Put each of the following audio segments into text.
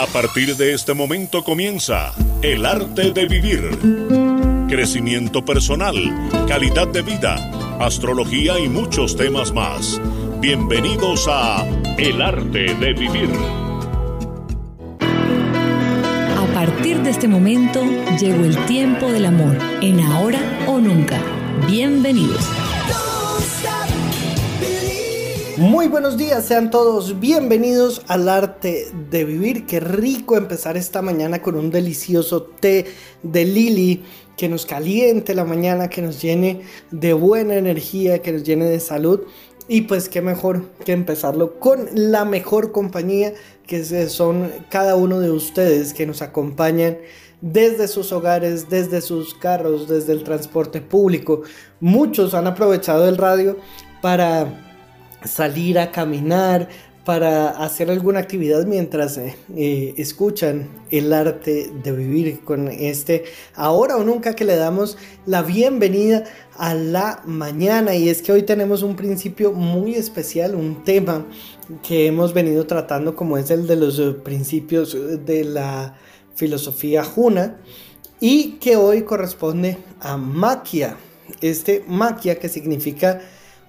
A partir de este momento comienza El arte de vivir. Crecimiento personal, calidad de vida, astrología y muchos temas más. Bienvenidos a El arte de vivir. A partir de este momento llegó el tiempo del amor, en ahora o nunca. Bienvenidos. Muy buenos días, sean todos bienvenidos al arte de vivir. Qué rico empezar esta mañana con un delicioso té de Lili que nos caliente la mañana, que nos llene de buena energía, que nos llene de salud. Y pues qué mejor que empezarlo con la mejor compañía que son cada uno de ustedes que nos acompañan desde sus hogares, desde sus carros, desde el transporte público. Muchos han aprovechado el radio para salir a caminar, para hacer alguna actividad mientras eh, eh, escuchan el arte de vivir con este ahora o nunca que le damos la bienvenida a la mañana. Y es que hoy tenemos un principio muy especial, un tema que hemos venido tratando como es el de los eh, principios de la filosofía juna y que hoy corresponde a maquia, este maquia que significa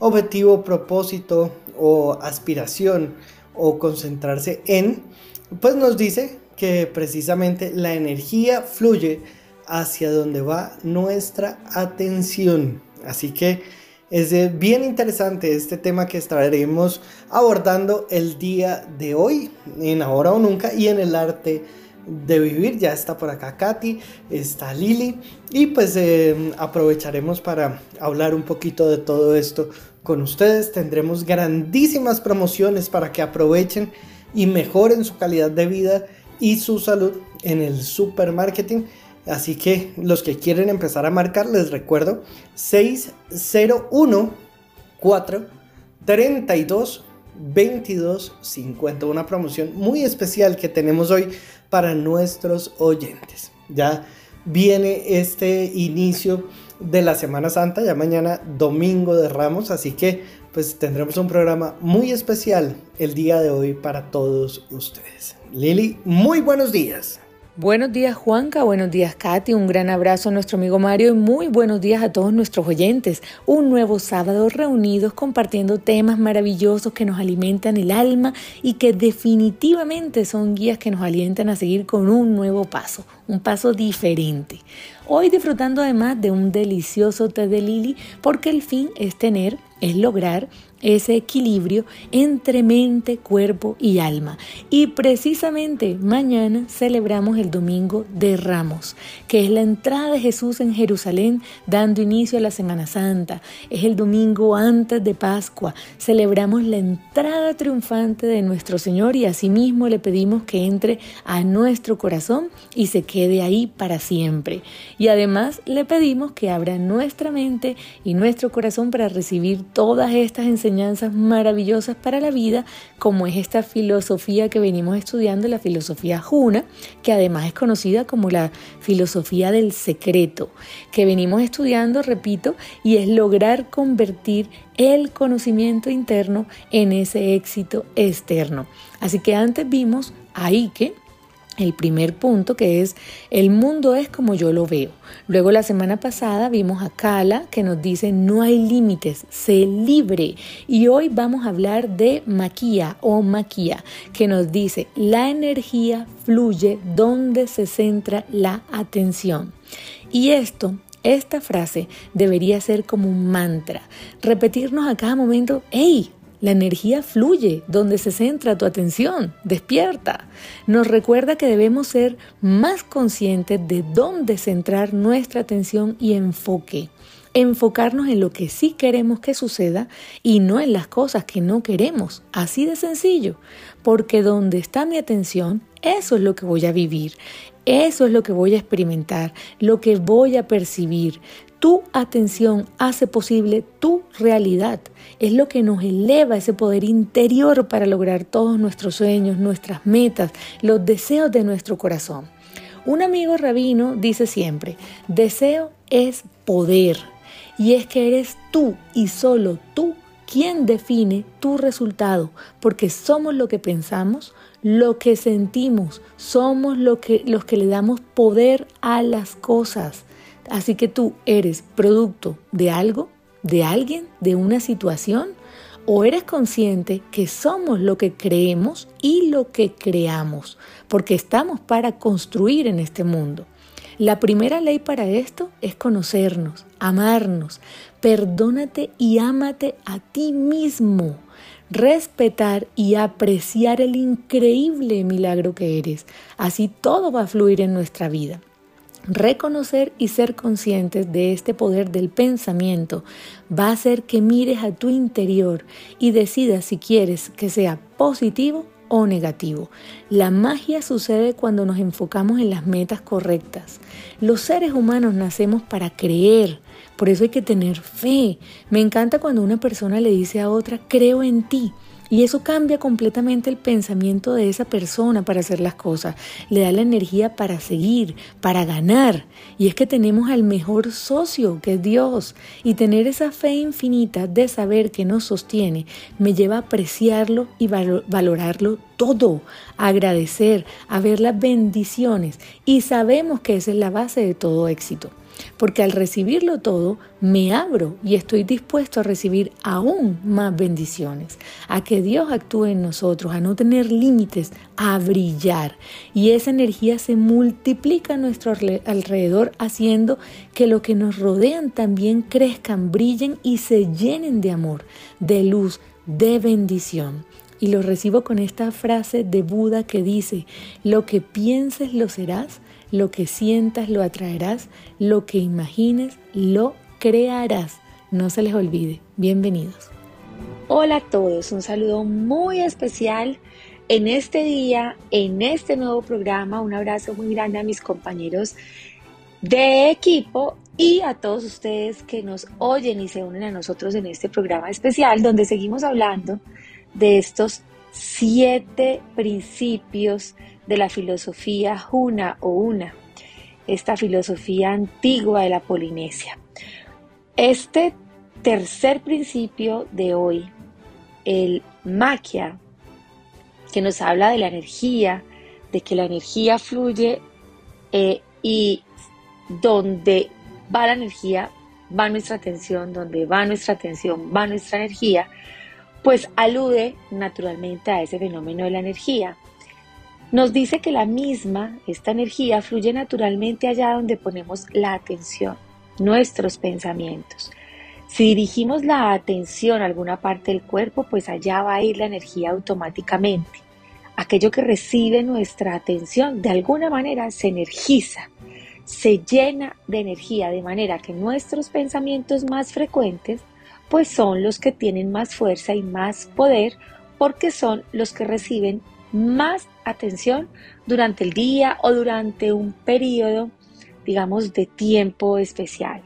objetivo, propósito o aspiración o concentrarse en, pues nos dice que precisamente la energía fluye hacia donde va nuestra atención. Así que es bien interesante este tema que estaremos abordando el día de hoy, en Ahora o Nunca y en el arte de vivir. Ya está por acá Katy, está Lili y pues eh, aprovecharemos para hablar un poquito de todo esto con ustedes tendremos grandísimas promociones para que aprovechen y mejoren su calidad de vida y su salud en el supermarketing. Así que los que quieren empezar a marcar, les recuerdo 601 4 32 22 50. Una promoción muy especial que tenemos hoy para nuestros oyentes. Ya viene este inicio de la Semana Santa, ya mañana domingo de Ramos, así que pues tendremos un programa muy especial el día de hoy para todos ustedes. Lili, muy buenos días. Buenos días Juanca, buenos días Katy, un gran abrazo a nuestro amigo Mario y muy buenos días a todos nuestros oyentes. Un nuevo sábado reunidos compartiendo temas maravillosos que nos alimentan el alma y que definitivamente son guías que nos alientan a seguir con un nuevo paso, un paso diferente. Hoy disfrutando además de un delicioso té de lili porque el fin es tener, es lograr ese equilibrio entre mente, cuerpo y alma. Y precisamente mañana celebramos el Domingo de Ramos, que es la entrada de Jesús en Jerusalén dando inicio a la Semana Santa. Es el domingo antes de Pascua. Celebramos la entrada triunfante de nuestro Señor y asimismo le pedimos que entre a nuestro corazón y se quede ahí para siempre. Y además le pedimos que abra nuestra mente y nuestro corazón para recibir todas estas enseñanzas maravillosas para la vida, como es esta filosofía que venimos estudiando, la filosofía Juna, que además es conocida como la filosofía del secreto, que venimos estudiando, repito, y es lograr convertir el conocimiento interno en ese éxito externo. Así que antes vimos ahí que el primer punto que es el mundo es como yo lo veo. Luego la semana pasada vimos a Kala que nos dice no hay límites, sé libre. Y hoy vamos a hablar de Maquia o Maquia que nos dice la energía fluye donde se centra la atención. Y esto esta frase debería ser como un mantra, repetirnos a cada momento, hey, la energía fluye donde se centra tu atención, despierta. Nos recuerda que debemos ser más conscientes de dónde centrar nuestra atención y enfoque. Enfocarnos en lo que sí queremos que suceda y no en las cosas que no queremos. Así de sencillo. Porque donde está mi atención, eso es lo que voy a vivir. Eso es lo que voy a experimentar, lo que voy a percibir. Tu atención hace posible tu realidad. Es lo que nos eleva ese poder interior para lograr todos nuestros sueños, nuestras metas, los deseos de nuestro corazón. Un amigo rabino dice siempre, deseo es poder. Y es que eres tú y solo tú quien define tu resultado, porque somos lo que pensamos, lo que sentimos, somos los que le damos poder a las cosas. Así que tú eres producto de algo, de alguien, de una situación, o eres consciente que somos lo que creemos y lo que creamos, porque estamos para construir en este mundo. La primera ley para esto es conocernos, amarnos, perdónate y ámate a ti mismo, respetar y apreciar el increíble milagro que eres. Así todo va a fluir en nuestra vida. Reconocer y ser conscientes de este poder del pensamiento va a hacer que mires a tu interior y decidas si quieres que sea positivo o negativo. La magia sucede cuando nos enfocamos en las metas correctas. Los seres humanos nacemos para creer, por eso hay que tener fe. Me encanta cuando una persona le dice a otra, creo en ti. Y eso cambia completamente el pensamiento de esa persona para hacer las cosas. Le da la energía para seguir, para ganar. Y es que tenemos al mejor socio, que es Dios. Y tener esa fe infinita de saber que nos sostiene me lleva a apreciarlo y valorarlo todo, a agradecer, a ver las bendiciones. Y sabemos que esa es la base de todo éxito porque al recibirlo todo me abro y estoy dispuesto a recibir aún más bendiciones, a que Dios actúe en nosotros, a no tener límites, a brillar. Y esa energía se multiplica a nuestro alrededor haciendo que lo que nos rodean también crezcan, brillen y se llenen de amor, de luz, de bendición. Y lo recibo con esta frase de Buda que dice, lo que pienses lo serás lo que sientas lo atraerás, lo que imagines lo crearás. No se les olvide. Bienvenidos. Hola a todos, un saludo muy especial en este día, en este nuevo programa. Un abrazo muy grande a mis compañeros de equipo y a todos ustedes que nos oyen y se unen a nosotros en este programa especial donde seguimos hablando de estos siete principios de la filosofía Juna o Una, esta filosofía antigua de la Polinesia. Este tercer principio de hoy, el maquia, que nos habla de la energía, de que la energía fluye eh, y donde va la energía, va nuestra atención, donde va nuestra atención, va nuestra energía, pues alude naturalmente a ese fenómeno de la energía. Nos dice que la misma, esta energía, fluye naturalmente allá donde ponemos la atención, nuestros pensamientos. Si dirigimos la atención a alguna parte del cuerpo, pues allá va a ir la energía automáticamente. Aquello que recibe nuestra atención de alguna manera se energiza, se llena de energía, de manera que nuestros pensamientos más frecuentes, pues son los que tienen más fuerza y más poder, porque son los que reciben más atención durante el día o durante un periodo, digamos, de tiempo especial.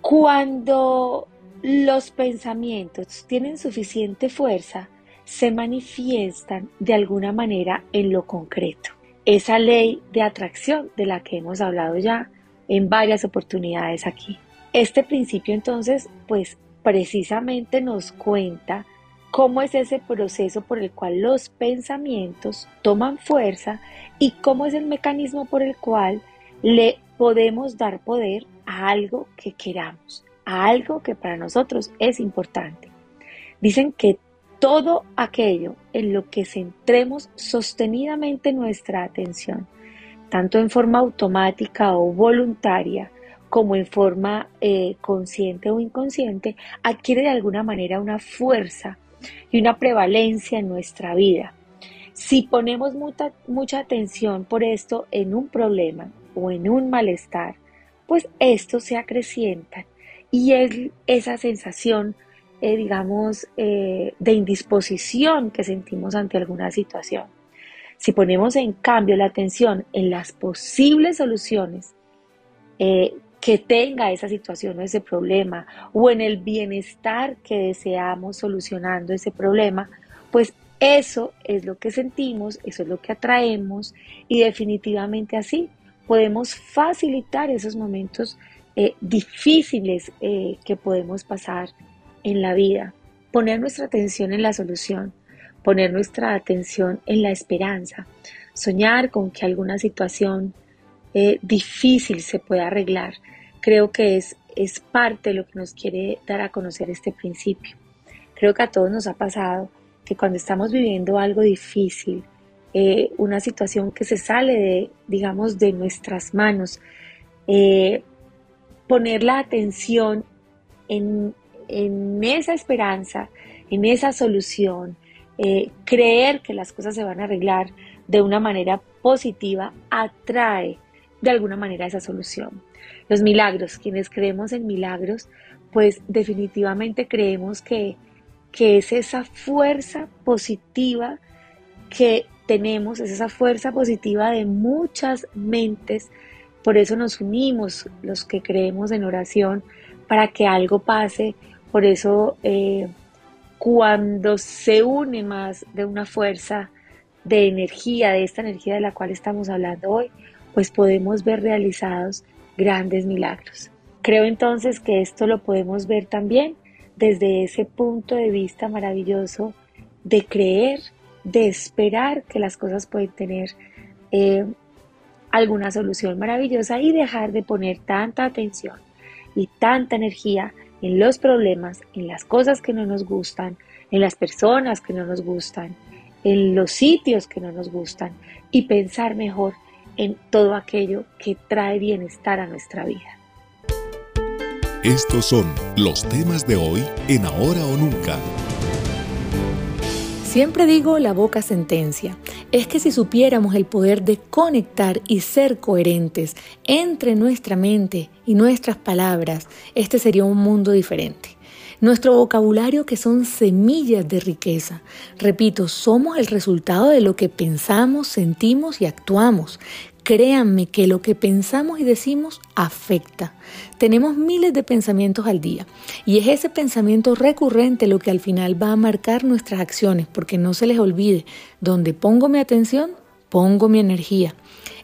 Cuando los pensamientos tienen suficiente fuerza, se manifiestan de alguna manera en lo concreto. Esa ley de atracción de la que hemos hablado ya en varias oportunidades aquí. Este principio entonces, pues precisamente nos cuenta cómo es ese proceso por el cual los pensamientos toman fuerza y cómo es el mecanismo por el cual le podemos dar poder a algo que queramos, a algo que para nosotros es importante. Dicen que todo aquello en lo que centremos sostenidamente nuestra atención, tanto en forma automática o voluntaria, como en forma eh, consciente o inconsciente, adquiere de alguna manera una fuerza y una prevalencia en nuestra vida. Si ponemos mucha, mucha atención por esto en un problema o en un malestar, pues esto se acrecienta y es esa sensación, eh, digamos, eh, de indisposición que sentimos ante alguna situación. Si ponemos en cambio la atención en las posibles soluciones eh, que tenga esa situación o ese problema o en el bienestar que deseamos solucionando ese problema, pues eso es lo que sentimos, eso es lo que atraemos y definitivamente así podemos facilitar esos momentos eh, difíciles eh, que podemos pasar en la vida. Poner nuestra atención en la solución, poner nuestra atención en la esperanza, soñar con que alguna situación eh, difícil se pueda arreglar. Creo que es, es parte de lo que nos quiere dar a conocer este principio. Creo que a todos nos ha pasado que cuando estamos viviendo algo difícil, eh, una situación que se sale de, digamos, de nuestras manos, eh, poner la atención en, en, esa esperanza, en esa solución, creer que las cosas se van a arreglar de una manera positiva, atrae de alguna manera esa solución. Los milagros, quienes creemos en milagros, pues definitivamente creemos que, que es esa fuerza positiva que tenemos, es esa fuerza positiva de muchas mentes. Por eso nos unimos los que creemos en oración para que algo pase. Por eso eh, cuando se une más de una fuerza de energía, de esta energía de la cual estamos hablando hoy, pues podemos ver realizados grandes milagros. Creo entonces que esto lo podemos ver también desde ese punto de vista maravilloso de creer, de esperar que las cosas pueden tener eh, alguna solución maravillosa y dejar de poner tanta atención y tanta energía en los problemas, en las cosas que no nos gustan, en las personas que no nos gustan, en los sitios que no nos gustan y pensar mejor en todo aquello que trae bienestar a nuestra vida. Estos son los temas de hoy en Ahora o Nunca. Siempre digo la boca sentencia. Es que si supiéramos el poder de conectar y ser coherentes entre nuestra mente y nuestras palabras, este sería un mundo diferente. Nuestro vocabulario que son semillas de riqueza. Repito, somos el resultado de lo que pensamos, sentimos y actuamos. Créanme que lo que pensamos y decimos afecta. Tenemos miles de pensamientos al día y es ese pensamiento recurrente lo que al final va a marcar nuestras acciones, porque no se les olvide, donde pongo mi atención, pongo mi energía.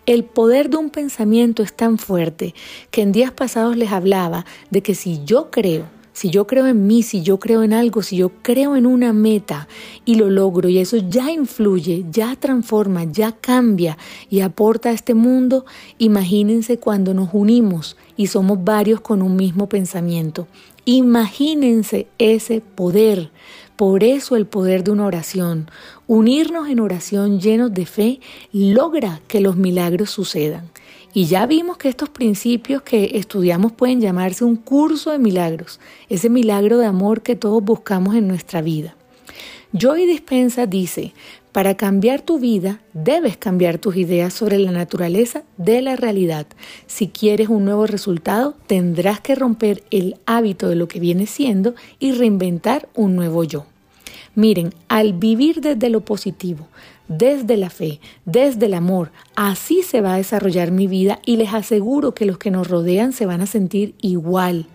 El poder de un pensamiento es tan fuerte que en días pasados les hablaba de que si yo creo si yo creo en mí, si yo creo en algo, si yo creo en una meta y lo logro y eso ya influye, ya transforma, ya cambia y aporta a este mundo, imagínense cuando nos unimos y somos varios con un mismo pensamiento. Imagínense ese poder. Por eso el poder de una oración, unirnos en oración llenos de fe, logra que los milagros sucedan. Y ya vimos que estos principios que estudiamos pueden llamarse un curso de milagros, ese milagro de amor que todos buscamos en nuestra vida. Joy Dispensa dice, para cambiar tu vida debes cambiar tus ideas sobre la naturaleza de la realidad. Si quieres un nuevo resultado, tendrás que romper el hábito de lo que viene siendo y reinventar un nuevo yo. Miren, al vivir desde lo positivo, desde la fe, desde el amor. Así se va a desarrollar mi vida y les aseguro que los que nos rodean se van a sentir igual.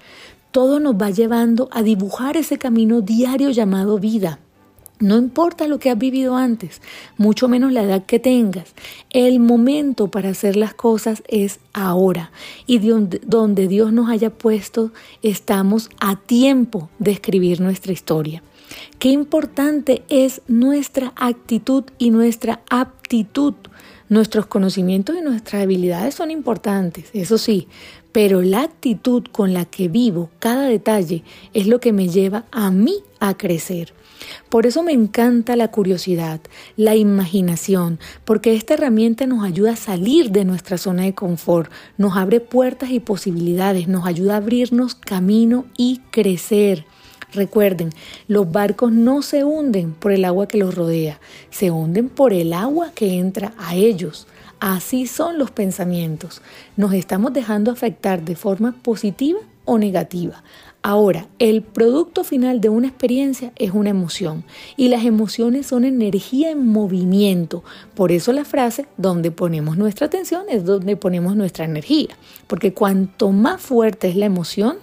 Todo nos va llevando a dibujar ese camino diario llamado vida. No importa lo que has vivido antes, mucho menos la edad que tengas. El momento para hacer las cosas es ahora. Y donde, Dios nos haya puesto, estamos a tiempo de escribir nuestra historia. Qué importante es nuestra actitud y nuestra aptitud. Nuestros conocimientos y nuestras habilidades son importantes, eso sí, pero la actitud con la que vivo cada detalle es lo que me lleva a mí a crecer. Por eso me encanta la curiosidad, la imaginación, porque esta herramienta nos ayuda a salir de nuestra zona de confort, nos abre puertas y posibilidades, nos ayuda a abrirnos camino y crecer. Recuerden, los barcos no se hunden por el agua que los rodea, se hunden por el agua que entra a ellos. Así son los pensamientos. Nos estamos dejando afectar de forma positiva o negativa. Ahora, el producto final de una experiencia es una emoción y las emociones son energía en movimiento. Por eso la frase, donde ponemos nuestra atención es donde ponemos nuestra energía. Porque cuanto más fuerte es la emoción,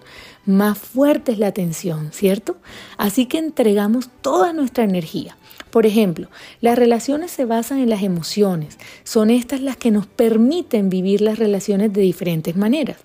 más fuerte es la tensión, ¿cierto? Así que entregamos toda nuestra energía. Por ejemplo, las relaciones se basan en las emociones. Son estas las que nos permiten vivir las relaciones de diferentes maneras.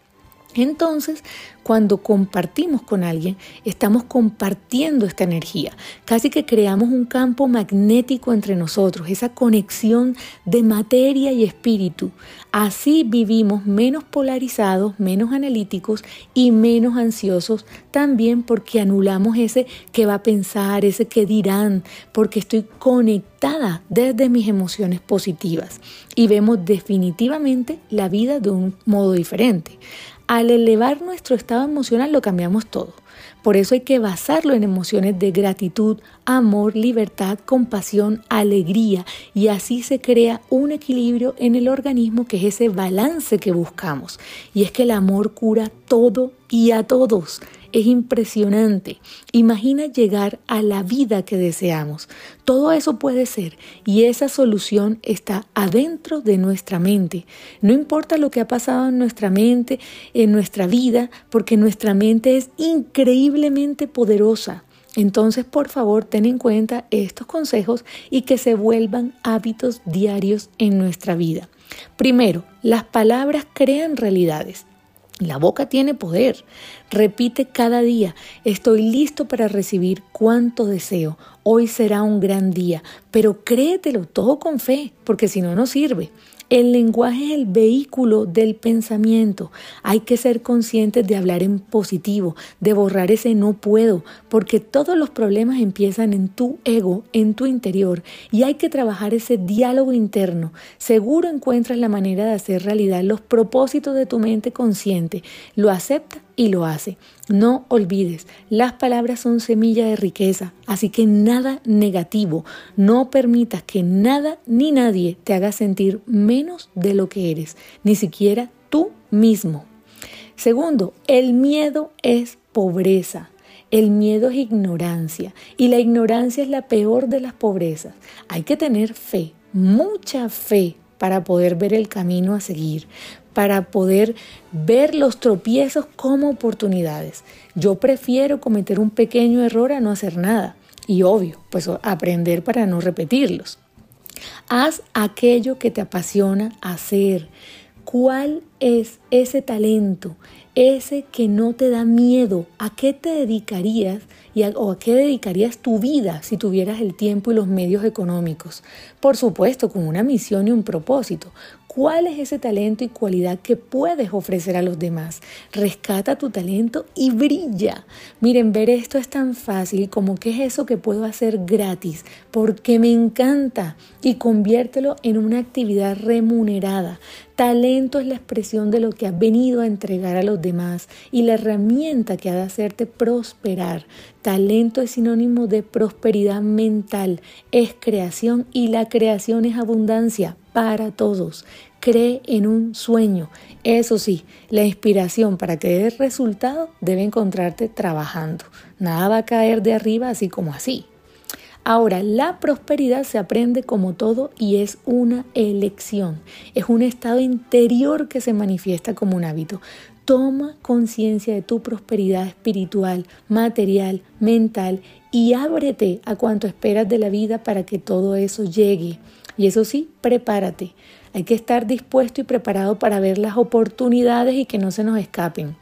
Entonces, cuando compartimos con alguien, estamos compartiendo esta energía. Casi que creamos un campo magnético entre nosotros, esa conexión de materia y espíritu. Así vivimos menos polarizados, menos analíticos y menos ansiosos, también porque anulamos ese que va a pensar, ese que dirán, porque estoy conectada desde mis emociones positivas y vemos definitivamente la vida de un modo diferente. Al elevar nuestro estado emocional lo cambiamos todo. Por eso hay que basarlo en emociones de gratitud, amor, libertad, compasión, alegría y así se crea un equilibrio en el organismo que es ese balance que buscamos. Y es que el amor cura todo y a todos. Es impresionante. Imagina llegar a la vida que deseamos. Todo eso puede ser y esa solución está adentro de nuestra mente. No importa lo que ha pasado en nuestra mente, en nuestra vida, porque nuestra mente es increíblemente poderosa. Entonces, por favor, ten en cuenta estos consejos y que se vuelvan hábitos diarios en nuestra vida. Primero, las palabras crean realidades. La boca tiene poder. Repite cada día, estoy listo para recibir cuanto deseo. Hoy será un gran día, pero créetelo todo con fe, porque si no, no sirve. El lenguaje es el vehículo del pensamiento. Hay que ser conscientes de hablar en positivo, de borrar ese no puedo, porque todos los problemas empiezan en tu ego, en tu interior, y hay que trabajar ese diálogo interno. Seguro encuentras la manera de hacer realidad los propósitos de tu mente consciente. Lo acepta y lo hace. No olvides, las palabras son semilla de riqueza, así que nada negativo. No permitas que nada ni nadie te haga sentir menos de lo que eres, ni siquiera tú mismo. Segundo, el miedo es pobreza. El miedo es ignorancia y la ignorancia es la peor de las pobrezas. Hay que tener fe, mucha fe para poder ver el camino a seguir, para poder ver los tropiezos como oportunidades. Yo prefiero cometer un pequeño error a no hacer nada. Y obvio, pues aprender para no repetirlos. Haz aquello que te apasiona hacer. ¿Cuál es ese talento, ese que no te da miedo? ¿A qué te dedicarías y o a qué dedicarías tu vida si tuvieras el tiempo y los medios económicos? Por supuesto, con una misión y un propósito. ¿Cuál es ese talento y cualidad que puedes ofrecer a los demás? Rescata tu talento y brilla. Miren, ver esto es tan fácil como qué es eso que puedo hacer gratis, porque me encanta y conviértelo en una actividad remunerada. Talento es la expresión de lo que has venido a entregar a los demás y la herramienta que ha de hacerte prosperar. Talento es sinónimo de prosperidad mental, es creación y la creación es abundancia para todos. Cree en un sueño. Eso sí, la inspiración para que dé resultado debe encontrarte trabajando. Nada va a caer de arriba así como así. Ahora, la prosperidad se aprende como todo y es una elección. Es un estado interior que se manifiesta como un hábito. Toma conciencia de tu prosperidad espiritual, material, mental y ábrete a cuanto esperas de la vida para que todo eso llegue. Y eso sí, prepárate. Hay que estar dispuesto y preparado para ver las oportunidades y que no se nos escapen.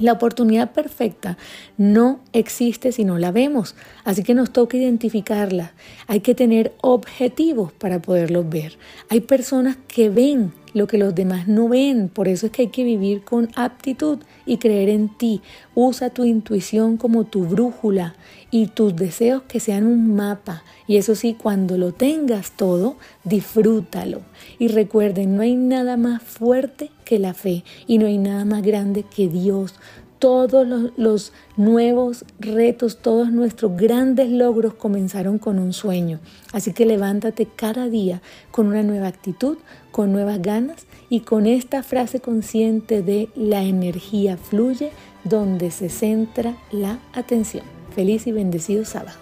La oportunidad perfecta no existe si no la vemos, así que nos toca identificarla. Hay que tener objetivos para poderlos ver. Hay personas que ven lo que los demás no ven, por eso es que hay que vivir con aptitud y creer en ti. Usa tu intuición como tu brújula y tus deseos que sean un mapa. Y eso sí, cuando lo tengas todo, disfrútalo. Y recuerden, no hay nada más fuerte que la fe y no hay nada más grande que Dios. Todos los, nuevos retos, todos nuestros grandes logros comenzaron con un sueño. Así que levántate cada día con una nueva actitud, con nuevas ganas y con esta frase consciente de la energía fluye donde se centra la atención. Feliz y bendecido sábado.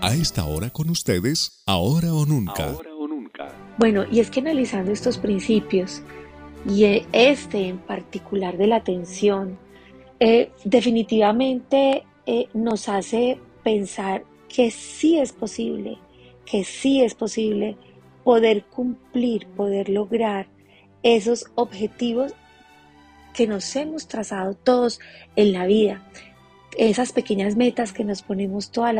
A esta hora con ustedes, ahora o nunca. Ahora o nunca. Bueno, y es que analizando estos principios y este en particular de la atención, eh, definitivamente eh, nos hace pensar que sí es posible, que sí es posible poder cumplir, poder lograr esos objetivos que nos hemos trazado todos en la vida esas pequeñas metas que nos ponemos todos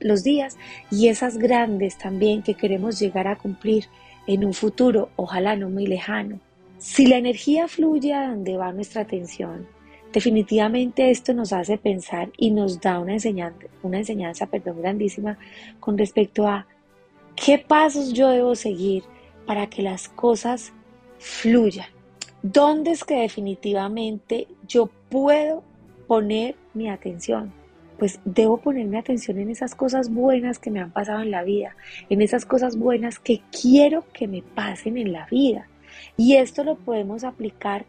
los días y esas grandes también que queremos llegar a cumplir en un futuro, ojalá no muy lejano. Si la energía fluye a donde va nuestra atención, definitivamente esto nos hace pensar y nos da una enseñanza, una enseñanza perdón, grandísima con respecto a qué pasos yo debo seguir para que las cosas fluyan. ¿Dónde es que definitivamente yo puedo poner mi atención? Pues debo poner mi atención en esas cosas buenas que me han pasado en la vida, en esas cosas buenas que quiero que me pasen en la vida. Y esto lo podemos aplicar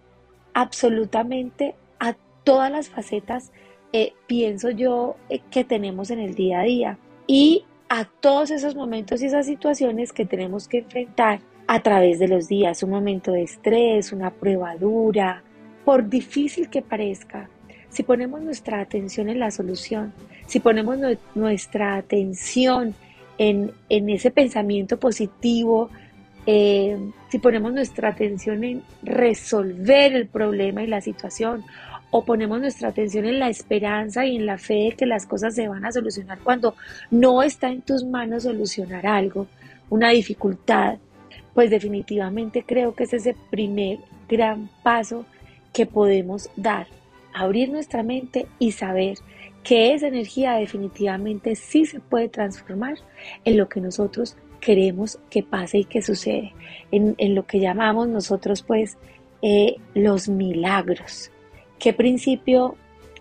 absolutamente a todas las facetas, eh, pienso yo, eh, que tenemos en el día a día. Y a todos esos momentos y esas situaciones que tenemos que enfrentar a través de los días, un momento de estrés, una prueba dura, por difícil que parezca, si ponemos nuestra atención en la solución, si ponemos nuestra atención en, ese pensamiento positivo, eh, si ponemos nuestra atención en resolver el problema y la situación, o ponemos nuestra atención en la esperanza y en la fe de que las cosas se van a solucionar cuando no está en tus manos solucionar algo, una dificultad, pues definitivamente creo que es ese primer gran paso que podemos dar abrir nuestra mente y saber que esa energía definitivamente sí se puede transformar en lo que nosotros queremos que pase y que sucede, en, lo que llamamos nosotros pues eh, los milagros. Qué principio,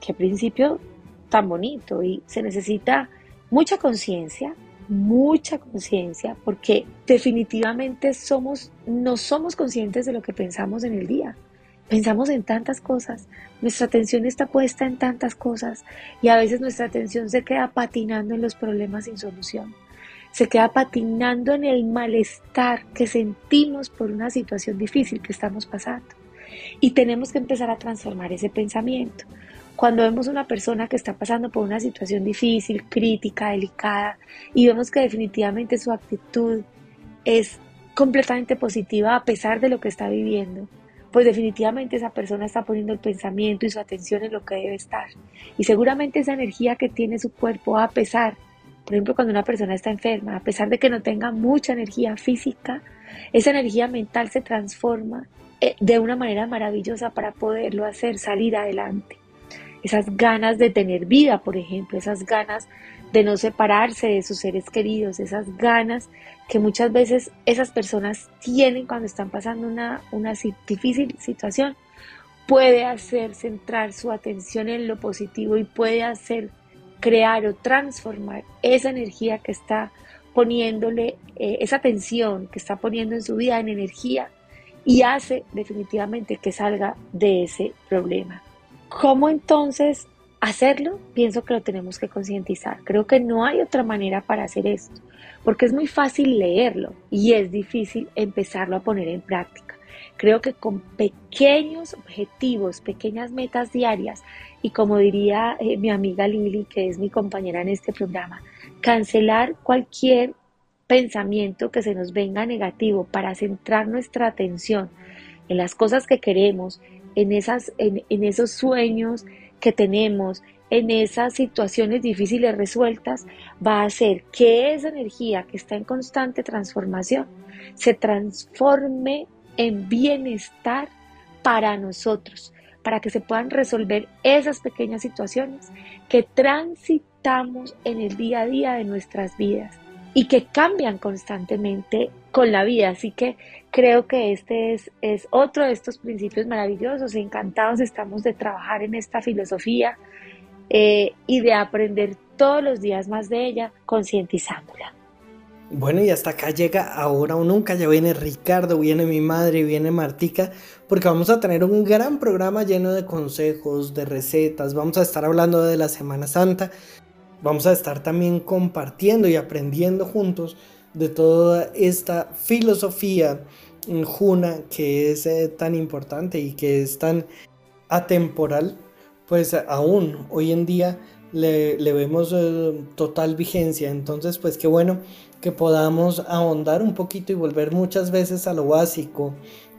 qué principio tan bonito y se necesita mucha conciencia, mucha conciencia, porque definitivamente somos, no somos conscientes de lo que pensamos en el día. Pensamos en tantas cosas, nuestra atención está puesta en tantas cosas y a veces nuestra atención se queda patinando en los problemas sin solución. Se queda patinando en el malestar que sentimos por una situación difícil que estamos pasando. Y tenemos que empezar a transformar ese pensamiento. Cuando vemos una persona que está pasando por una situación difícil, crítica, delicada, y vemos que definitivamente su actitud es completamente positiva a pesar de lo que está viviendo, pues definitivamente esa persona está poniendo el pensamiento y su atención en lo que debe estar. Y seguramente esa energía que tiene su cuerpo, a pesar, por ejemplo, cuando una persona está enferma, a pesar de que no tenga mucha energía física, esa energía mental se transforma eh, de una manera maravillosa para poderlo hacer salir adelante. Esas ganas de tener vida, por ejemplo, esas ganas de no separarse de sus seres queridos, esas ganas que muchas veces esas personas tienen cuando están pasando una, una difícil situación, puede hacer centrar su atención en lo positivo y puede hacer crear o transformar esa energía que está poniéndole, eh, esa tensión que está poniendo en su vida en energía y hace definitivamente que salga de ese problema. ¿Cómo entonces hacerlo, pienso que lo tenemos que concientizar. Creo que no hay otra manera para hacer esto, porque es muy fácil leerlo y es difícil empezarlo a poner en práctica. Creo que con pequeños objetivos, pequeñas metas diarias y como diría eh, mi amiga Lili, que es mi compañera en este programa, cancelar cualquier pensamiento que se nos venga negativo para centrar nuestra atención en las cosas que queremos, en, esas, en, esos sueños, que tenemos en esas situaciones difíciles resueltas va a hacer que esa energía que está en constante transformación se transforme en bienestar para nosotros, para que se puedan resolver esas pequeñas situaciones que transitamos en el día a día de nuestras vidas y que cambian constantemente con la vida. Así que creo que este es, es otro de estos principios maravillosos. Encantados estamos de trabajar en esta filosofía eh, y de aprender todos los días más de ella, concientizándola. Bueno, y hasta acá llega ahora o nunca. Ya viene Ricardo, viene mi madre, viene Martica, porque vamos a tener un gran programa lleno de consejos, de recetas. Vamos a estar hablando de la Semana Santa. Vamos a estar también compartiendo y aprendiendo juntos de toda esta filosofía juna que es eh, tan importante y que es tan atemporal, pues aún hoy en día le, vemos eh, total vigencia. Entonces, pues qué bueno que podamos ahondar un poquito y volver muchas veces a lo básico,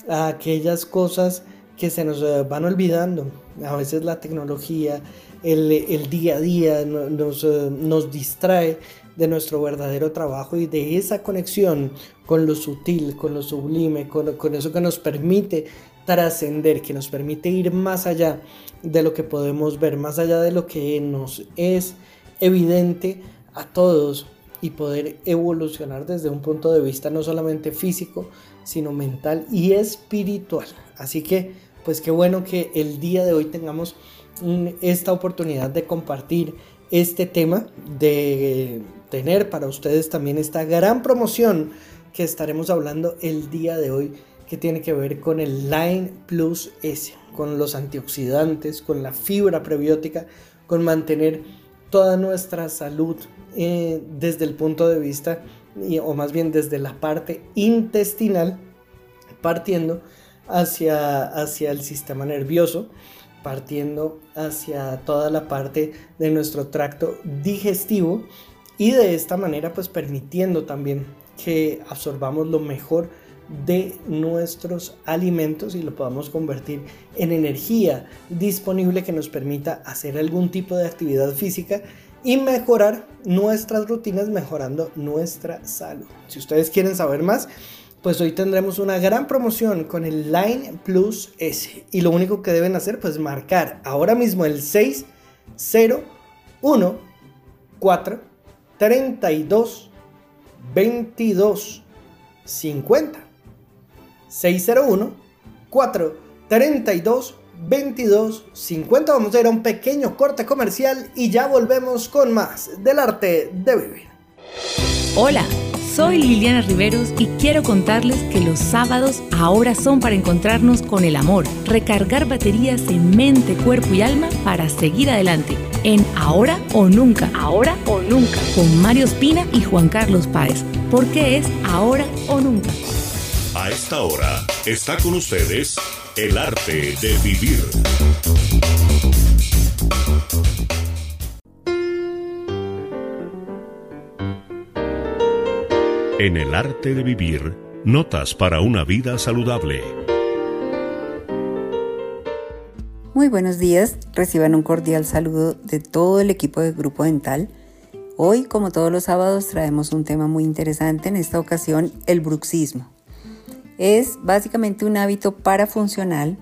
a aquellas cosas que se nos eh, van olvidando. A veces la tecnología, el, el día a día nos, eh, nos distrae de nuestro verdadero trabajo y de esa conexión con lo sutil, con lo sublime, con, con eso que nos permite trascender, que nos permite ir más allá de lo que podemos ver, más allá de lo que nos es evidente a todos y poder evolucionar desde un punto de vista no solamente físico, sino mental y espiritual. Así que, pues qué bueno que el día de hoy tengamos esta oportunidad de compartir este tema, de tener para ustedes también esta gran promoción que estaremos hablando el día de hoy que tiene que ver con el Line Plus S, con los antioxidantes, con la fibra prebiótica, con mantener toda nuestra salud eh, desde el punto de vista, o más bien desde la parte intestinal, partiendo hacia, hacia el sistema nervioso, partiendo hacia toda la parte de nuestro tracto digestivo y de esta manera pues permitiendo también que absorbamos lo mejor de nuestros alimentos y lo podamos convertir en energía disponible que nos permita hacer algún tipo de actividad física y mejorar nuestras rutinas mejorando nuestra salud. Si ustedes quieren saber más, pues hoy tendremos una gran promoción con el Line Plus S y lo único que deben hacer pues marcar ahora mismo el 601 4 32 22 50 601 432 22 50. Vamos a ir a un pequeño corte comercial y ya volvemos con más del arte de vivir. Hola, soy Liliana Riveros y quiero contarles que los sábados ahora son para encontrarnos con el amor, recargar baterías en mente, cuerpo y alma para seguir adelante. En Ahora o Nunca, Ahora o Nunca, con Mario Espina y Juan Carlos Páez, porque es Ahora o Nunca. A esta hora está con ustedes el arte de vivir. En el arte de vivir, notas para una vida saludable. Muy buenos días, reciban un cordial saludo de todo el equipo del Grupo Dental. Hoy, como todos los sábados, traemos un tema muy interesante, en esta ocasión el bruxismo. Es básicamente un hábito parafuncional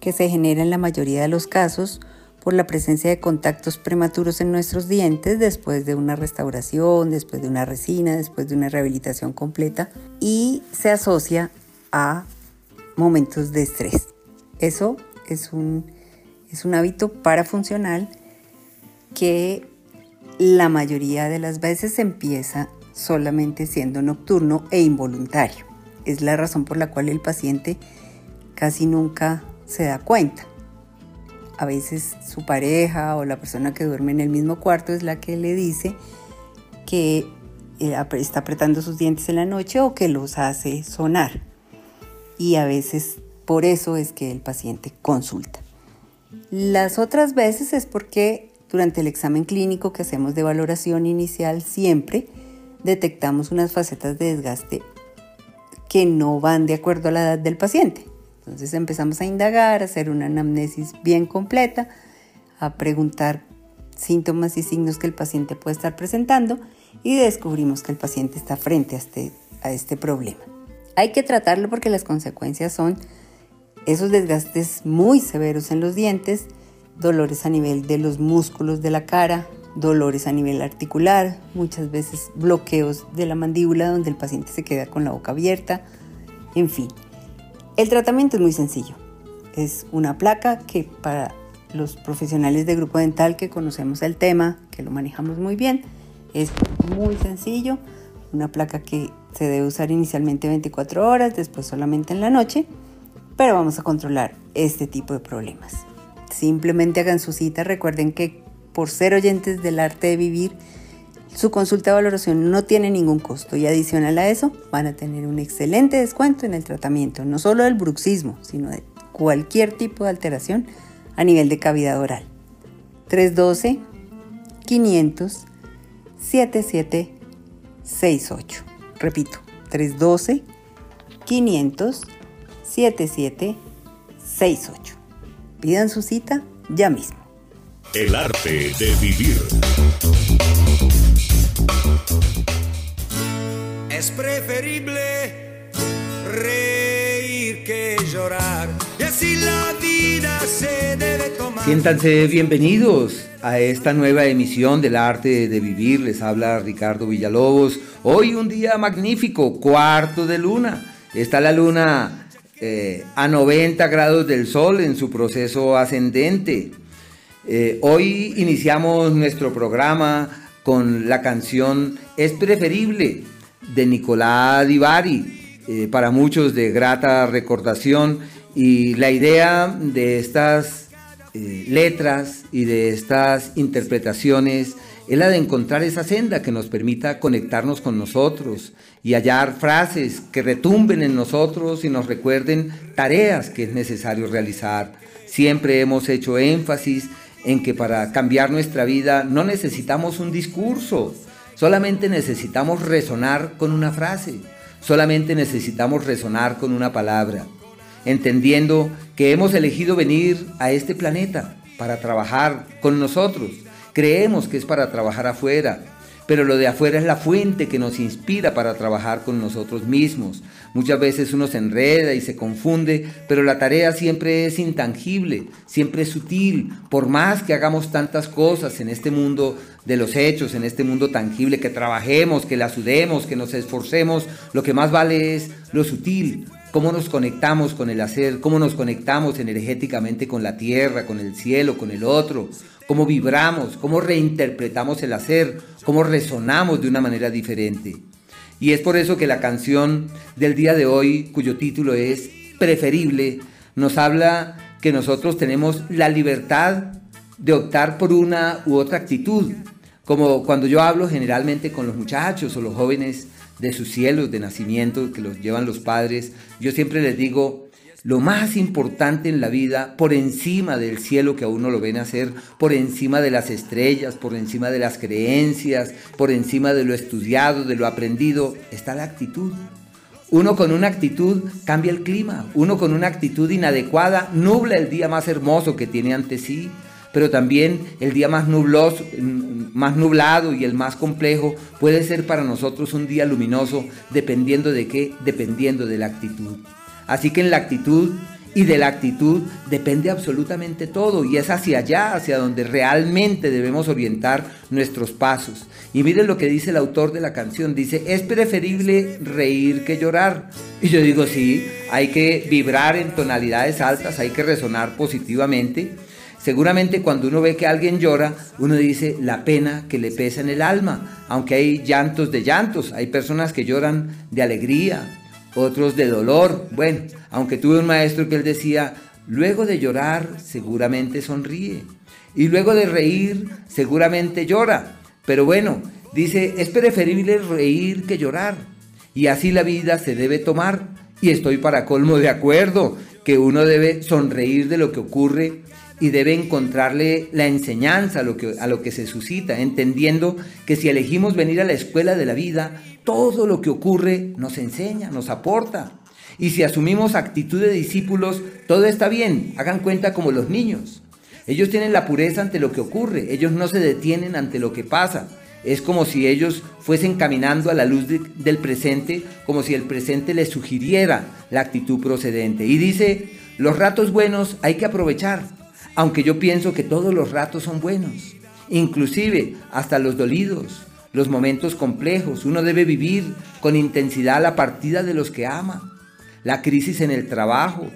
que se genera en la mayoría de los casos por la presencia de contactos prematuros en nuestros dientes después de una restauración, después de una resina, después de una rehabilitación completa y se asocia a momentos de estrés. Eso es un, es un hábito parafuncional que la mayoría de las veces empieza solamente siendo nocturno e involuntario es la razón por la cual el paciente casi nunca se da cuenta. A veces su pareja o la persona que duerme en el mismo cuarto es la que le dice que eh, está apretando sus dientes en la noche o que los hace sonar. Y a veces por eso es que el paciente consulta. Las otras veces es porque durante el examen clínico que hacemos de valoración inicial siempre detectamos unas facetas de desgaste que no van de acuerdo a la edad del paciente. Entonces empezamos a indagar, a hacer una anamnesis bien completa, a preguntar síntomas y signos que el paciente puede estar presentando y descubrimos que el paciente está frente a este, a este problema. Hay que tratarlo porque las consecuencias son esos desgastes muy severos en los dientes, dolores a nivel de los músculos de la cara, dolores a nivel articular, muchas veces bloqueos de la mandíbula donde el paciente se queda con la boca abierta, en fin. El tratamiento es muy sencillo. Es una placa que para los profesionales de grupo dental que conocemos el tema, que lo manejamos muy bien, es muy sencillo. Una placa que se debe usar inicialmente 24 horas, después solamente en la noche, pero vamos a controlar este tipo de problemas. Simplemente hagan su cita, recuerden que por ser oyentes del arte de vivir, su consulta de valoración no tiene ningún costo y adicional a eso van a tener un excelente descuento en el tratamiento, no solo del bruxismo, sino de cualquier tipo de alteración a nivel de cavidad oral. 312 500 7768. Repito, 312 500 7768. 68. Pidan su cita ya mismo. El arte de vivir. Es preferible reír que llorar. Y así la vida se debe tomar. Siéntanse bienvenidos a esta nueva emisión del arte de vivir. Les habla Ricardo Villalobos. Hoy un día magnífico, cuarto de luna. Está la luna eh, a 90 grados del sol en su proceso ascendente. Eh, hoy iniciamos nuestro programa con la canción Es preferible de Nicolás Divari, eh, para muchos de grata recordación y la idea de estas eh, letras y de estas interpretaciones es la de encontrar esa senda que nos permita conectarnos con nosotros y hallar frases que retumben en nosotros y nos recuerden tareas que es necesario realizar. Siempre hemos hecho énfasis en que para cambiar nuestra vida no necesitamos un discurso, solamente necesitamos resonar con una frase, solamente necesitamos resonar con una palabra, entendiendo que hemos elegido venir a este planeta para trabajar con nosotros. Creemos que es para trabajar afuera, pero lo de afuera es la fuente que nos inspira para trabajar con nosotros mismos. Muchas veces uno se enreda y se confunde, pero la tarea siempre es intangible, siempre es sutil. Por más que hagamos tantas cosas en este mundo de los hechos, en este mundo tangible, que trabajemos, que la sudemos, que nos esforcemos, lo que más vale es lo sutil, cómo nos conectamos con el hacer, cómo nos conectamos energéticamente con la tierra, con el cielo, con el otro, cómo vibramos, cómo reinterpretamos el hacer, cómo resonamos de una manera diferente. Y es por eso que la canción del día de hoy, cuyo título es Preferible, nos habla que nosotros tenemos la libertad de optar por una u otra actitud. Como cuando yo hablo generalmente con los muchachos o los jóvenes de sus cielos de nacimiento que los llevan los padres, yo siempre les digo, lo más importante en la vida, por encima del cielo que a uno lo ven hacer, por encima de las estrellas, por encima de las creencias, por encima de lo estudiado, de lo aprendido, está la actitud. Uno con una actitud cambia el clima, uno con una actitud inadecuada nubla el día más hermoso que tiene ante sí, pero también el día más nubloso, más nublado y el más complejo puede ser para nosotros un día luminoso dependiendo de qué, dependiendo de la actitud. Así que en la actitud y de la actitud depende absolutamente todo y es hacia allá, hacia donde realmente debemos orientar nuestros pasos. Y miren lo que dice el autor de la canción, dice, es preferible reír que llorar. Y yo digo, sí, hay que vibrar en tonalidades altas, hay que resonar positivamente. Seguramente cuando uno ve que alguien llora, uno dice la pena que le pesa en el alma, aunque hay llantos de llantos, hay personas que lloran de alegría, otros de dolor. Bueno, aunque tuve un maestro que él decía, luego de llorar seguramente sonríe y luego de reír seguramente llora. Pero bueno, dice, es preferible reír que llorar y así la vida se debe tomar. Y estoy para colmo de acuerdo que uno debe sonreír de lo que ocurre y debe encontrarle la enseñanza a lo, que, a lo que se suscita, entendiendo que si elegimos venir a la escuela de la vida, todo lo que ocurre nos enseña, nos aporta. Y si asumimos actitud de discípulos, todo está bien, hagan cuenta como los niños. Ellos tienen la pureza ante lo que ocurre, ellos no se detienen ante lo que pasa. Es como si ellos fuesen caminando a la luz del presente, como si el presente les sugiriera la actitud procedente. Y dice, los ratos buenos hay que aprovechar, aunque yo pienso que todos los ratos son buenos, inclusive hasta los dolidos, los momentos complejos. Uno debe vivir con intensidad la partida de los que ama, la crisis en el trabajo,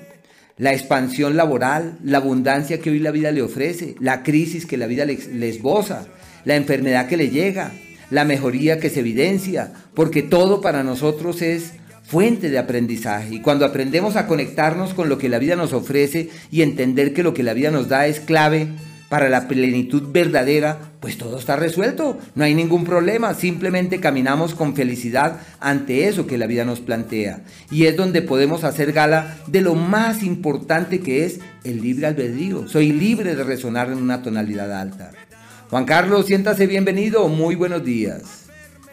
la expansión laboral, la abundancia que hoy la vida le ofrece, la crisis que la vida le, esboza, la enfermedad que le llega, la mejoría que se evidencia, porque todo para nosotros es fuente de aprendizaje. Y cuando aprendemos a conectarnos con lo que la vida nos ofrece y entender que lo que la vida nos da es clave para la plenitud verdadera, pues todo está resuelto, no hay ningún problema, simplemente caminamos con felicidad ante eso que la vida nos plantea. Y es donde podemos hacer gala de lo más importante que es el libre albedrío. Soy libre de resonar en una tonalidad alta. Juan Carlos, siéntase bienvenido, muy buenos días.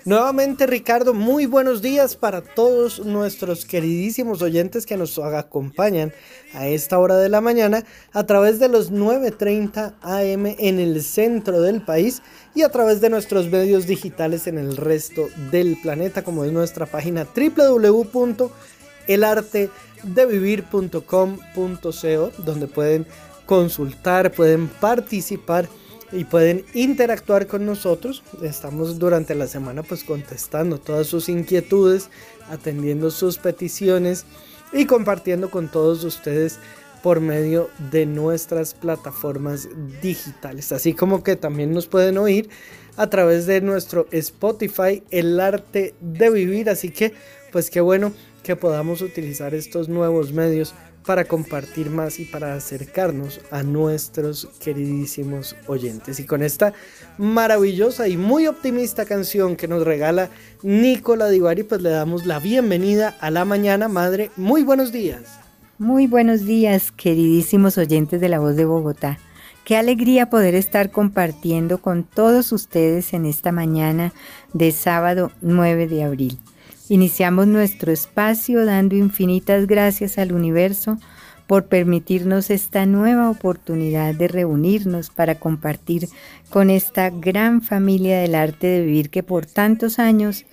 Nuevamente Ricardo, muy buenos días para todos nuestros queridísimos oyentes que nos acompañan a esta hora de la mañana a través de los 9.30 am en el centro del país y a través de nuestros medios digitales en el resto del planeta como es nuestra página www.elartedevivir.com.co donde pueden consultar, pueden participar y pueden interactuar con nosotros. Estamos durante la semana pues contestando todas sus inquietudes, atendiendo sus peticiones y compartiendo con todos ustedes por medio de nuestras plataformas digitales. Así como que también nos pueden oír a través de nuestro Spotify, El Arte de Vivir. Así que pues qué bueno que podamos utilizar estos nuevos medios para compartir más y para acercarnos a nuestros queridísimos oyentes. Y con esta maravillosa y muy optimista canción que nos regala Nicola Divari, pues le damos la bienvenida a la mañana, madre. Muy buenos días. Muy buenos días, queridísimos oyentes de La Voz de Bogotá. Qué alegría poder estar compartiendo con todos ustedes en esta mañana de sábado 9 de abril. Iniciamos nuestro espacio dando infinitas gracias al universo por permitirnos esta nueva oportunidad de reunirnos para compartir con esta gran familia del arte de vivir que por tantos años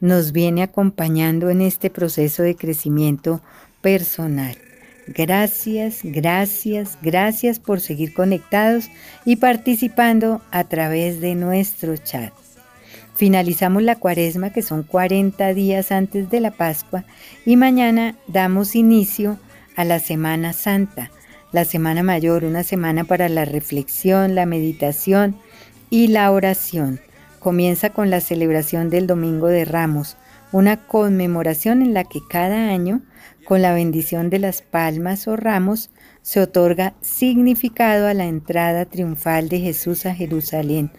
nos viene acompañando en este proceso de crecimiento personal. Gracias, gracias, gracias por seguir conectados y participando a través de nuestro chat. Finalizamos la cuaresma, que son 40 días antes de la Pascua, y mañana damos inicio a la Semana Santa, la Semana Mayor, una semana para la reflexión, la meditación y la oración. Comienza con la celebración del Domingo de Ramos, una conmemoración en la que cada año, con la bendición de las palmas o ramos, se otorga significado a la entrada triunfal de Jesús a Jerusalén,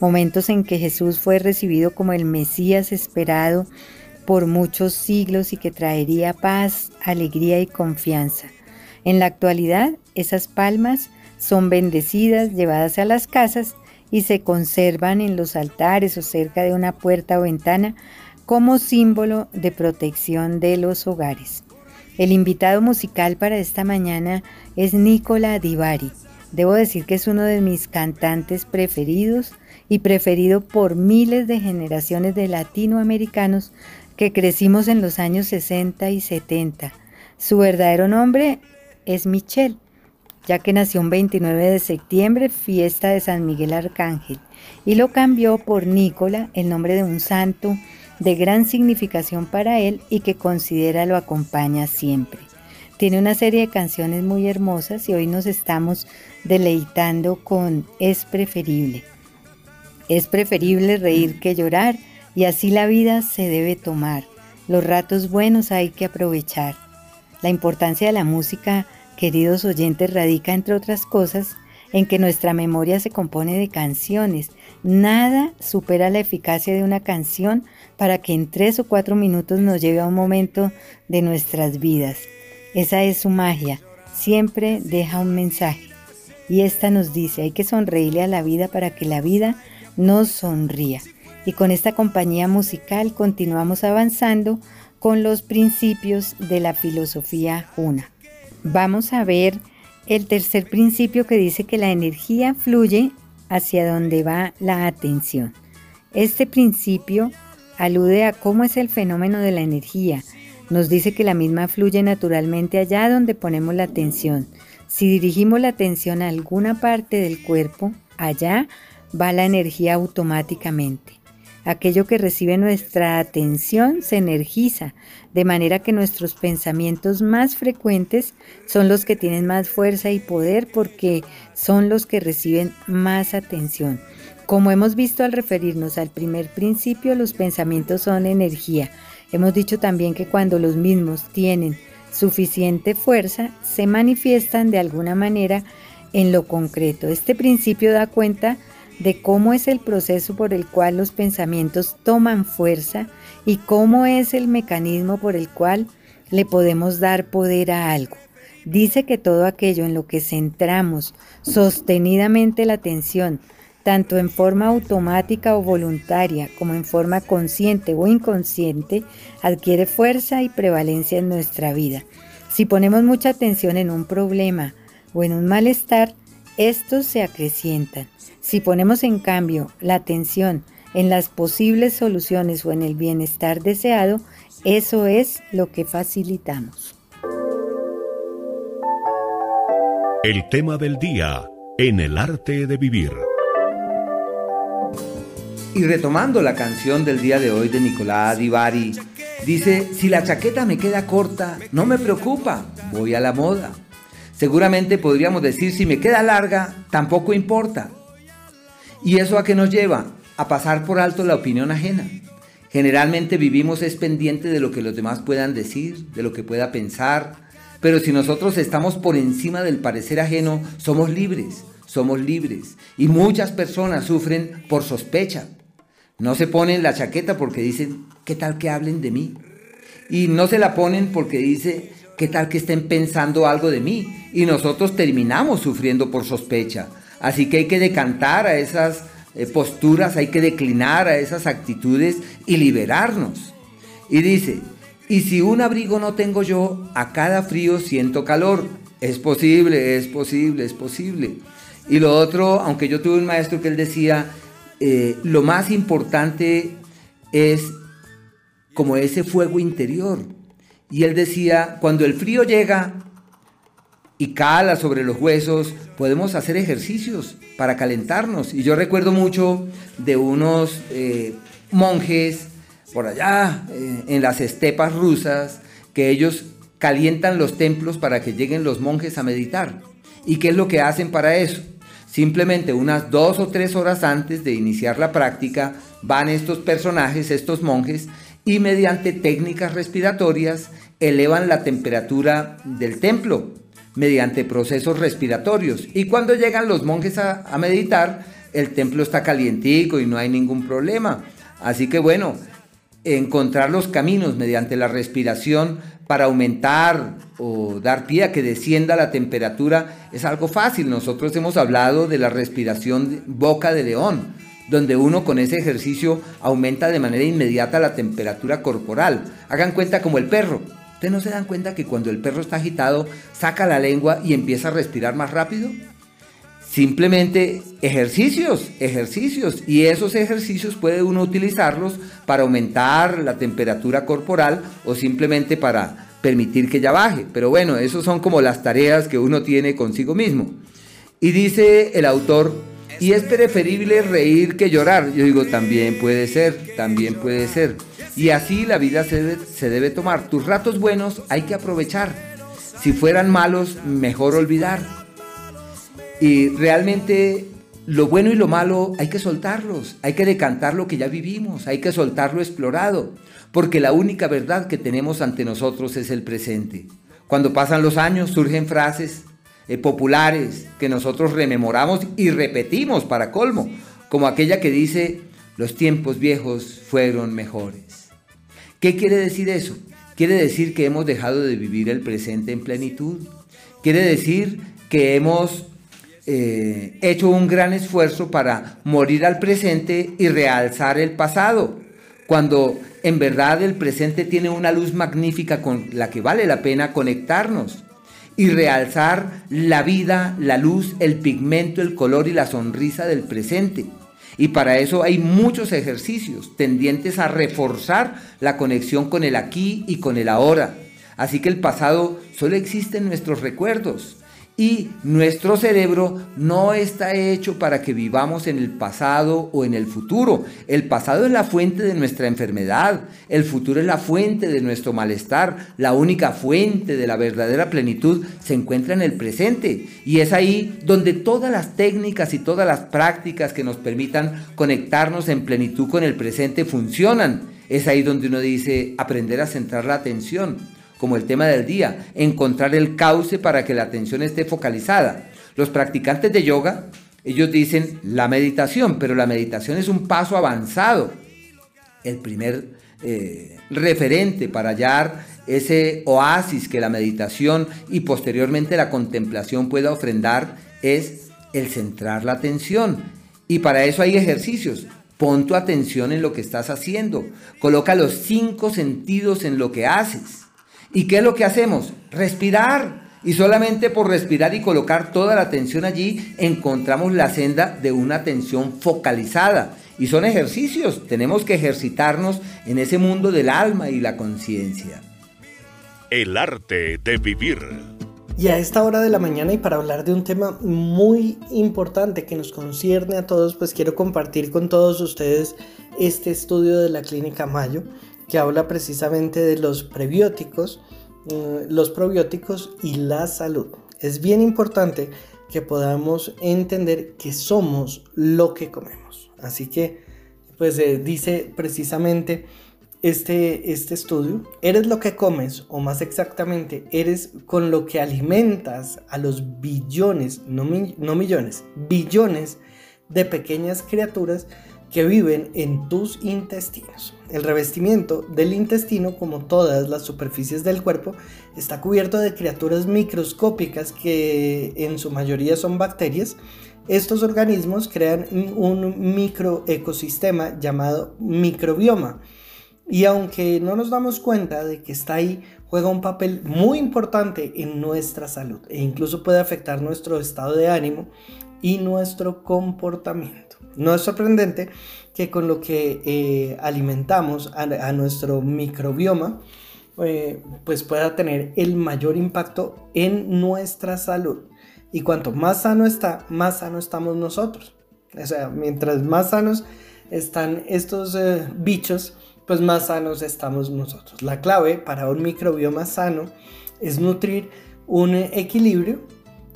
momentos en que Jesús fue recibido como el Mesías esperado por muchos siglos y que traería paz, alegría y confianza. En la actualidad, esas palmas son bendecidas, llevadas a las casas y se conservan en los altares o cerca de una puerta o ventana como símbolo de protección de los hogares. El invitado musical para esta mañana es Nicola Divari. Debo decir que es uno de mis cantantes preferidos y preferido por miles de generaciones de latinoamericanos que crecimos en los años 60 y 70. Su verdadero nombre es Michelle, ya que nació un 29 de septiembre, fiesta de San Miguel Arcángel, y lo cambió por Nicola, el nombre de un santo de gran significación para él y que considera lo acompaña siempre. Tiene una serie de canciones muy hermosas y hoy nos estamos deleitando con Es preferible. Es preferible reír que llorar y así la vida se debe tomar. Los ratos buenos hay que aprovechar. La importancia de la música, queridos oyentes, radica entre otras cosas en que nuestra memoria se compone de canciones. Nada supera la eficacia de una canción para que en tres o cuatro minutos nos lleve a un momento de nuestras vidas. Esa es su magia. Siempre deja un mensaje. Y esta nos dice, hay que sonreírle a la vida para que la vida nos sonría. Y con esta compañía musical continuamos avanzando con los principios de la filosofía Juna. Vamos a ver el tercer principio que dice que la energía fluye hacia donde va la atención. Este principio alude a cómo es el fenómeno de la energía. Nos dice que la misma fluye naturalmente allá donde ponemos la atención. Si dirigimos la atención a alguna parte del cuerpo, allá va la energía automáticamente. Aquello que recibe nuestra atención se energiza, de manera que nuestros pensamientos más frecuentes son los que tienen más fuerza y poder porque son los que reciben más atención. Como hemos visto al referirnos al primer principio, los pensamientos son energía. Hemos dicho también que cuando los mismos tienen suficiente fuerza, se manifiestan de alguna manera en lo concreto. Este principio da cuenta de cómo es el proceso por el cual los pensamientos toman fuerza y cómo es el mecanismo por el cual le podemos dar poder a algo. Dice que todo aquello en lo que centramos sostenidamente la atención, tanto en forma automática o voluntaria como en forma consciente o inconsciente, adquiere fuerza y prevalencia en nuestra vida. Si ponemos mucha atención en un problema o en un malestar, estos se acrecientan. Si ponemos en cambio la atención en las posibles soluciones o en el bienestar deseado, eso es lo que facilitamos. El tema del día en el arte de vivir. Y retomando la canción del día de hoy de Nicolás Divari, dice, si la chaqueta me queda corta, no me preocupa, voy a la moda. Seguramente podríamos decir, si me queda larga, tampoco importa. ¿Y eso a qué nos lleva? A pasar por alto la opinión ajena. Generalmente vivimos es pendiente de lo que los demás puedan decir, de lo que pueda pensar, pero si nosotros estamos por encima del parecer ajeno, somos libres, somos libres. Y muchas personas sufren por sospecha, no se ponen la chaqueta porque dicen, ¿qué tal que hablen de mí? Y no se la ponen porque dice, ¿qué tal que estén pensando algo de mí? Y nosotros terminamos sufriendo por sospecha. Así que hay que decantar a esas eh, posturas, hay que declinar a esas actitudes y liberarnos. Y dice, y si un abrigo no tengo yo, a cada frío siento calor. Es posible, es posible, es posible. Y lo otro, aunque yo tuve un maestro que él decía, eh, lo más importante es como ese fuego interior. Y él decía, cuando el frío llega y cala sobre los huesos, podemos hacer ejercicios para calentarnos. Y yo recuerdo mucho de unos eh, monjes por allá eh, en las estepas rusas, que ellos calientan los templos para que lleguen los monjes a meditar. ¿Y qué es lo que hacen para eso? Simplemente unas dos o tres horas antes de iniciar la práctica van estos personajes, estos monjes, y mediante técnicas respiratorias elevan la temperatura del templo mediante procesos respiratorios. Y cuando llegan los monjes a, meditar, el templo está calientico y no hay ningún problema. Así que bueno, encontrar los caminos mediante la respiración para aumentar o dar pie a que descienda la temperatura es algo fácil. Nosotros hemos hablado de la respiración boca de león, donde uno con ese ejercicio aumenta de manera inmediata la temperatura corporal. Hagan cuenta como el perro. ¿Ustedes no se dan cuenta que cuando el perro está agitado saca la lengua y empieza a respirar más rápido? Simplemente ejercicios, ejercicios. Y esos ejercicios puede uno utilizarlos para aumentar la temperatura corporal o simplemente para permitir que ya baje. Pero bueno, esos son como las tareas que uno tiene consigo mismo. Y dice el autor, y es preferible reír que llorar. Yo digo, también puede ser, también puede ser. Y así la vida se debe, se debe tomar. Tus ratos buenos hay que aprovechar. Si fueran malos, mejor olvidar. Y realmente lo bueno y lo malo hay que soltarlos, hay que decantar lo que ya vivimos, hay que soltar lo explorado, porque la única verdad que tenemos ante nosotros es el presente. Cuando pasan los años surgen frases eh, populares que nosotros rememoramos y repetimos para colmo, como aquella que dice, los tiempos viejos fueron mejores. ¿Qué quiere decir eso? Quiere decir que hemos dejado de vivir el presente en plenitud. Quiere decir que hemos eh, hecho un gran esfuerzo para morir al presente y realzar el pasado, cuando en verdad el presente tiene una luz magnífica con la que vale la pena conectarnos y realzar la vida, la luz, el pigmento, el color y la sonrisa del presente. Y para eso hay muchos ejercicios tendientes a reforzar la conexión con el aquí y con el ahora. Así que el pasado solo existe en nuestros recuerdos y nuestro cerebro no está hecho para que vivamos en el pasado o en el futuro. El pasado es la fuente de nuestra enfermedad, el futuro es la fuente de nuestro malestar, la única fuente de la verdadera plenitud se encuentra en el presente. Y es ahí donde todas las técnicas y todas las prácticas que nos permitan conectarnos en plenitud con el presente funcionan. Es ahí donde uno dice aprender a centrar la atención como el tema del día, encontrar el cauce para que la atención esté focalizada. Los practicantes de yoga, ellos dicen la meditación, pero la meditación es un paso avanzado. El primer eh, referente para hallar ese oasis que la meditación y posteriormente la contemplación pueda ofrendar es el centrar la atención. Y para eso hay ejercicios. Pon tu atención en lo que estás haciendo. Coloca los cinco sentidos en lo que haces. ¿Y qué es lo que hacemos? Respirar. Y solamente por respirar y colocar toda la atención allí encontramos la senda de una atención focalizada. Y son ejercicios. Tenemos que ejercitarnos en ese mundo del alma y la conciencia. El arte de vivir. Y a esta hora de la mañana y para hablar de un tema muy importante que nos concierne a todos, pues quiero compartir con todos ustedes este estudio de la Clínica Mayo que habla precisamente de los prebióticos, los probióticos y la salud. Es bien importante que podamos entender que somos lo que comemos. Así que, pues eh, dice precisamente este, este estudio, eres lo que comes, o más exactamente, eres con lo que alimentas a los billones, no, no millones, billones de pequeñas criaturas que viven en tus intestinos. El revestimiento del intestino, como todas las superficies del cuerpo, está cubierto de criaturas microscópicas que en su mayoría son bacterias. Estos organismos crean un microecosistema llamado microbioma y aunque no nos damos cuenta de que está ahí, juega un papel muy importante en nuestra salud e incluso puede afectar nuestro estado de ánimo y nuestro comportamiento. No es sorprendente que con lo que eh, alimentamos a, nuestro microbioma, eh, pues pueda tener el mayor impacto en nuestra salud. Y cuanto más sano está, más sano estamos nosotros. O sea, mientras más sanos están estos eh, bichos, pues más sanos estamos nosotros. La clave para un microbioma sano es nutrir un equilibrio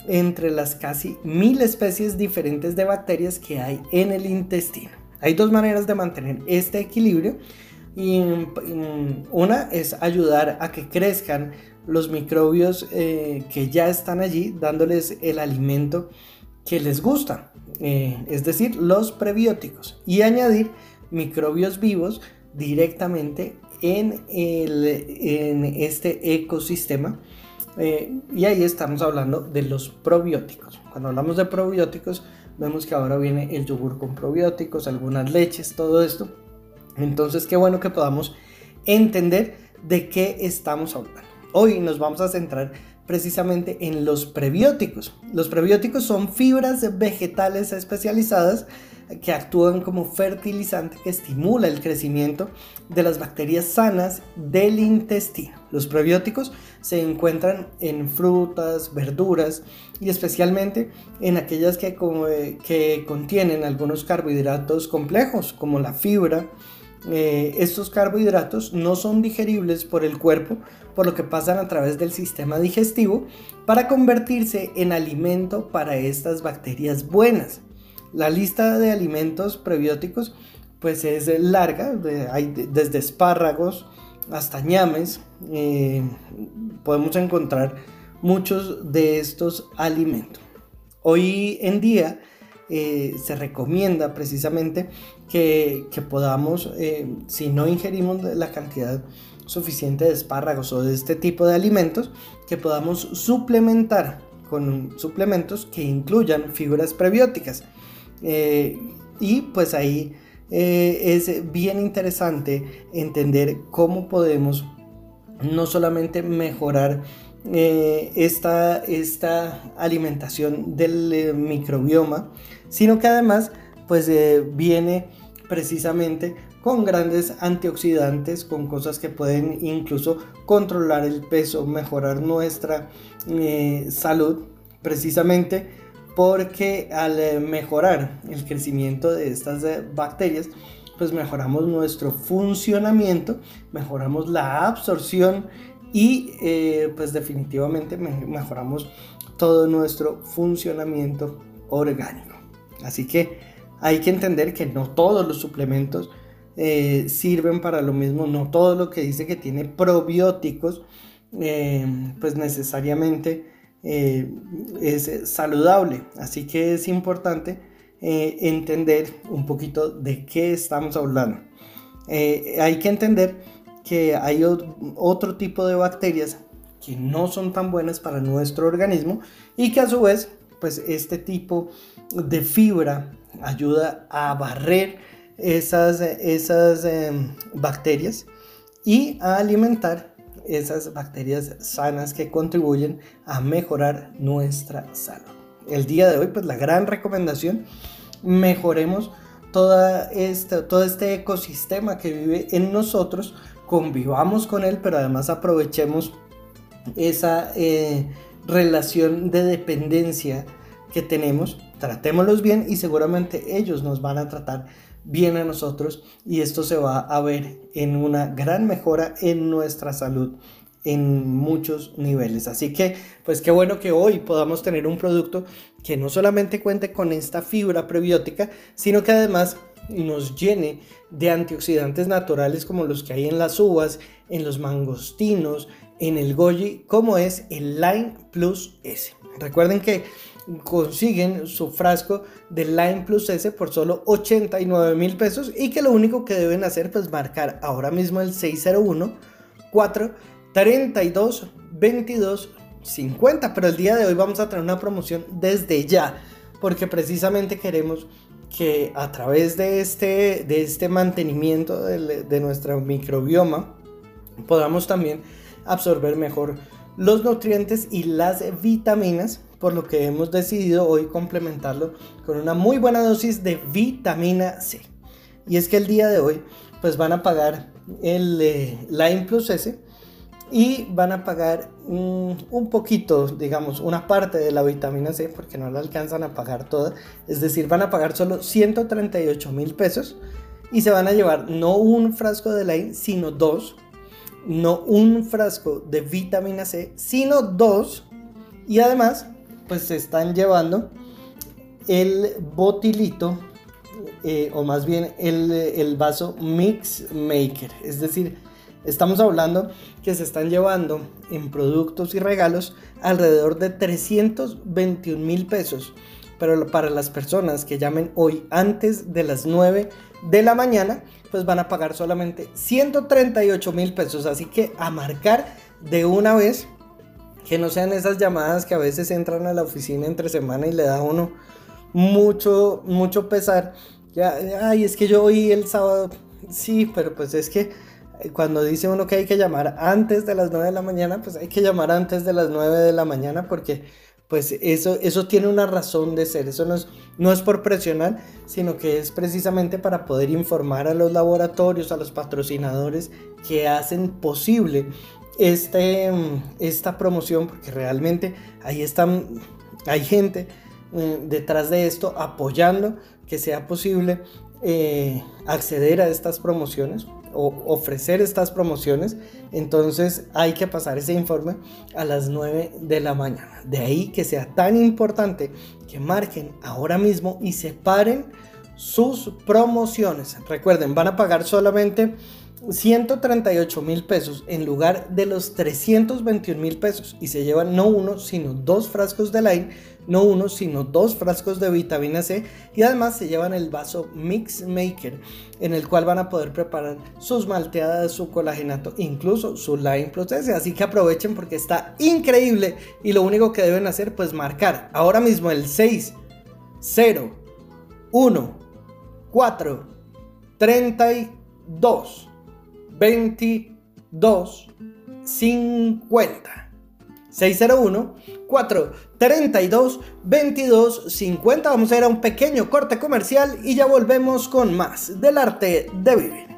entre las casi mil especies diferentes de bacterias que hay en el intestino. Hay dos maneras de mantener este equilibrio y mm, una es ayudar a que crezcan los microbios eh, que ya están allí dándoles el alimento que les gusta, eh, es decir, los prebióticos y añadir microbios vivos directamente en, el, en este ecosistema. Eh, y ahí estamos hablando de los probióticos. Cuando hablamos de probióticos, vemos que ahora viene el yogur con probióticos, algunas leches, todo esto. Entonces, qué bueno que podamos entender de qué estamos hablando. Hoy nos vamos a centrar precisamente en los prebióticos. Los prebióticos son fibras vegetales especializadas que actúan como fertilizante que estimula el crecimiento de las bacterias sanas del intestino. Los probióticos se encuentran en frutas, verduras y especialmente en aquellas que, contienen algunos carbohidratos complejos como la fibra. Eh, estos carbohidratos no son digeribles por el cuerpo, por lo que pasan a través del sistema digestivo para convertirse en alimento para estas bacterias buenas. La lista de alimentos prebióticos pues es larga, hay desde espárragos hasta ñames, eh, podemos encontrar muchos de estos alimentos. Hoy en día eh, se recomienda precisamente que, podamos, eh, si no ingerimos la cantidad suficiente de espárragos o de este tipo de alimentos, que podamos suplementar con suplementos que incluyan fibras prebióticas. Eh, y pues ahí eh, es bien interesante entender cómo podemos no solamente mejorar eh, esta, esta, alimentación del microbioma, sino que además pues viene precisamente con grandes antioxidantes, con cosas que pueden incluso controlar el peso, mejorar nuestra salud, precisamente porque al eh, mejorar el crecimiento de estas eh, bacterias, pues mejoramos nuestro funcionamiento, mejoramos la absorción y eh, pues definitivamente mejoramos todo nuestro funcionamiento orgánico. Así que hay que entender que no todos los suplementos sirven para lo mismo, no todo lo que dice que tiene probióticos, pues necesariamente eh, es saludable. Así que es importante eh, entender un poquito de qué estamos hablando. Eh, hay que entender que hay otro tipo de bacterias que no son tan buenas para nuestro organismo y que a su vez pues este tipo de fibra ayuda a barrer esas, esas em, bacterias y a alimentar esas bacterias sanas que contribuyen a mejorar nuestra salud. El día de hoy, pues la gran recomendación, mejoremos toda este, todo este ecosistema que vive en nosotros, convivamos con él, pero además aprovechemos esa eh, relación de dependencia que tenemos, tratémoslos bien y seguramente ellos nos van a tratar bien a nosotros y esto se va a ver en una gran mejora en nuestra salud en muchos niveles. Así que, pues qué bueno que hoy podamos tener un producto que no solamente cuente con esta fibra prebiótica, sino que además nos llene de antioxidantes naturales como los que hay en las uvas, en los mangostinos, en el goji, como es el Line Plus S. Recuerden que consiguen su frasco de Line Plus S por solo 89 mil pesos y que lo único que deben hacer es pues, marcar ahora mismo el 601 4 32 22 50 pero el día de hoy vamos a tener una promoción desde ya porque precisamente queremos que a través de este, de este mantenimiento de, de nuestro microbioma podamos también absorber mejor los nutrientes y las vitaminas por lo que hemos decidido hoy complementarlo con una muy buena dosis de vitamina C. Y es que el día de hoy pues van a pagar el eh, Plus S y van a pagar un poquito, digamos, una parte de la vitamina C porque no la alcanzan a pagar toda. Es decir, van a pagar solo 138 mil pesos y se van a llevar no un frasco de Line, sino dos. No un frasco de vitamina C, sino dos. Y además pues se están llevando el botilito, eh, o más bien el, el vaso Mix Maker. Es decir, estamos hablando que se están llevando en productos y regalos alrededor de 321 mil pesos. Pero para las personas que llamen hoy antes de las 9 de la mañana, pues van a pagar solamente 138 mil pesos. Así que a marcar de una vez que no sean esas llamadas que a veces entran a la oficina entre semana y le da a uno mucho, mucho pesar. Ya, ay, es que yo oí el sábado. Sí, pero pues es que cuando dice uno que hay que llamar antes de las 9 de la mañana, pues hay que llamar antes de las 9 de la mañana porque pues eso, eso tiene una razón de ser. Eso no es, no es por presionar, sino que es precisamente para poder informar a los laboratorios, a los patrocinadores que hacen posible este, esta promoción, porque realmente ahí están, hay gente eh, detrás de esto apoyando que sea posible eh, acceder a estas promociones o ofrecer estas promociones, entonces hay que pasar ese informe a las 9 de la mañana. De ahí que sea tan importante que marquen ahora mismo y separen sus promociones. Recuerden, van a pagar solamente 138 mil pesos en lugar de los 321 mil pesos. Y se llevan no uno sino dos frascos de Line, no uno sino dos frascos de vitamina C. Y además se llevan el vaso Mix Maker en el cual van a poder preparar sus malteadas, su colagenato, incluso su Line Plus así que aprovechen porque está increíble y lo único que deben hacer pues marcar ahora mismo el 6 0 1 4 32 22 50. 601 432 22 50. Vamos a ir a un pequeño corte comercial y ya volvemos con más del arte de vivir.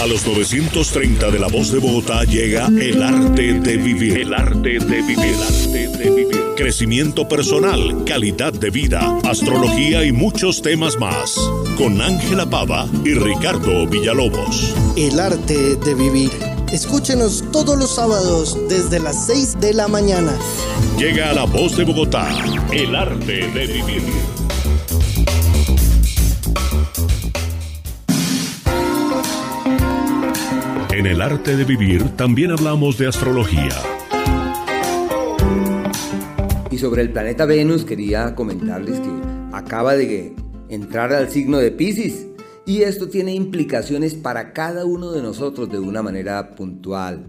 A los 930 de la voz de Bogotá llega el arte de vivir. El arte de vivir. El arte de vivir. Crecimiento personal, calidad de vida, astrología y muchos temas más. Con Ángela Pava y Ricardo Villalobos. El arte de vivir. Escúchenos todos los sábados desde las 6 de la mañana. Llega a la voz de Bogotá. El arte de vivir. En el arte de vivir también hablamos de astrología. Y sobre el planeta Venus quería comentarles que acaba de entrar al signo de Pisces y esto tiene implicaciones para cada uno de nosotros de una manera puntual.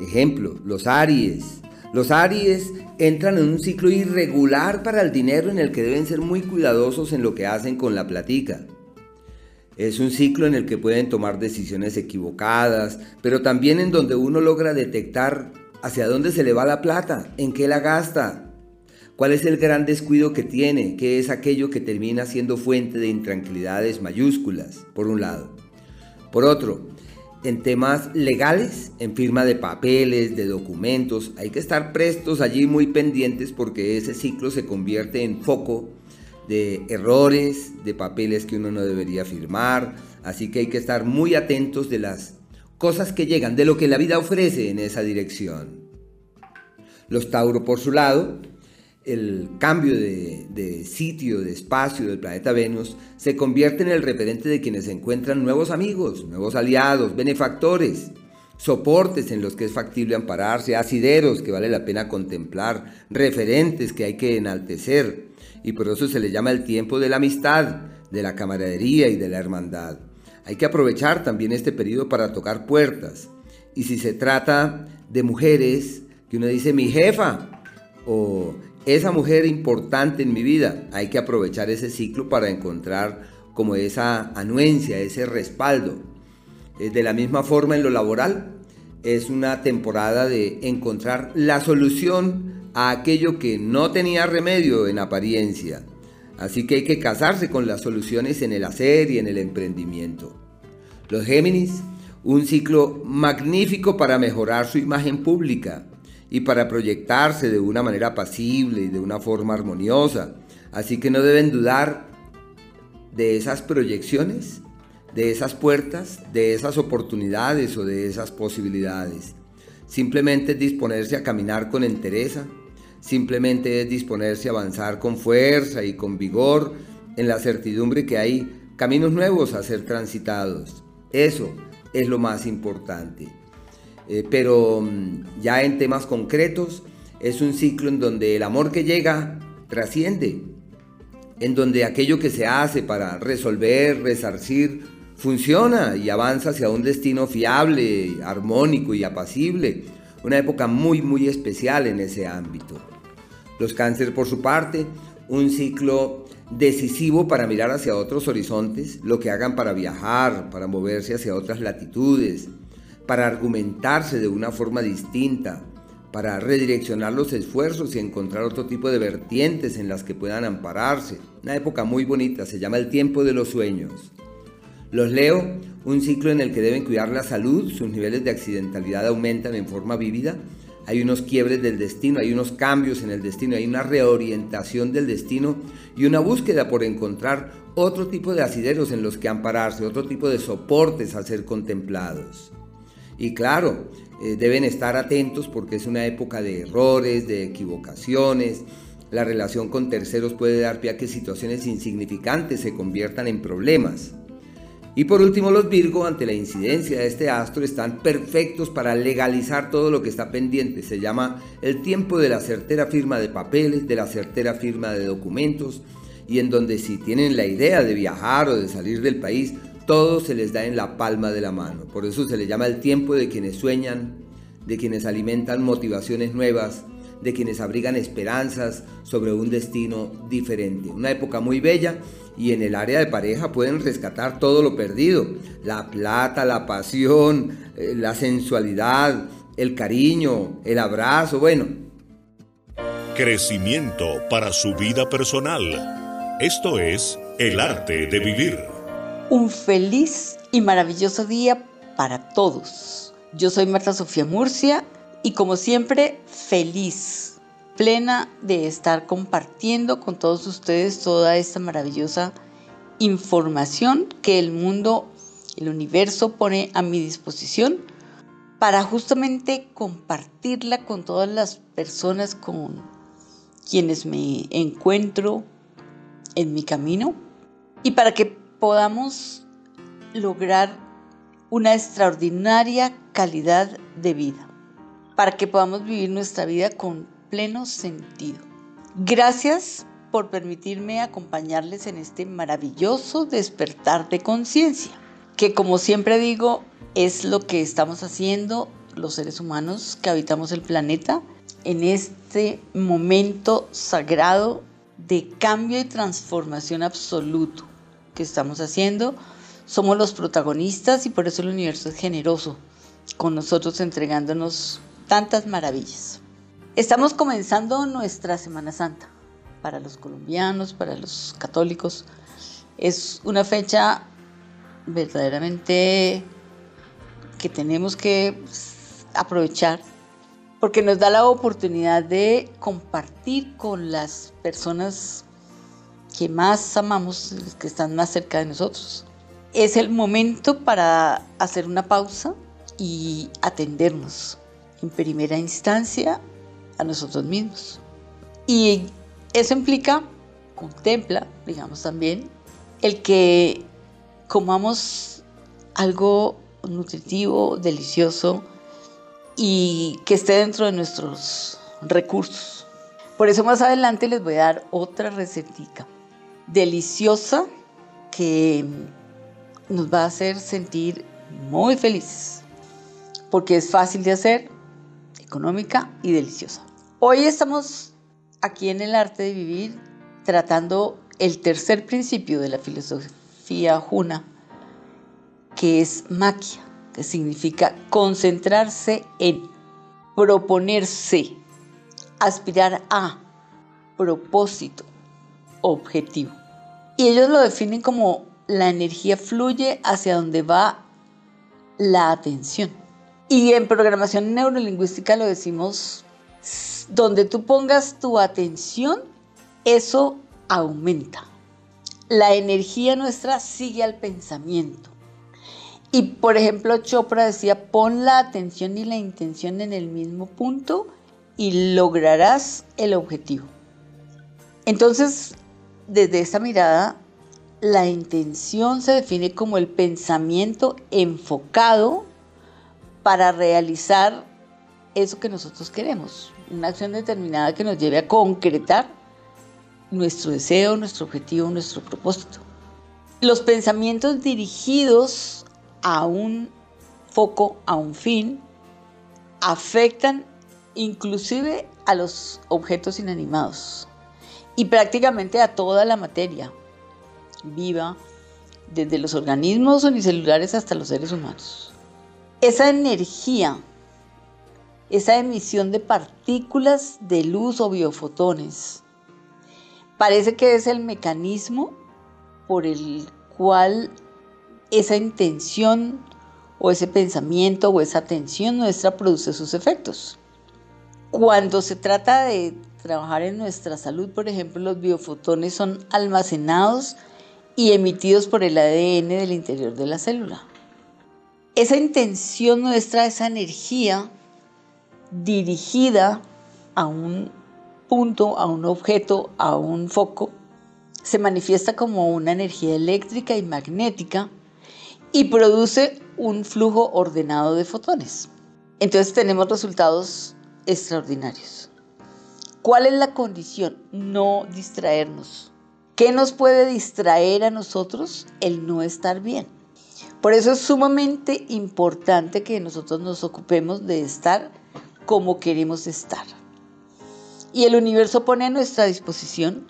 Ejemplo, los Aries, Los Aries entran en un ciclo irregular para el dinero en el que deben ser muy cuidadosos en lo que hacen con la platica. Es un ciclo en el que pueden tomar decisiones equivocadas, pero también en donde uno logra detectar hacia dónde se le va la plata, en qué la gasta, cuál es el gran descuido que tiene, qué es aquello que termina siendo fuente de intranquilidades mayúsculas, por un lado. Por otro, en temas legales, en firma de papeles, de documentos, hay que estar prestos allí muy pendientes porque ese ciclo se convierte en foco de errores, de papeles que uno no debería firmar, así que hay que estar muy atentos de las cosas que llegan, de lo que la vida ofrece en esa dirección. Los Tauro por su lado el cambio de, sitio, de espacio del planeta Venus, se convierte en el referente de quienes encuentran nuevos amigos, nuevos aliados, benefactores, soportes en los que es factible ampararse, asideros que vale la pena contemplar, referentes que hay que enaltecer. Y por eso se le llama el tiempo de la amistad, de la camaradería y de la hermandad. Hay que aprovechar también este periodo para tocar puertas. Y si se trata de mujeres, que uno dice mi jefa, o esa mujer importante en mi vida, hay que aprovechar ese ciclo para encontrar como esa anuencia, ese respaldo. Eh, de la misma forma en lo laboral, es una temporada de encontrar la solución a aquello que no tenía remedio en apariencia. Así que hay que casarse con las soluciones en el hacer y en el emprendimiento. Los Géminis, un ciclo magnífico para mejorar su imagen pública y para proyectarse de una manera pasible y de una forma armoniosa. Así que no deben dudar de esas proyecciones, de esas puertas, de esas oportunidades o de esas posibilidades. Simplemente disponerse a caminar con entereza, simplemente es disponerse a avanzar con fuerza y con vigor en la certidumbre que hay caminos nuevos a ser transitados. Eso es lo más importante. Eh, pero mm, ya en temas concretos es un ciclo en donde el amor que llega trasciende, en donde aquello que se hace para resolver, resarcir, funciona y avanza hacia un destino fiable, armónico y apacible. Una época muy, muy especial en ese ámbito. Los cánceres, por su parte, un ciclo decisivo para mirar hacia otros horizontes, lo que hagan para viajar, para moverse hacia otras latitudes, para argumentarse de una forma distinta, para redireccionar los esfuerzos y encontrar otro tipo de vertientes en las que puedan ampararse. Una época muy bonita, se llama el tiempo de los sueños. Los leo, un ciclo en el que deben cuidar la salud, sus niveles de accidentalidad aumentan en forma vívida, hay unos quiebres del destino, hay unos cambios en el destino, hay una reorientación del destino y una búsqueda por encontrar otro tipo de asideros en los que ampararse, otro tipo de soportes a ser contemplados. Y claro, eh, deben estar atentos porque es una época de errores, de equivocaciones. La relación con terceros puede dar pie a que situaciones insignificantes se conviertan en problemas. Y por último, los Virgo, ante la incidencia de este astro, están perfectos para legalizar todo lo que está pendiente. Se llama el tiempo de la certera firma de papeles, de la certera firma de documentos, y en donde si tienen la idea de viajar o de salir del país, todo se les da en la palma de la mano. Por eso se le llama el tiempo de quienes sueñan, de quienes alimentan motivaciones nuevas, de quienes abrigan esperanzas sobre un destino diferente. Una época muy bella y en el área de pareja pueden rescatar todo lo perdido. La plata, la pasión, eh, la sensualidad, el cariño, el abrazo, bueno. Crecimiento para su vida personal. Esto es el arte de vivir un feliz y maravilloso día para todos. Yo soy Marta Sofía Murcia y como siempre feliz, plena de estar compartiendo con todos ustedes toda esta maravillosa información que el mundo, el universo pone a mi disposición para justamente compartirla con todas las personas con quienes me encuentro en mi camino y para que podamos lograr una extraordinaria calidad de vida, para que podamos vivir nuestra vida con pleno sentido. Gracias por permitirme acompañarles en este maravilloso despertar de conciencia, que como siempre digo, es lo que estamos haciendo los seres humanos que habitamos el planeta en este momento sagrado de cambio y transformación absoluto que estamos haciendo. Somos los protagonistas y por eso el universo es generoso con nosotros entregándonos tantas maravillas. Estamos comenzando nuestra Semana Santa para los colombianos, para los católicos. Es una fecha verdaderamente que tenemos que aprovechar porque nos da la oportunidad de compartir con las personas que más amamos, que están más cerca de nosotros. Es el momento para hacer una pausa y atendernos en primera instancia nosotros mismos. Y eso implica, contempla, digamos también, el que comamos algo nutritivo, delicioso, y que esté dentro de nuestros recursos. Por eso más adelante les voy a dar otra recetica deliciosa que nos va a hacer sentir muy felices, porque es fácil de hacer, económica y deliciosa. Hoy estamos aquí en el arte de vivir tratando el tercer principio de la filosofía juna, que es maquia que significa concentrarse en, proponerse, aspirar a, propósito, objetivo. Y ellos lo definen como la energía fluye hacia donde va la atención. Y en programación neurolingüística lo decimos, donde tú pongas tu atención, eso aumenta. La energía nuestra sigue al pensamiento. Y por ejemplo, Chopra decía, pon la atención y la intención en el mismo punto y lograrás el objetivo. Entonces, desde esa mirada, la intención se define como el pensamiento enfocado para realizar eso que nosotros queremos, una acción determinada que nos lleve a concretar nuestro deseo, nuestro objetivo, nuestro propósito. Los pensamientos dirigidos a un foco, a un fin, afectan inclusive a los objetos inanimados y prácticamente a toda la materia viva, desde los organismos unicelulares hasta los seres humanos. Esa energía, esa emisión de partículas de luz o biofotones, parece que es el mecanismo por el cual esa intención o ese pensamiento o esa atención nuestra produce sus efectos. Cuando se trata de trabajar en nuestra salud, por ejemplo, los biofotones son almacenados y emitidos por el ADN del interior de la célula. Esa intención nuestra, esa energía dirigida a un punto, a un objeto, a un foco, se manifiesta como una energía eléctrica y magnética y produce un flujo ordenado de fotones. Entonces tenemos resultados extraordinarios. ¿Cuál es la condición? No distraernos. ¿Qué nos puede distraer a nosotros? El no estar bien. Por eso es sumamente importante que nosotros nos ocupemos de estar como queremos estar. Y el universo pone a nuestra disposición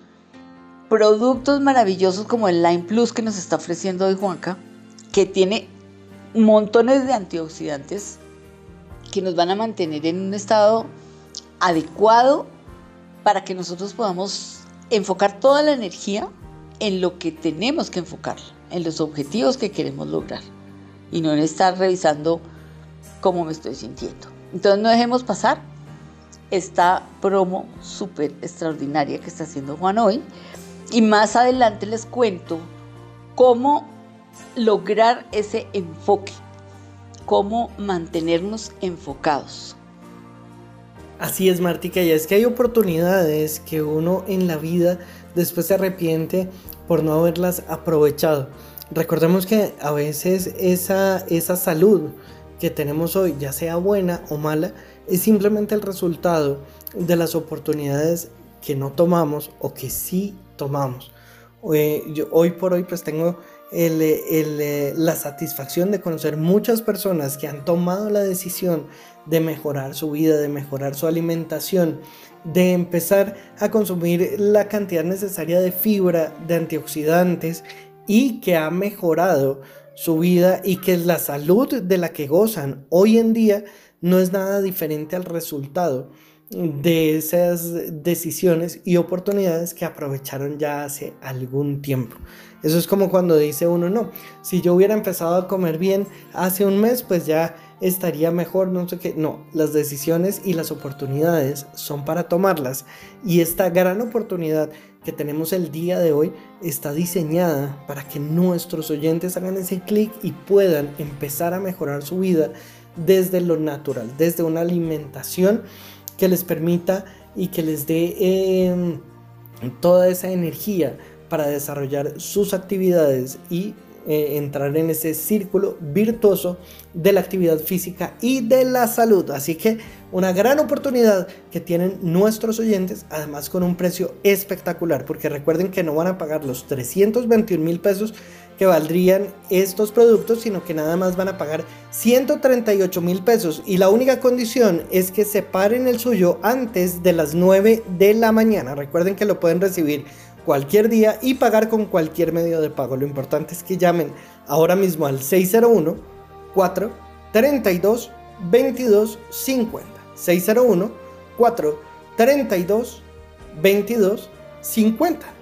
productos maravillosos como el Line Plus que nos está ofreciendo hoy Juanca, que tiene montones de antioxidantes que nos van a mantener en un estado adecuado para que nosotros podamos enfocar toda la energía en lo que tenemos que enfocar, en los objetivos que queremos lograr y no en estar revisando cómo me estoy sintiendo. Entonces no dejemos pasar esta promo súper extraordinaria que está haciendo Juan hoy y más adelante les cuento cómo lograr ese enfoque, cómo mantenernos enfocados. Así es, Martica, y es que hay oportunidades que uno en la vida después se arrepiente por no haberlas aprovechado. Recordemos que a veces esa, esa salud que tenemos hoy, ya sea buena o mala, es simplemente el resultado de las oportunidades que no tomamos o que sí tomamos. Eh, hoy por hoy pues tengo eh, la satisfacción de conocer muchas personas que han tomado la decisión de mejorar su vida, de mejorar su alimentación, de empezar a consumir la cantidad necesaria de fibra, de antioxidantes y que ha mejorado su vida y que la salud de la que gozan hoy en día no es nada diferente al resultado de esas decisiones y oportunidades que aprovecharon ya hace algún tiempo. Eso es como cuando dice uno, no, si yo hubiera empezado a comer bien hace un mes, pues ya estaría mejor, no sé qué. No, las decisiones y las oportunidades son para tomarlas. Y esta gran oportunidad que tenemos el día de hoy está diseñada para que nuestros oyentes hagan ese clic y puedan empezar a mejorar su vida desde lo natural, desde una alimentación que les permita y que les dé em, toda esa energía para desarrollar sus actividades y eh, entrar en ese círculo virtuoso de la actividad física y de la salud. Así que una gran oportunidad que tienen nuestros oyentes, además con un precio espectacular, porque recuerden que no van a pagar los 321 mil pesos que valdrían estos productos, sino que nada más van a pagar 138 mil pesos. Y la única condición es que separen el suyo antes de las 9 de la mañana. Recuerden que lo pueden recibir cualquier día y pagar con cualquier medio de pago. Lo importante es que llamen ahora mismo al 601 4 32 22 50. 601 4 32 22 50.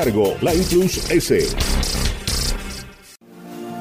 cargo, Plus S.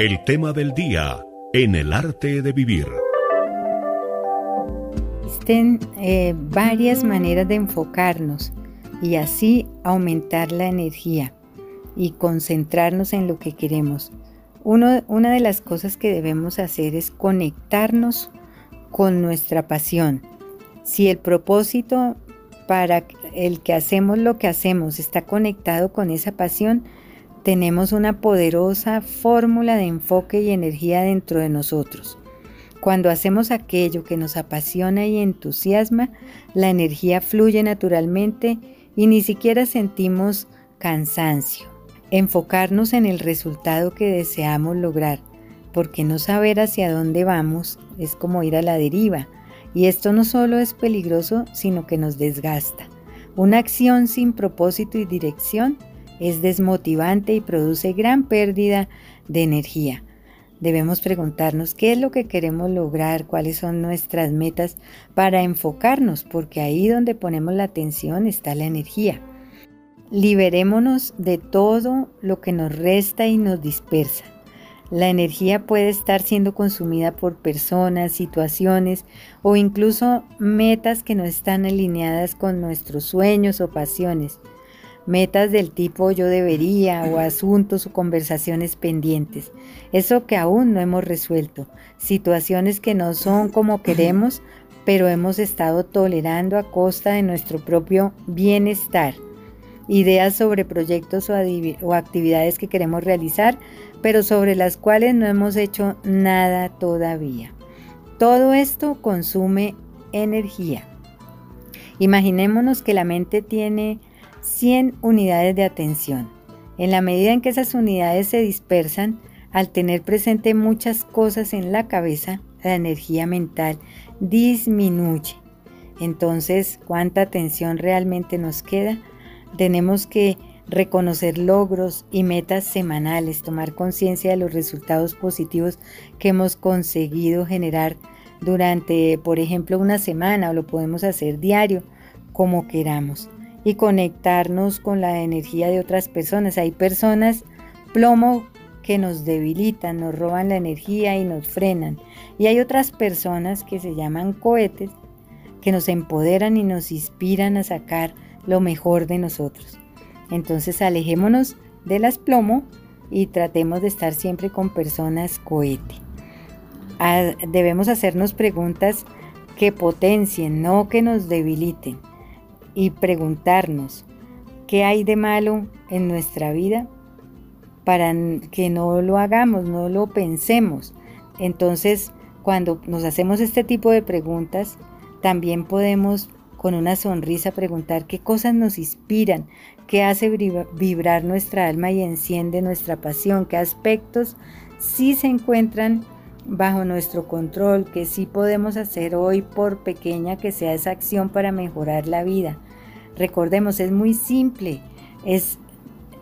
El tema del día en el arte de vivir. Existen eh, varias maneras de enfocarnos y así aumentar la energía y concentrarnos en lo que queremos. una de las cosas que debemos hacer es conectarnos con nuestra pasión. Si el propósito para el que hacemos lo que hacemos está conectado con esa pasión, tenemos una poderosa fórmula de enfoque y energía dentro de nosotros. Cuando hacemos aquello que nos apasiona y entusiasma, la energía fluye naturalmente y ni siquiera sentimos cansancio. Enfocarnos en el resultado que deseamos lograr, porque no saber hacia dónde vamos es como ir a la deriva, y esto no solo es peligroso, sino que nos desgasta. Una acción sin propósito y dirección es desmotivante y produce gran pérdida de energía. Debemos preguntarnos qué es lo que queremos lograr, cuáles son nuestras metas para enfocarnos, porque ahí donde ponemos la atención está la energía. Liberémonos de todo lo que nos resta y nos dispersa. La energía puede estar siendo consumida por personas, situaciones o incluso metas que no están alineadas con nuestros sueños o pasiones metas del tipo yo debería o asuntos o conversaciones pendientes, eso que aún no hemos resuelto, situaciones que no son como queremos, pero hemos estado tolerando a costa de nuestro propio bienestar, ideas sobre proyectos o, o actividades que queremos realizar, pero sobre las cuales no hemos hecho nada todavía. Todo esto consume energía. Imaginémonos que la mente tiene 100 unidades de atención. En la medida en que esas unidades se dispersan, al tener presente muchas cosas en la cabeza, la energía mental disminuye. Entonces, ¿cuánta atención realmente nos queda? Tenemos que reconocer logros y metas semanales, tomar conciencia de los resultados positivos que hemos conseguido generar durante, por ejemplo, una semana o lo podemos hacer diario, como queramos, y conectarnos con la energía de otras personas. Hay personas plomo que nos debilitan, nos roban la energía y nos frenan. Y hay otras personas que se llaman cohetes, que nos empoderan y nos inspiran a sacar lo mejor de nosotros. Entonces alejémonos de las plomo y tratemos de estar siempre con personas cohete. Ah, debemos hacernos preguntas que potencien, no que nos debiliten. Y preguntarnos, ¿qué hay de malo en nuestra vida? Para que no lo hagamos, no lo pensemos. Entonces, cuando nos hacemos este tipo de preguntas, también podemos con una sonrisa preguntar qué cosas nos inspiran, qué hace vibrar nuestra alma y enciende nuestra pasión, qué aspectos sí se encuentran bajo nuestro control, que sí podemos hacer hoy por pequeña que sea esa acción para mejorar la vida. Recordemos, es muy simple, es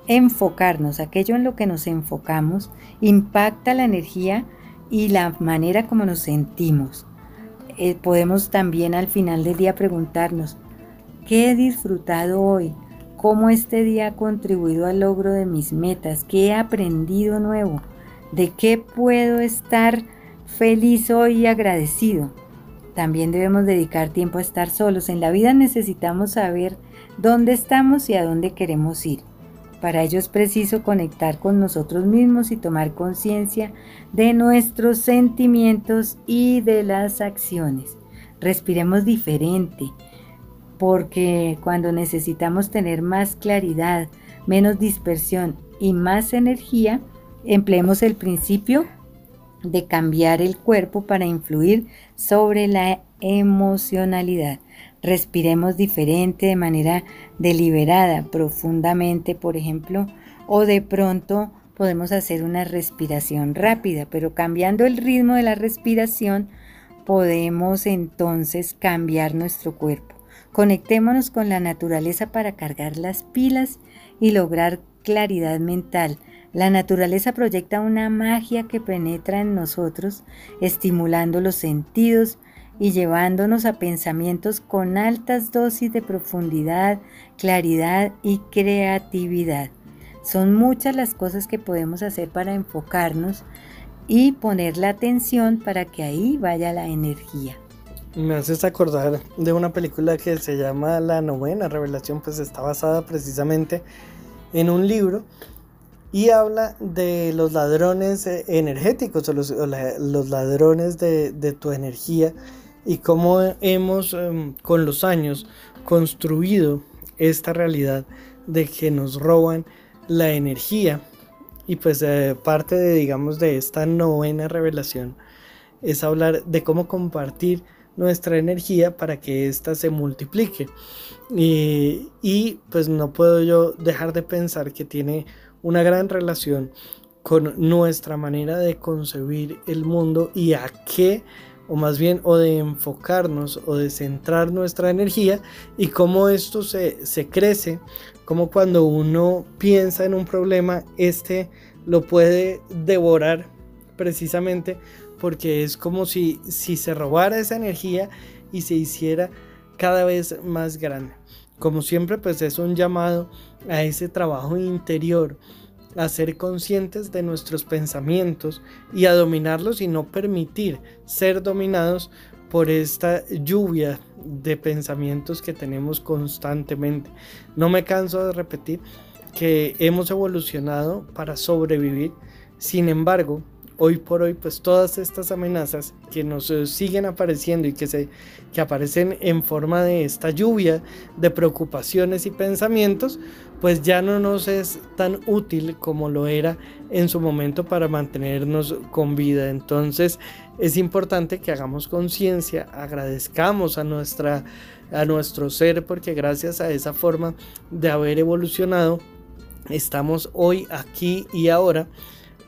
enfocarnos, aquello en lo que nos enfocamos impacta la energía y la manera como nos sentimos. Eh, podemos también al final del día preguntarnos, ¿qué he disfrutado hoy? ¿Cómo este día ha contribuido al logro de mis metas? ¿Qué he aprendido nuevo? ¿De qué puedo estar feliz hoy y agradecido? También debemos dedicar tiempo a estar solos. En la vida necesitamos saber dónde estamos y a dónde queremos ir. Para ello es preciso conectar con nosotros mismos y tomar conciencia de nuestros sentimientos y de las acciones. Respiremos diferente, porque cuando necesitamos tener más claridad, menos dispersión y más energía, empleemos el principio de cambiar el cuerpo para influir sobre la emocionalidad respiremos diferente, de manera deliberada, profundamente, por ejemplo, o de pronto podemos hacer una respiración rápida, pero cambiando el ritmo de la respiración podemos entonces cambiar nuestro cuerpo. Conectémonos con la naturaleza para cargar las pilas y lograr claridad mental. La naturaleza proyecta una magia que penetra en nosotros, estimulando los sentidos, y llevándonos a pensamientos con altas dosis de profundidad, claridad y creatividad. Son muchas las cosas que podemos hacer para enfocarnos y poner la atención para que ahí vaya la energía. Me haces acordar de una película que se llama La novena revelación, pues está basada precisamente en un libro y habla de los ladrones energéticos o los, ladrones de, de tu energía y cómo hemos em, con los años construido esta realidad de que nos roban la energía. Y pues eh, parte de digamos de esta novena revelación es hablar de cómo compartir nuestra energía para que ésta se multiplique. Y, y pues no puedo yo dejar de pensar que tiene una gran relación con nuestra manera de concebir el mundo y a qué o más bien o de enfocarnos o de centrar nuestra energía y cómo esto se, se crece, como cuando uno piensa en un problema, este lo puede devorar precisamente porque es como si, si se robara esa energía y se hiciera cada vez más grande. Como siempre, pues es un llamado a ese trabajo interior, a ser conscientes de nuestros pensamientos y a dominarlos y no permitir ser dominados por esta lluvia de pensamientos que tenemos constantemente. No me canso de repetir que hemos evolucionado para sobrevivir, sin embargo, hoy por hoy, pues todas estas amenazas que nos eh, siguen apareciendo y que, se, que aparecen en forma de esta lluvia de preocupaciones y pensamientos, pues ya no nos es tan útil como lo era en su momento para mantenernos con vida. Entonces es importante que hagamos conciencia, agradezcamos a, nuestra, a nuestro ser, porque gracias a esa forma de haber evolucionado, estamos hoy aquí y ahora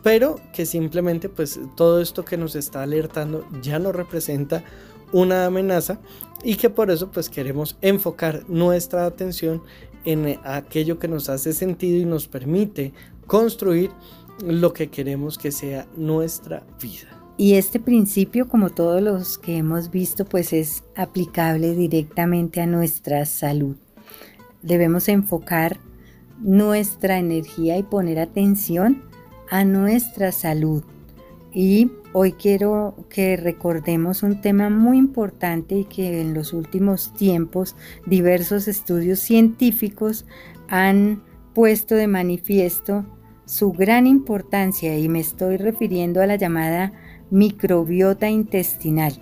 pero que simplemente pues todo esto que nos está alertando ya no representa una amenaza y que por eso pues queremos enfocar nuestra atención en aquello que nos hace sentido y nos permite construir lo que queremos que sea nuestra vida. Y este principio, como todos los que hemos visto, pues es aplicable directamente a nuestra salud. Debemos enfocar nuestra energía y poner atención a nuestra salud. Y hoy quiero que recordemos un tema muy importante y que en los últimos tiempos diversos estudios científicos han puesto de manifiesto su gran importancia y me estoy refiriendo a la llamada microbiota intestinal.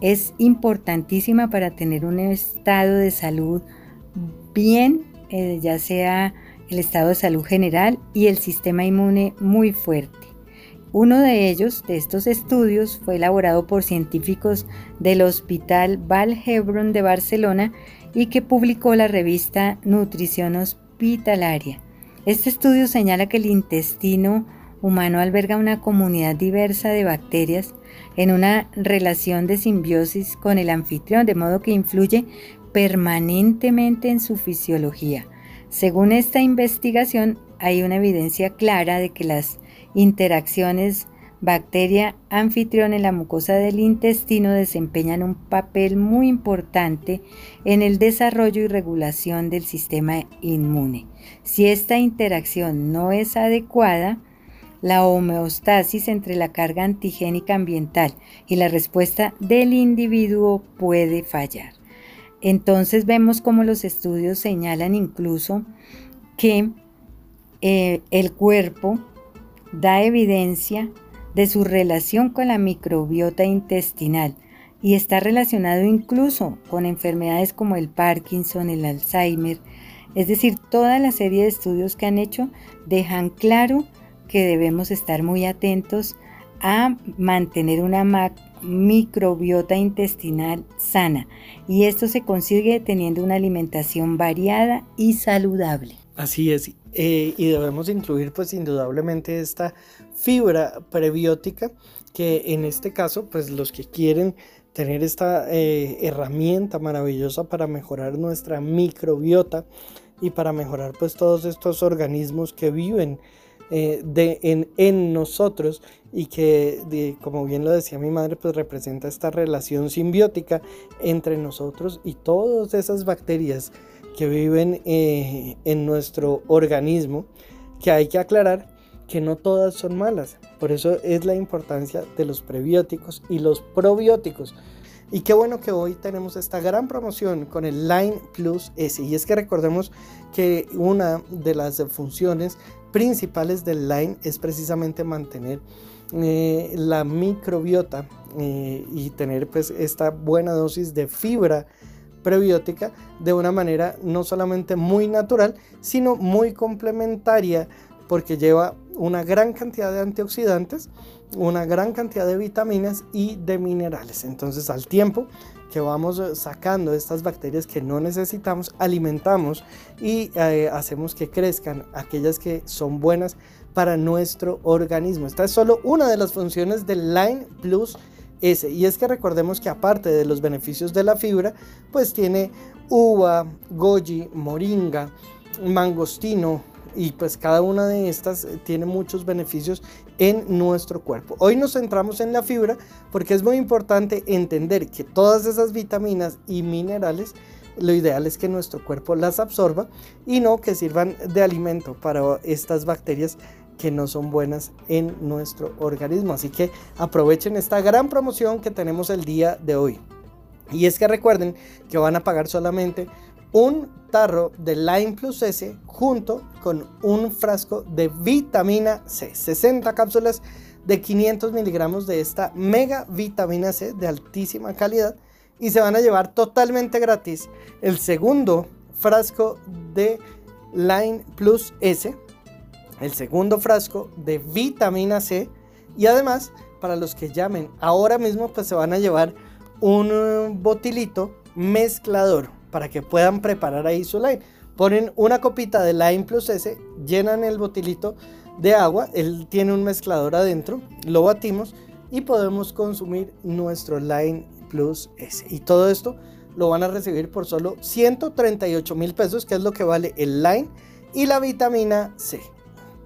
Es importantísima para tener un estado de salud bien, eh, ya sea el estado de salud general y el sistema inmune muy fuerte. Uno de ellos, de estos estudios, fue elaborado por científicos del Hospital Val Hebron de Barcelona y que publicó la revista Nutrición Hospitalaria. Este estudio señala que el intestino humano alberga una comunidad diversa de bacterias en una relación de simbiosis con el anfitrión, de modo que influye permanentemente en su fisiología. Según esta investigación, hay una evidencia clara de que las interacciones bacteria anfitrión en la mucosa del intestino desempeñan un papel muy importante en el desarrollo y regulación del sistema inmune. Si esta interacción no es adecuada, la homeostasis entre la carga antigénica ambiental y la respuesta del individuo puede fallar. Entonces vemos como los estudios señalan incluso que eh, el cuerpo da evidencia de su relación con la microbiota intestinal y está relacionado incluso con enfermedades como el Parkinson, el Alzheimer. Es decir, toda la serie de estudios que han hecho dejan claro que debemos estar muy atentos a mantener una microbiota intestinal sana y esto se consigue teniendo una alimentación variada y saludable. Así es, eh, y debemos incluir pues indudablemente esta fibra prebiótica que en este caso pues los que quieren tener esta eh, herramienta maravillosa para mejorar nuestra microbiota y para mejorar pues todos estos organismos que viven eh, en, nosotros y que como bien lo decía mi madre pues representa esta relación simbiótica entre nosotros y todas esas bacterias que viven eh, en nuestro organismo, que hay que aclarar que no todas son malas. Por eso es la importancia de los prebióticos y los probióticos. Y qué bueno que hoy tenemos esta gran promoción con el Line Plus S. Y es que recordemos que una de las funciones principales del Line es precisamente mantener eh, la microbiota eh, y tener pues esta buena dosis de fibra prebiótica de una manera no solamente muy natural, sino muy complementaria porque lleva una gran cantidad de antioxidantes, una gran cantidad de vitaminas y de minerales. Entonces al tiempo que vamos sacando estas bacterias que no necesitamos, alimentamos y eh, hacemos que crezcan aquellas que son buenas para nuestro organismo. Esta es solo una de las funciones del Line Plus y es que recordemos que aparte de los beneficios de la fibra, pues tiene uva, goji, moringa, mangostino y pues cada una de estas tiene muchos beneficios en nuestro cuerpo. Hoy nos centramos en la fibra porque es muy importante entender que todas esas vitaminas y minerales lo ideal es que nuestro cuerpo las absorba y no que sirvan de alimento para estas bacterias que no son buenas en nuestro organismo. Así que aprovechen esta gran promoción que tenemos el día de hoy. Y es que recuerden que van a pagar solamente un tarro de Lime Plus S junto con un frasco de vitamina C. 60 cápsulas de 500 miligramos de esta mega vitamina C de altísima calidad. Y se van a llevar totalmente gratis el segundo frasco de Line Plus S el segundo frasco de vitamina C y además para los que llamen ahora mismo pues se van a llevar un eh, botilito mezclador para que puedan preparar ahí su line. Ponen una copita de Lime Plus S, llenan el botilito de agua, él tiene un mezclador adentro, lo batimos y podemos consumir nuestro Line Plus S. Y todo esto lo van a recibir por solo 138 mil pesos, que es lo que vale el Line y la vitamina C.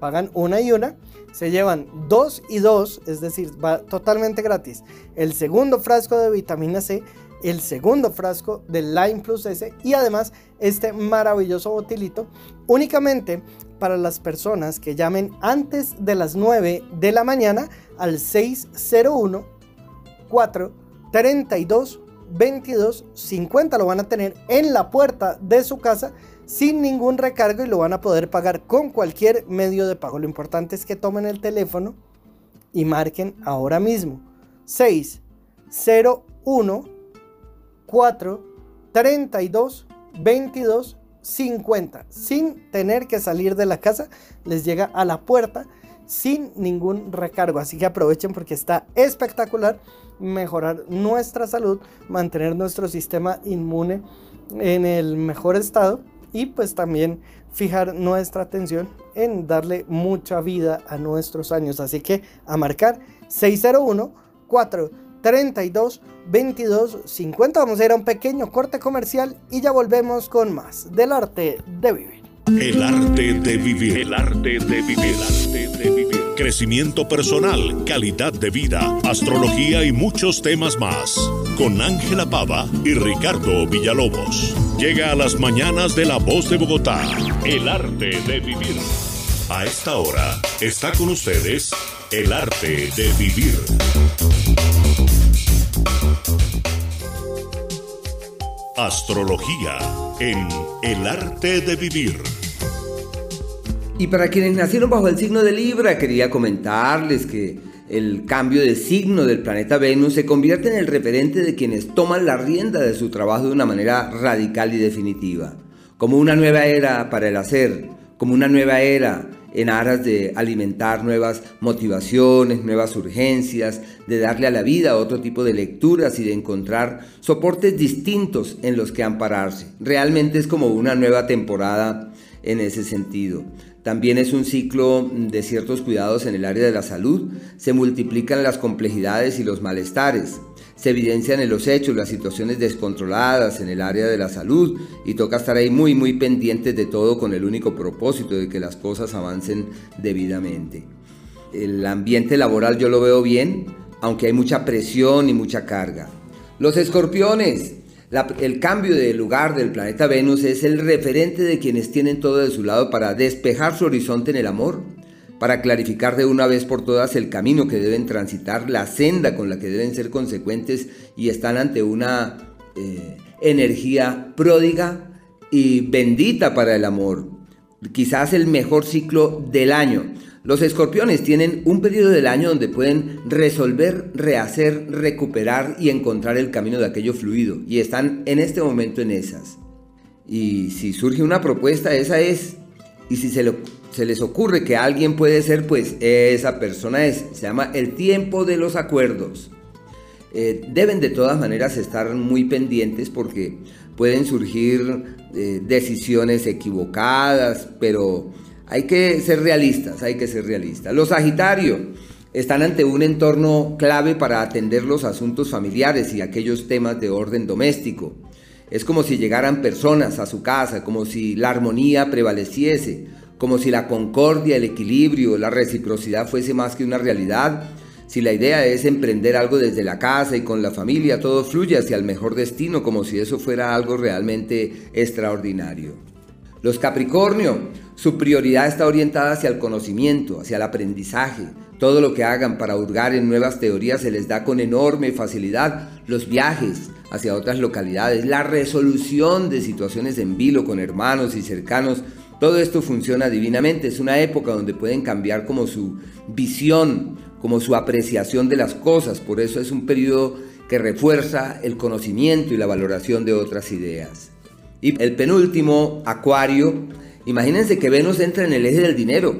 Pagan una y una, se llevan dos y dos, es decir, va totalmente gratis. El segundo frasco de vitamina C, el segundo frasco del Line Plus S y además este maravilloso botilito únicamente para las personas que llamen antes de las 9 de la mañana al 601 432 22 50 lo van a tener en la puerta de su casa sin ningún recargo y lo van a poder pagar con cualquier medio de pago. Lo importante es que tomen el teléfono y marquen ahora mismo. 601 4 32 22 50 sin tener que salir de la casa les llega a la puerta sin ningún recargo. Así que aprovechen porque está espectacular mejorar nuestra salud, mantener nuestro sistema inmune en el mejor estado y pues también fijar nuestra atención en darle mucha vida a nuestros años. Así que a marcar 601 432 22 50. Vamos a ir a un pequeño corte comercial y ya volvemos con más del arte de vivir. El arte de vivir. El arte de vivir. El arte de vivir crecimiento personal, calidad de vida, astrología y muchos temas más. Con Ángela Pava y Ricardo Villalobos. Llega a las mañanas de La Voz de Bogotá. El arte de vivir. A esta hora está con ustedes El arte de vivir. Astrología en El arte de vivir. Y para quienes nacieron bajo el signo de Libra, quería comentarles que el cambio de signo del planeta Venus se convierte en el referente de quienes toman la rienda de su trabajo de una manera radical y definitiva. Como una nueva era para el hacer, como una nueva era en aras de alimentar nuevas motivaciones, nuevas urgencias, de darle a la vida otro tipo de lecturas y de encontrar soportes distintos en los que ampararse. Realmente es como una nueva temporada en ese sentido. También es un ciclo de ciertos cuidados en el área de la salud. Se multiplican las complejidades y los malestares. Se evidencian en los hechos las situaciones descontroladas en el área de la salud y toca estar ahí muy muy pendientes de todo con el único propósito de que las cosas avancen debidamente. El ambiente laboral yo lo veo bien, aunque hay mucha presión y mucha carga. Los escorpiones, el cambio de lugar del planeta Venus es el referente de quienes tienen todo de su lado para despejar su horizonte en el amor, para clarificar de una vez por todas el camino que deben transitar, la senda con la que deben ser consecuentes y están ante una eh, energía pródiga y bendita para el amor. Quizás el mejor ciclo del año. Los escorpiones tienen un periodo del año donde pueden resolver, rehacer, recuperar y encontrar el camino de aquello fluido. Y están en este momento en esas. Y si surge una propuesta, esa es. Y si se, les ocurre que alguien puede ser, pues esa persona es. Se llama el tiempo de los acuerdos. Eh, deben de todas maneras estar muy pendientes porque pueden surgir eh, decisiones equivocadas, pero hay que ser realistas, hay que ser realistas. Los Sagitarios están ante un entorno clave para atender los asuntos familiares y aquellos temas de orden doméstico. Es como si llegaran personas a su casa, como si la armonía prevaleciese, como si la concordia, el equilibrio, la reciprocidad fuese más que una realidad. Si la idea es emprender algo desde la casa y con la familia, todo fluye hacia el mejor destino, como si eso fuera algo realmente extraordinario. Los Capricornio su prioridad está orientada hacia el conocimiento, hacia el aprendizaje. Todo lo que hagan para hurgar en nuevas teorías se les da con enorme facilidad. Los viajes hacia otras localidades, la resolución de situaciones en vilo con hermanos y cercanos, todo esto funciona divinamente. Es una época donde pueden cambiar como su visión, como su apreciación de las cosas. Por eso es un periodo que refuerza el conocimiento y la valoración de otras ideas. Y el penúltimo, Acuario, Imagínense que Venus entra en el eje del dinero,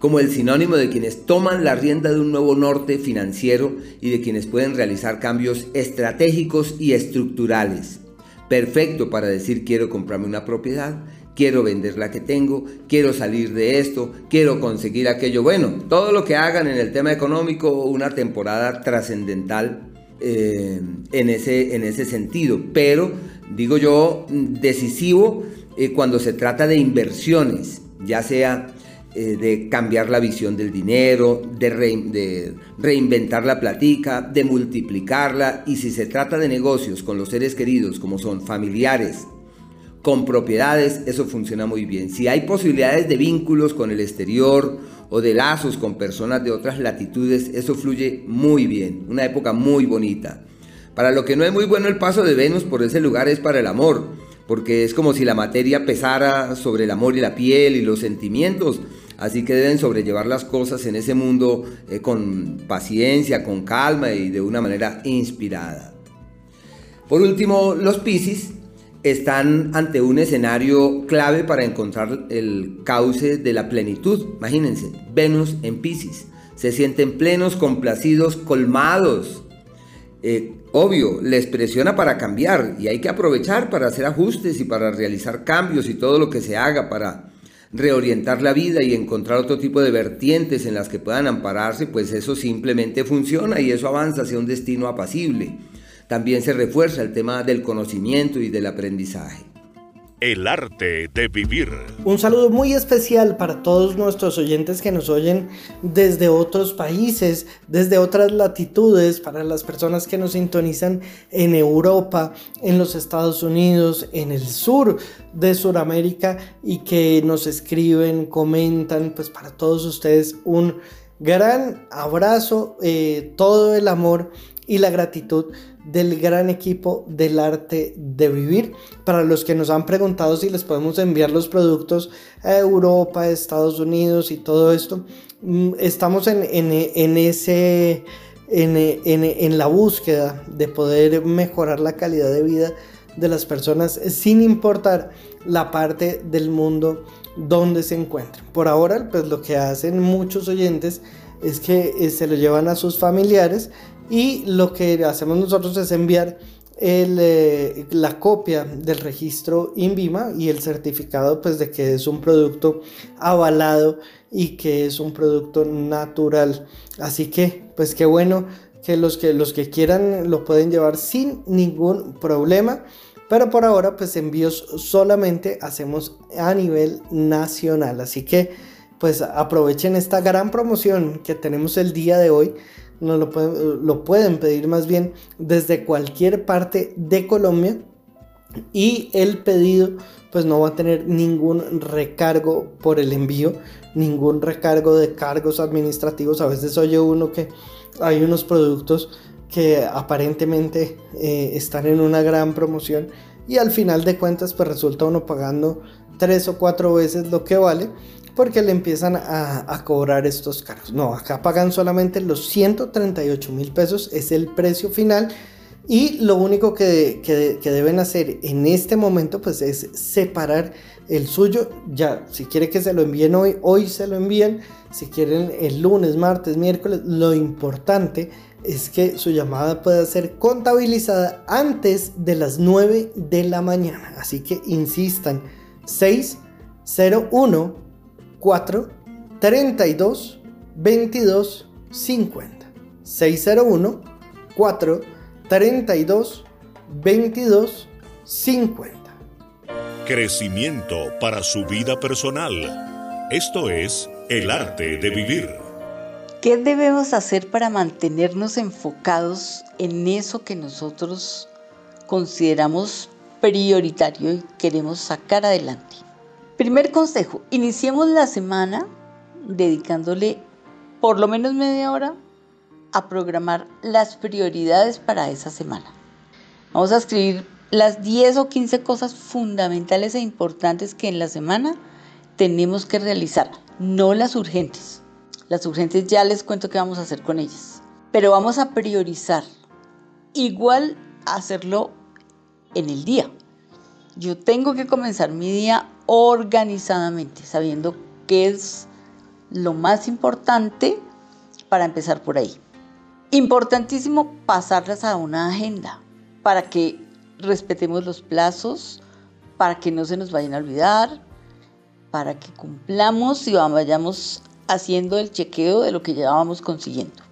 como el sinónimo de quienes toman la rienda de un nuevo norte financiero y de quienes pueden realizar cambios estratégicos y estructurales. Perfecto para decir quiero comprarme una propiedad, quiero vender la que tengo, quiero salir de esto, quiero conseguir aquello. Bueno, todo lo que hagan en el tema económico, una temporada trascendental eh, en, ese, en ese sentido. Pero digo yo, decisivo eh, cuando se trata de inversiones, ya sea eh, de cambiar la visión del dinero, de, de, reinventar la platica, de multiplicarla, y si se trata de negocios con los seres queridos, como son familiares, con propiedades, eso funciona muy bien. Si hay posibilidades de vínculos con el exterior o de lazos con personas de otras latitudes, eso fluye muy bien, una época muy bonita. Para lo que no es muy bueno el paso de Venus por ese lugar es para el amor, porque es como si la materia pesara sobre el amor y la piel y los sentimientos, así que deben sobrellevar las cosas en ese mundo eh, con paciencia, con calma y de una manera inspirada. Por último, los Piscis están ante un escenario clave para encontrar el cauce de la plenitud. Imagínense, Venus en Pisces. Se sienten plenos, complacidos, colmados. Eh, obvio, les presiona para cambiar y hay que aprovechar para hacer ajustes y para realizar cambios y todo lo que se haga para reorientar la vida y encontrar otro tipo de vertientes en las que puedan ampararse, pues eso simplemente funciona y eso avanza hacia un destino apacible también se refuerza el tema del conocimiento y del aprendizaje. El arte de vivir. Un saludo muy especial para todos nuestros oyentes que nos oyen desde otros países, desde otras latitudes, para las personas que nos sintonizan en Europa, en los Estados Unidos, en el sur de Sudamérica y que nos escriben, comentan, pues para todos ustedes un gran abrazo, eh, todo el amor y la gratitud del gran equipo del arte de vivir. Para los que nos han preguntado si les podemos enviar los productos a Europa, Estados Unidos y todo esto, mm, estamos en, ese, en, en la búsqueda de poder mejorar la calidad de vida de las personas sin importar la parte del mundo donde se encuentren. Por ahora, pues lo que hacen muchos oyentes es que eh, se lo llevan a sus familiares y lo que hacemos nosotros es enviar eh, la copia del registro INVIMA y el certificado pues de que es un producto avalado y que es un producto natural. Así que pues qué bueno que los que, los que quieran lo pueden llevar sin ningún problema. Pero por ahora pues envíos solamente hacemos a nivel nacional. Así que pues aprovechen esta gran promoción que tenemos el día de hoy no lo pueden, lo pueden pedir más bien desde cualquier parte de Colombia y el pedido pues no va a tener ningún recargo por el envío, ningún recargo de cargos administrativos. A veces oye uno que hay unos productos que aparentemente eh, están en una gran promoción y al final de cuentas pues resulta uno pagando tres o cuatro veces lo que vale porque le empiezan a, cobrar estos cargos. No, acá pagan solamente los 138 mil pesos, es el precio final. Y lo único que, que, deben hacer en este momento pues es separar el suyo. Ya, si quiere que se lo envíen hoy, hoy se lo envían. Si quieren el lunes, martes, miércoles, lo importante es que su llamada pueda ser contabilizada antes de las 9 de la mañana. Así que insistan, 601 4 32 22 50 601 4 32 22 50 Crecimiento para su vida personal. Esto es el arte de vivir. ¿Qué debemos hacer para mantenernos enfocados en eso que nosotros consideramos prioritario y queremos sacar adelante? Primer consejo, iniciemos la semana dedicándole por lo menos media hora a programar las prioridades para esa semana. Vamos a escribir las 10 o 15 cosas fundamentales e importantes que en la semana tenemos que realizar, no las urgentes. Las urgentes ya les cuento qué vamos a hacer con ellas, pero vamos a priorizar. Igual hacerlo en el día. Yo tengo que comenzar mi día organizadamente, sabiendo qué es lo más importante para empezar por ahí. Importantísimo pasarlas a una agenda para que respetemos los plazos, para que no se nos vayan a olvidar, para que cumplamos y vayamos haciendo el chequeo de lo que llevábamos consiguiendo.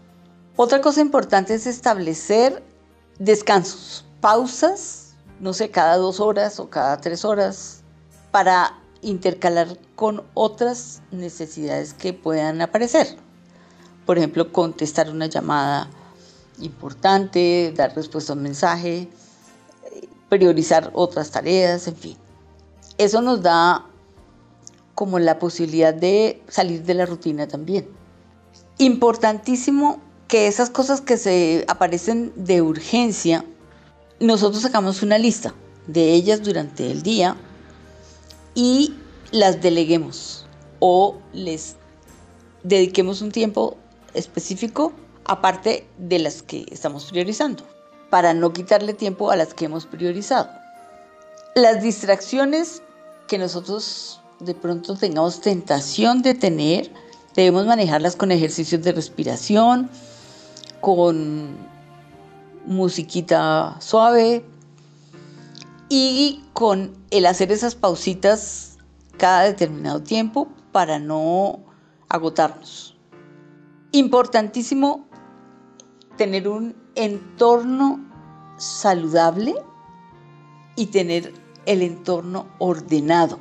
Otra cosa importante es establecer descansos, pausas no sé, cada dos horas o cada tres horas para intercalar con otras necesidades que puedan aparecer. Por ejemplo, contestar una llamada importante, dar respuesta a un mensaje, priorizar otras tareas, en fin. Eso nos da como la posibilidad de salir de la rutina también. Importantísimo que esas cosas que se aparecen de urgencia, nosotros sacamos una lista de ellas durante el día y las deleguemos o les dediquemos un tiempo específico aparte de las que estamos priorizando, para no quitarle tiempo a las que hemos priorizado. Las distracciones que nosotros de pronto tengamos tentación de tener, debemos manejarlas con ejercicios de respiración, con musiquita suave y con el hacer esas pausitas cada determinado tiempo para no agotarnos. Importantísimo tener un entorno saludable y tener el entorno ordenado,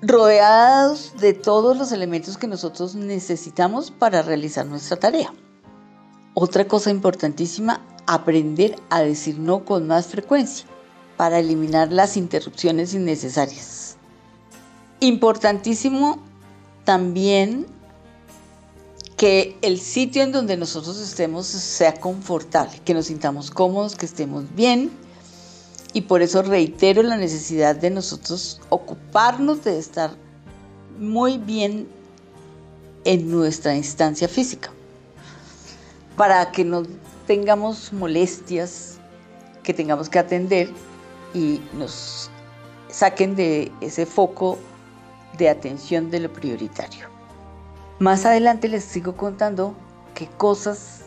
rodeados de todos los elementos que nosotros necesitamos para realizar nuestra tarea. Otra cosa importantísima, aprender a decir no con más frecuencia para eliminar las interrupciones innecesarias. Importantísimo también que el sitio en donde nosotros estemos sea confortable, que nos sintamos cómodos, que estemos bien. Y por eso reitero la necesidad de nosotros ocuparnos de estar muy bien en nuestra instancia física, para que no tengamos molestias que tengamos que atender y nos saquen de ese foco de atención de lo prioritario. Más adelante les sigo contando qué cosas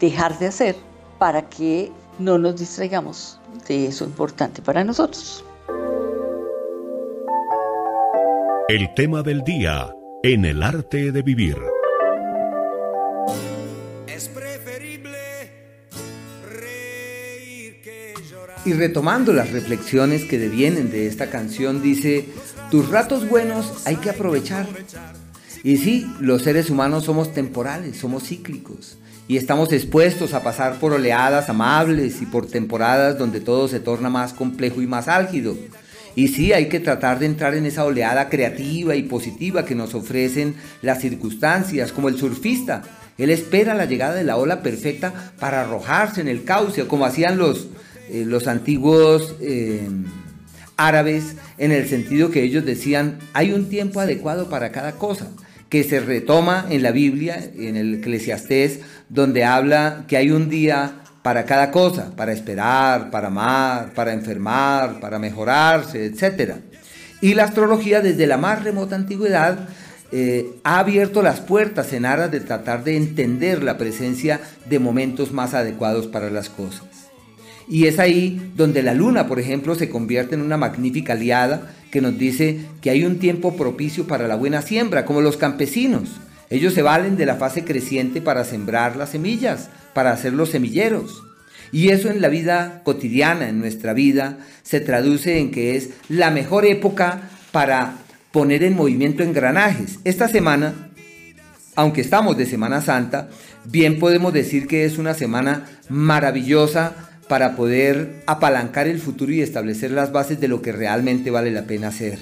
dejar de hacer para que no nos distraigamos de eso importante para nosotros. El tema del día en el arte de vivir. Y retomando las reflexiones que devienen de esta canción, dice, tus ratos buenos hay que aprovechar. Y sí, los seres humanos somos temporales, somos cíclicos. Y estamos expuestos a pasar por oleadas amables y por temporadas donde todo se torna más complejo y más álgido. Y sí, hay que tratar de entrar en esa oleada creativa y positiva que nos ofrecen las circunstancias, como el surfista. Él espera la llegada de la ola perfecta para arrojarse en el cauce, como hacían los, eh, los antiguos eh, árabes, en el sentido que ellos decían, hay un tiempo adecuado para cada cosa que se retoma en la Biblia, en el Eclesiastés, donde habla que hay un día para cada cosa, para esperar, para amar, para enfermar, para mejorarse, etc. Y la astrología desde la más remota antigüedad eh, ha abierto las puertas en aras de tratar de entender la presencia de momentos más adecuados para las cosas. Y es ahí donde la luna, por ejemplo, se convierte en una magnífica aliada que nos dice que hay un tiempo propicio para la buena siembra, como los campesinos. Ellos se valen de la fase creciente para sembrar las semillas, para hacer los semilleros. Y eso en la vida cotidiana, en nuestra vida, se traduce en que es la mejor época para poner en movimiento engranajes. Esta semana, aunque estamos de Semana Santa, bien podemos decir que es una semana maravillosa para poder apalancar el futuro y establecer las bases de lo que realmente vale la pena hacer.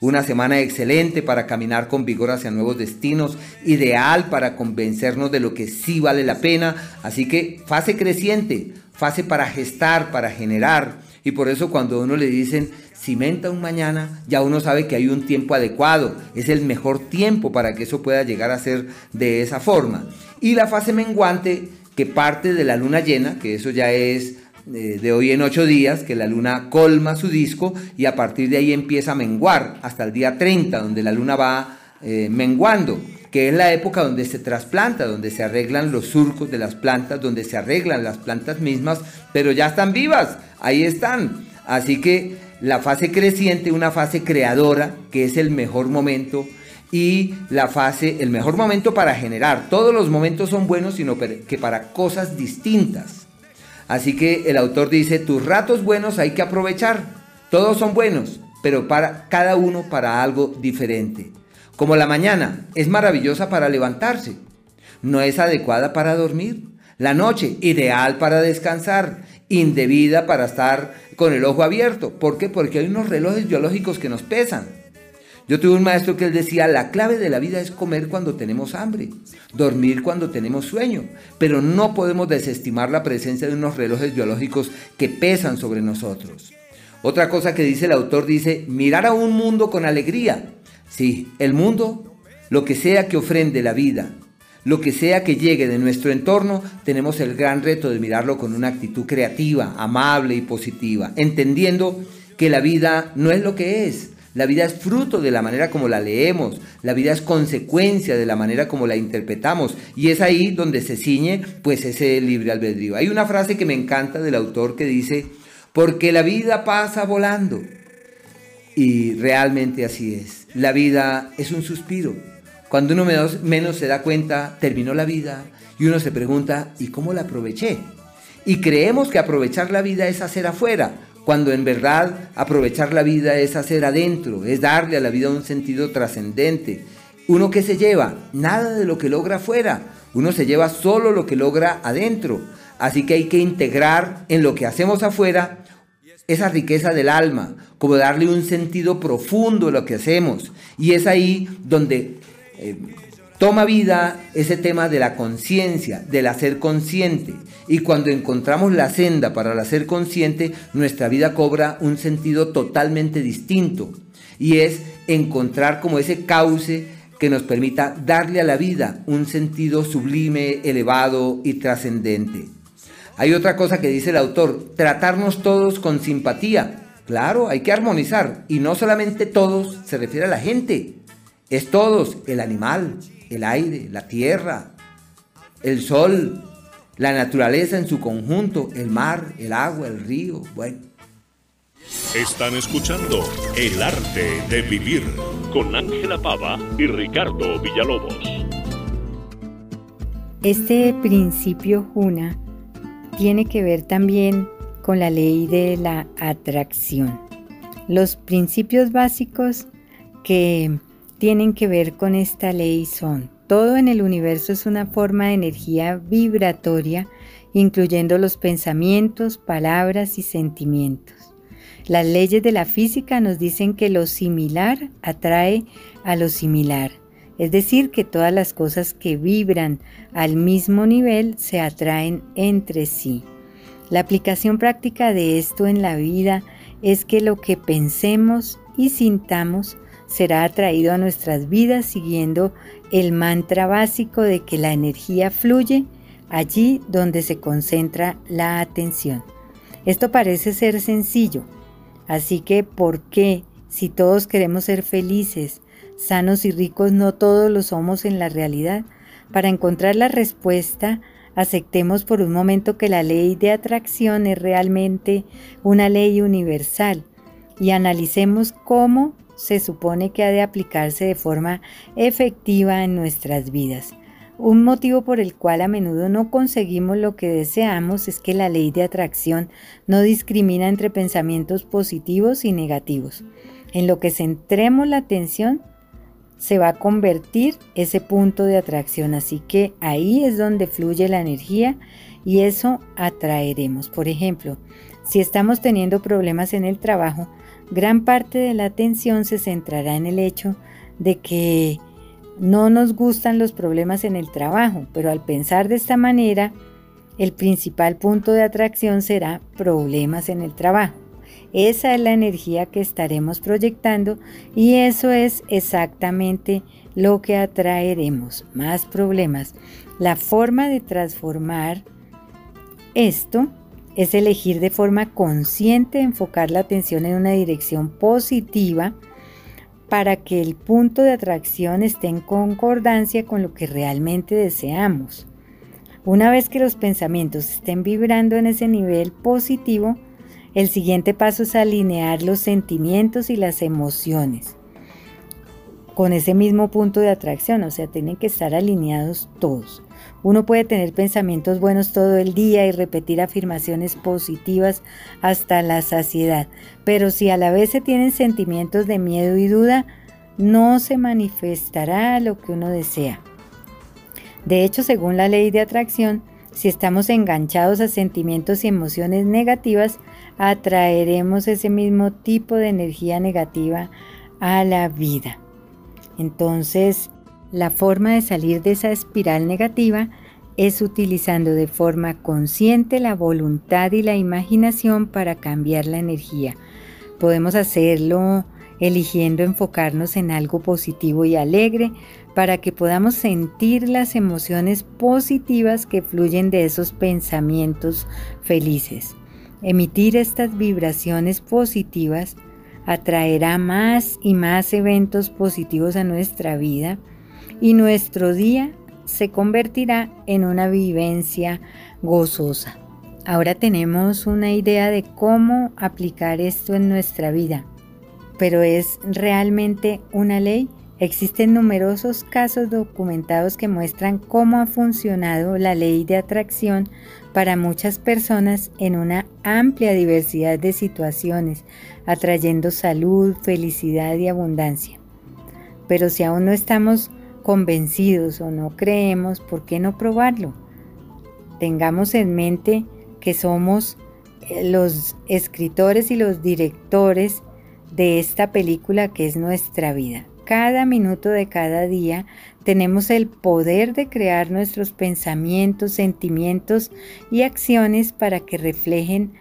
Una semana excelente para caminar con vigor hacia nuevos destinos, ideal para convencernos de lo que sí vale la pena. Así que fase creciente, fase para gestar, para generar. Y por eso cuando a uno le dicen cimenta un mañana, ya uno sabe que hay un tiempo adecuado. Es el mejor tiempo para que eso pueda llegar a ser de esa forma. Y la fase menguante que parte de la luna llena, que eso ya es de hoy en ocho días, que la luna colma su disco y a partir de ahí empieza a menguar hasta el día 30, donde la luna va eh, menguando, que es la época donde se trasplanta, donde se arreglan los surcos de las plantas, donde se arreglan las plantas mismas, pero ya están vivas, ahí están. Así que la fase creciente, una fase creadora, que es el mejor momento, y la fase, el mejor momento para generar. Todos los momentos son buenos, sino que para cosas distintas. Así que el autor dice, tus ratos buenos hay que aprovechar. Todos son buenos, pero para cada uno para algo diferente. Como la mañana es maravillosa para levantarse, no es adecuada para dormir. La noche, ideal para descansar, indebida para estar con el ojo abierto. ¿Por qué? Porque hay unos relojes biológicos que nos pesan. Yo tuve un maestro que él decía, la clave de la vida es comer cuando tenemos hambre, dormir cuando tenemos sueño, pero no podemos desestimar la presencia de unos relojes biológicos que pesan sobre nosotros. Otra cosa que dice el autor dice, mirar a un mundo con alegría. Sí, el mundo, lo que sea que ofrende la vida, lo que sea que llegue de nuestro entorno, tenemos el gran reto de mirarlo con una actitud creativa, amable y positiva, entendiendo que la vida no es lo que es, la vida es fruto de la manera como la leemos, la vida es consecuencia de la manera como la interpretamos y es ahí donde se ciñe pues ese libre albedrío. Hay una frase que me encanta del autor que dice, porque la vida pasa volando. Y realmente así es. La vida es un suspiro. Cuando uno menos, se da cuenta, terminó la vida y uno se pregunta, ¿y cómo la aproveché? Y creemos que aprovechar la vida es hacer afuera, cuando en verdad aprovechar la vida es hacer adentro, es darle a la vida un sentido trascendente. Uno que se lleva, nada de lo que logra afuera, uno se lleva solo lo que logra adentro. Así que hay que integrar en lo que hacemos afuera esa riqueza del alma, como darle un sentido profundo a lo que hacemos. Y es ahí donde eh, toma vida ese tema de la conciencia, del hacer consciente. Y cuando encontramos la senda para el hacer consciente, nuestra vida cobra un sentido totalmente distinto. Y es encontrar como ese cauce que nos permita darle a la vida un sentido sublime, elevado y trascendente. Hay otra cosa que dice el autor, tratarnos todos con simpatía. Claro, hay que armonizar. Y no solamente todos, se refiere a la gente. Es todos, el animal, el aire, la tierra, el sol, la naturaleza en su conjunto, el mar, el agua, el río, bueno. Están escuchando El arte de vivir con Ángela Pava y Ricardo Villalobos. Este principio Juna tiene que ver también con la ley de la atracción. Los principios básicos que tienen que ver con esta ley son, todo en el universo es una forma de energía vibratoria, incluyendo los pensamientos, palabras y sentimientos. Las leyes de la física nos dicen que lo similar atrae a lo similar, es decir, que todas las cosas que vibran al mismo nivel se atraen entre sí. La aplicación práctica de esto en la vida es que lo que pensemos y sintamos será atraído a nuestras vidas siguiendo el mantra básico de que la energía fluye allí donde se concentra la atención. Esto parece ser sencillo, así que ¿por qué si todos queremos ser felices, sanos y ricos, no todos lo somos en la realidad? Para encontrar la respuesta, aceptemos por un momento que la ley de atracción es realmente una ley universal y analicemos cómo se supone que ha de aplicarse de forma efectiva en nuestras vidas. Un motivo por el cual a menudo no conseguimos lo que deseamos es que la ley de atracción no discrimina entre pensamientos positivos y negativos. En lo que centremos la atención se va a convertir ese punto de atracción, así que ahí es donde fluye la energía y eso atraeremos. Por ejemplo, si estamos teniendo problemas en el trabajo, gran parte de la atención se centrará en el hecho de que no nos gustan los problemas en el trabajo, pero al pensar de esta manera, el principal punto de atracción será problemas en el trabajo. Esa es la energía que estaremos proyectando y eso es exactamente lo que atraeremos, más problemas. La forma de transformar esto es elegir de forma consciente enfocar la atención en una dirección positiva para que el punto de atracción esté en concordancia con lo que realmente deseamos. Una vez que los pensamientos estén vibrando en ese nivel positivo, el siguiente paso es alinear los sentimientos y las emociones con ese mismo punto de atracción, o sea, tienen que estar alineados todos. Uno puede tener pensamientos buenos todo el día y repetir afirmaciones positivas hasta la saciedad, pero si a la vez se tienen sentimientos de miedo y duda, no se manifestará lo que uno desea. De hecho, según la ley de atracción, si estamos enganchados a sentimientos y emociones negativas, atraeremos ese mismo tipo de energía negativa a la vida. Entonces, la forma de salir de esa espiral negativa es utilizando de forma consciente la voluntad y la imaginación para cambiar la energía. Podemos hacerlo eligiendo enfocarnos en algo positivo y alegre para que podamos sentir las emociones positivas que fluyen de esos pensamientos felices. Emitir estas vibraciones positivas atraerá más y más eventos positivos a nuestra vida y nuestro día se convertirá en una vivencia gozosa. Ahora tenemos una idea de cómo aplicar esto en nuestra vida, pero ¿es realmente una ley? Existen numerosos casos documentados que muestran cómo ha funcionado la ley de atracción para muchas personas en una amplia diversidad de situaciones, atrayendo salud, felicidad y abundancia. Pero si aún no estamos convencidos o no creemos, ¿por qué no probarlo? Tengamos en mente que somos eh, los escritores y los directores de esta película que es nuestra vida. Cada minuto de cada día tenemos el poder de crear nuestros pensamientos, sentimientos y acciones para que reflejen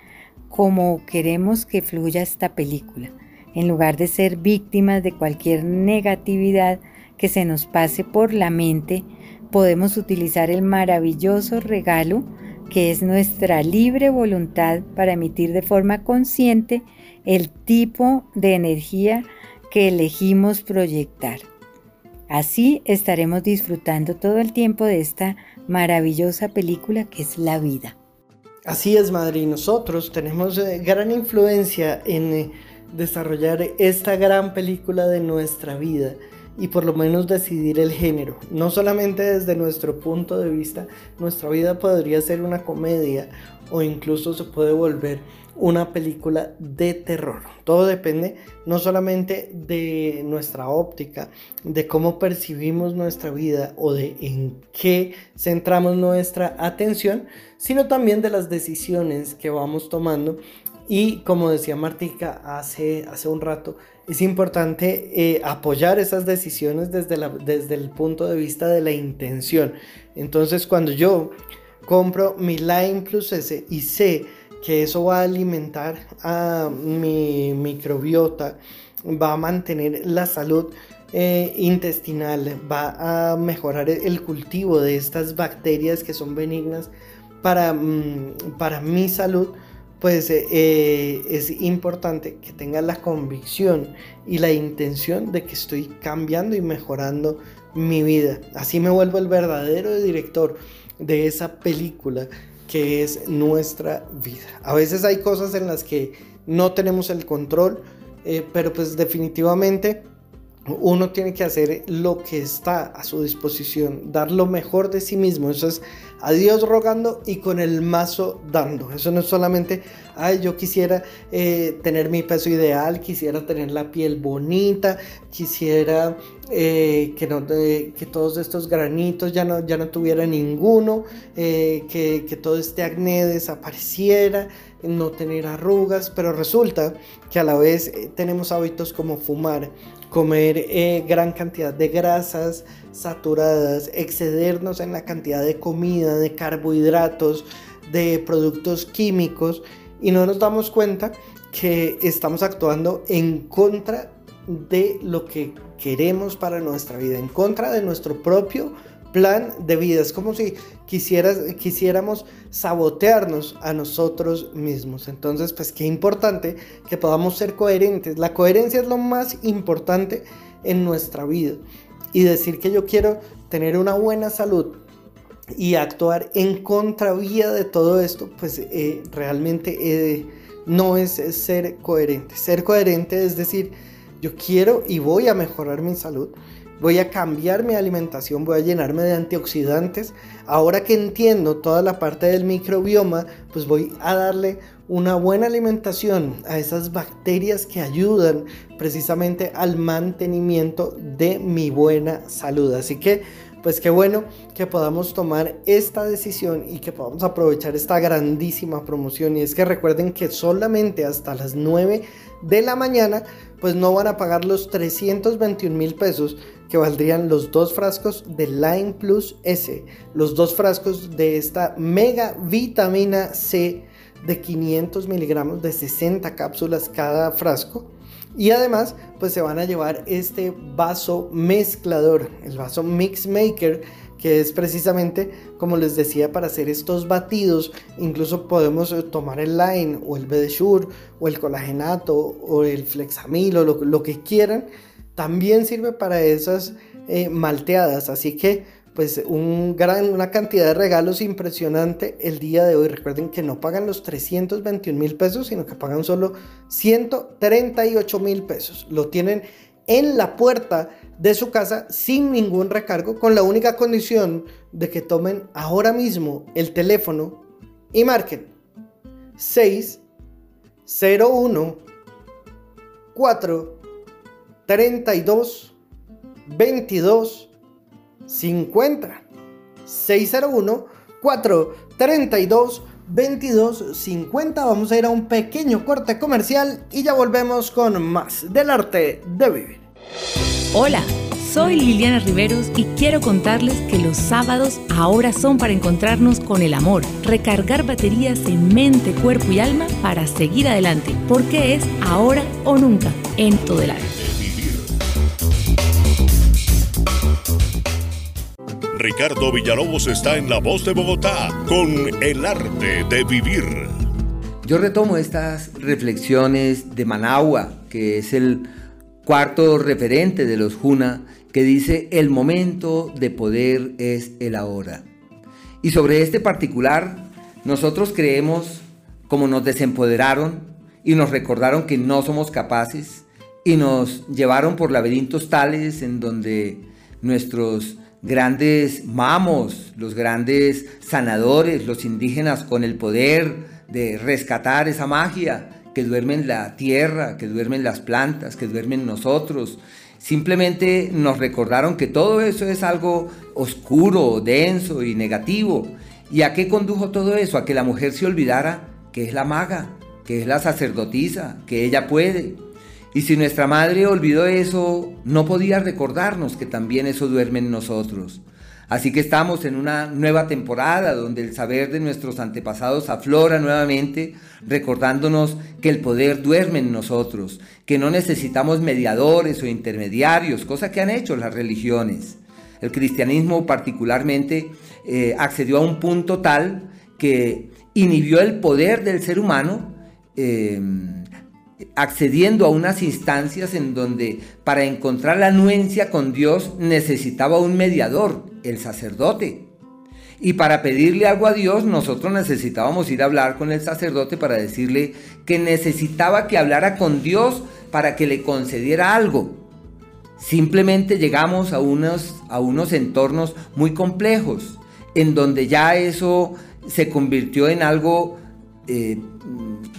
cómo queremos que fluya esta película. En lugar de ser víctimas de cualquier negatividad, que se nos pase por la mente, podemos utilizar el maravilloso regalo que es nuestra libre voluntad para emitir de forma consciente el tipo de energía que elegimos proyectar. Así estaremos disfrutando todo el tiempo de esta maravillosa película que es la vida. Así es, madre, y nosotros tenemos eh, gran influencia en eh, desarrollar esta gran película de nuestra vida y por lo menos decidir el género. No solamente desde nuestro punto de vista, nuestra vida podría ser una comedia o incluso se puede volver una película de terror. Todo depende no solamente de nuestra óptica, de cómo percibimos nuestra vida o de en qué centramos nuestra atención, sino también de las decisiones que vamos tomando. Y como decía Martica hace, hace un rato, es importante eh, apoyar esas decisiones desde, desde el punto de vista de la intención. Entonces, cuando yo compro mi Line Plus S y sé que eso va a alimentar a mi microbiota, va a mantener la salud eh, intestinal, va a mejorar el cultivo de estas bacterias que son benignas para, mm, para mi salud, pues eh, eh, es importante que tenga la convicción y la intención de que estoy cambiando y mejorando mi vida. Así me vuelvo el verdadero director de esa película que es nuestra vida. A veces hay cosas en las que no tenemos el control, eh, pero pues definitivamente uno tiene que hacer lo que está a su disposición, dar lo mejor de sí mismo. Eso es a Dios rogando y con el mazo dando. Eso no es solamente, ay, yo quisiera eh, tener mi peso ideal, quisiera tener la piel bonita, quisiera eh, que, no, que todos estos granitos ya no, ya no tuviera ninguno, eh, que, que todo este acné desapareciera, no tener arrugas, pero resulta que a la vez tenemos hábitos como fumar, comer gran cantidad de grasas saturadas, excedernos en la cantidad de comida, de carbohidratos, de productos químicos y no nos damos cuenta que estamos actuando en contra de lo que queremos para nuestra vida, en contra de nuestro propio plan de vida. Es como si quisieras, quisiéramos sabotearnos a nosotros mismos. Entonces, pues qué importante que podamos ser coherentes. La coherencia es lo más importante en nuestra vida. Y decir que yo quiero tener una buena salud, y actuar en contravía de todo esto, pues eh, realmente eh, no es, ser coherente. Ser coherente es decir, yo quiero y voy a mejorar mi salud, voy a cambiar mi alimentación, voy a llenarme de antioxidantes. Ahora que entiendo toda la parte del microbioma, pues voy a darle una buena alimentación a esas bacterias que ayudan precisamente al mantenimiento de mi buena salud. Así que, pues qué bueno que podamos tomar esta decisión y que podamos aprovechar esta grandísima promoción. Y es que recuerden que solamente hasta las 9 de la mañana, pues no van a pagar los 321 mil pesos que valdrían los dos frascos de Line Plus S, los dos frascos de esta mega vitamina C de 500 miligramos de 60 cápsulas cada frasco. Y además, pues se van a llevar este vaso mezclador, el vaso Mix Maker, que es precisamente, como les decía, para hacer estos batidos. Incluso podemos eh, tomar el Line o el BDSure o el colagenato o el Flexamil o lo, que quieran. También sirve para esas eh, malteadas. Así que pues un gran, una cantidad de regalos impresionante el día de hoy. Recuerden que no pagan los 321 mil pesos, sino que pagan solo 138 mil pesos. Lo tienen en la puerta de su casa sin ningún recargo, con la única condición de que tomen ahora mismo el teléfono y marquen 601 4 32 22 50 601 432 2250. Vamos a ir a un pequeño corte comercial y ya volvemos con más del arte de vivir. Hola, soy Liliana Riveros y quiero contarles que los sábados ahora son para encontrarnos con el amor, recargar baterías en mente, cuerpo y alma para seguir adelante, porque es ahora o nunca en todo el año. Ricardo Villalobos está en La Voz de Bogotá con El Arte de Vivir. Yo retomo estas reflexiones de Managua, que es el cuarto referente de los Juna, que dice, el momento de poder es el ahora. Y sobre este particular, nosotros creemos, como nos desempoderaron y nos recordaron que no somos capaces, y nos llevaron por laberintos tales en donde nuestros grandes mamos, los grandes sanadores, los indígenas con el poder de rescatar esa magia que duerme en la tierra, que duerme en las plantas, que duerme en nosotros. Simplemente nos recordaron que todo eso es algo oscuro, denso y negativo. ¿Y a qué condujo todo eso? A que la mujer se olvidara que es la maga, que es la sacerdotisa, que ella puede, y si nuestra madre olvidó eso, no podía recordarnos que también eso duerme en nosotros. Así que estamos en una nueva temporada donde el saber de nuestros antepasados aflora nuevamente, recordándonos que el poder duerme en nosotros, que no necesitamos mediadores o intermediarios, cosa que han hecho las religiones. El cristianismo particularmente eh, accedió a un punto tal que inhibió el poder del ser humano. Eh, accediendo a unas instancias en donde para encontrar la anuencia con Dios necesitaba un mediador, el sacerdote. Y para pedirle algo a Dios, nosotros necesitábamos ir a hablar con el sacerdote para decirle que necesitaba que hablara con Dios para que le concediera algo. Simplemente llegamos a unos, a unos entornos muy complejos, en donde ya eso se convirtió en algo, eh,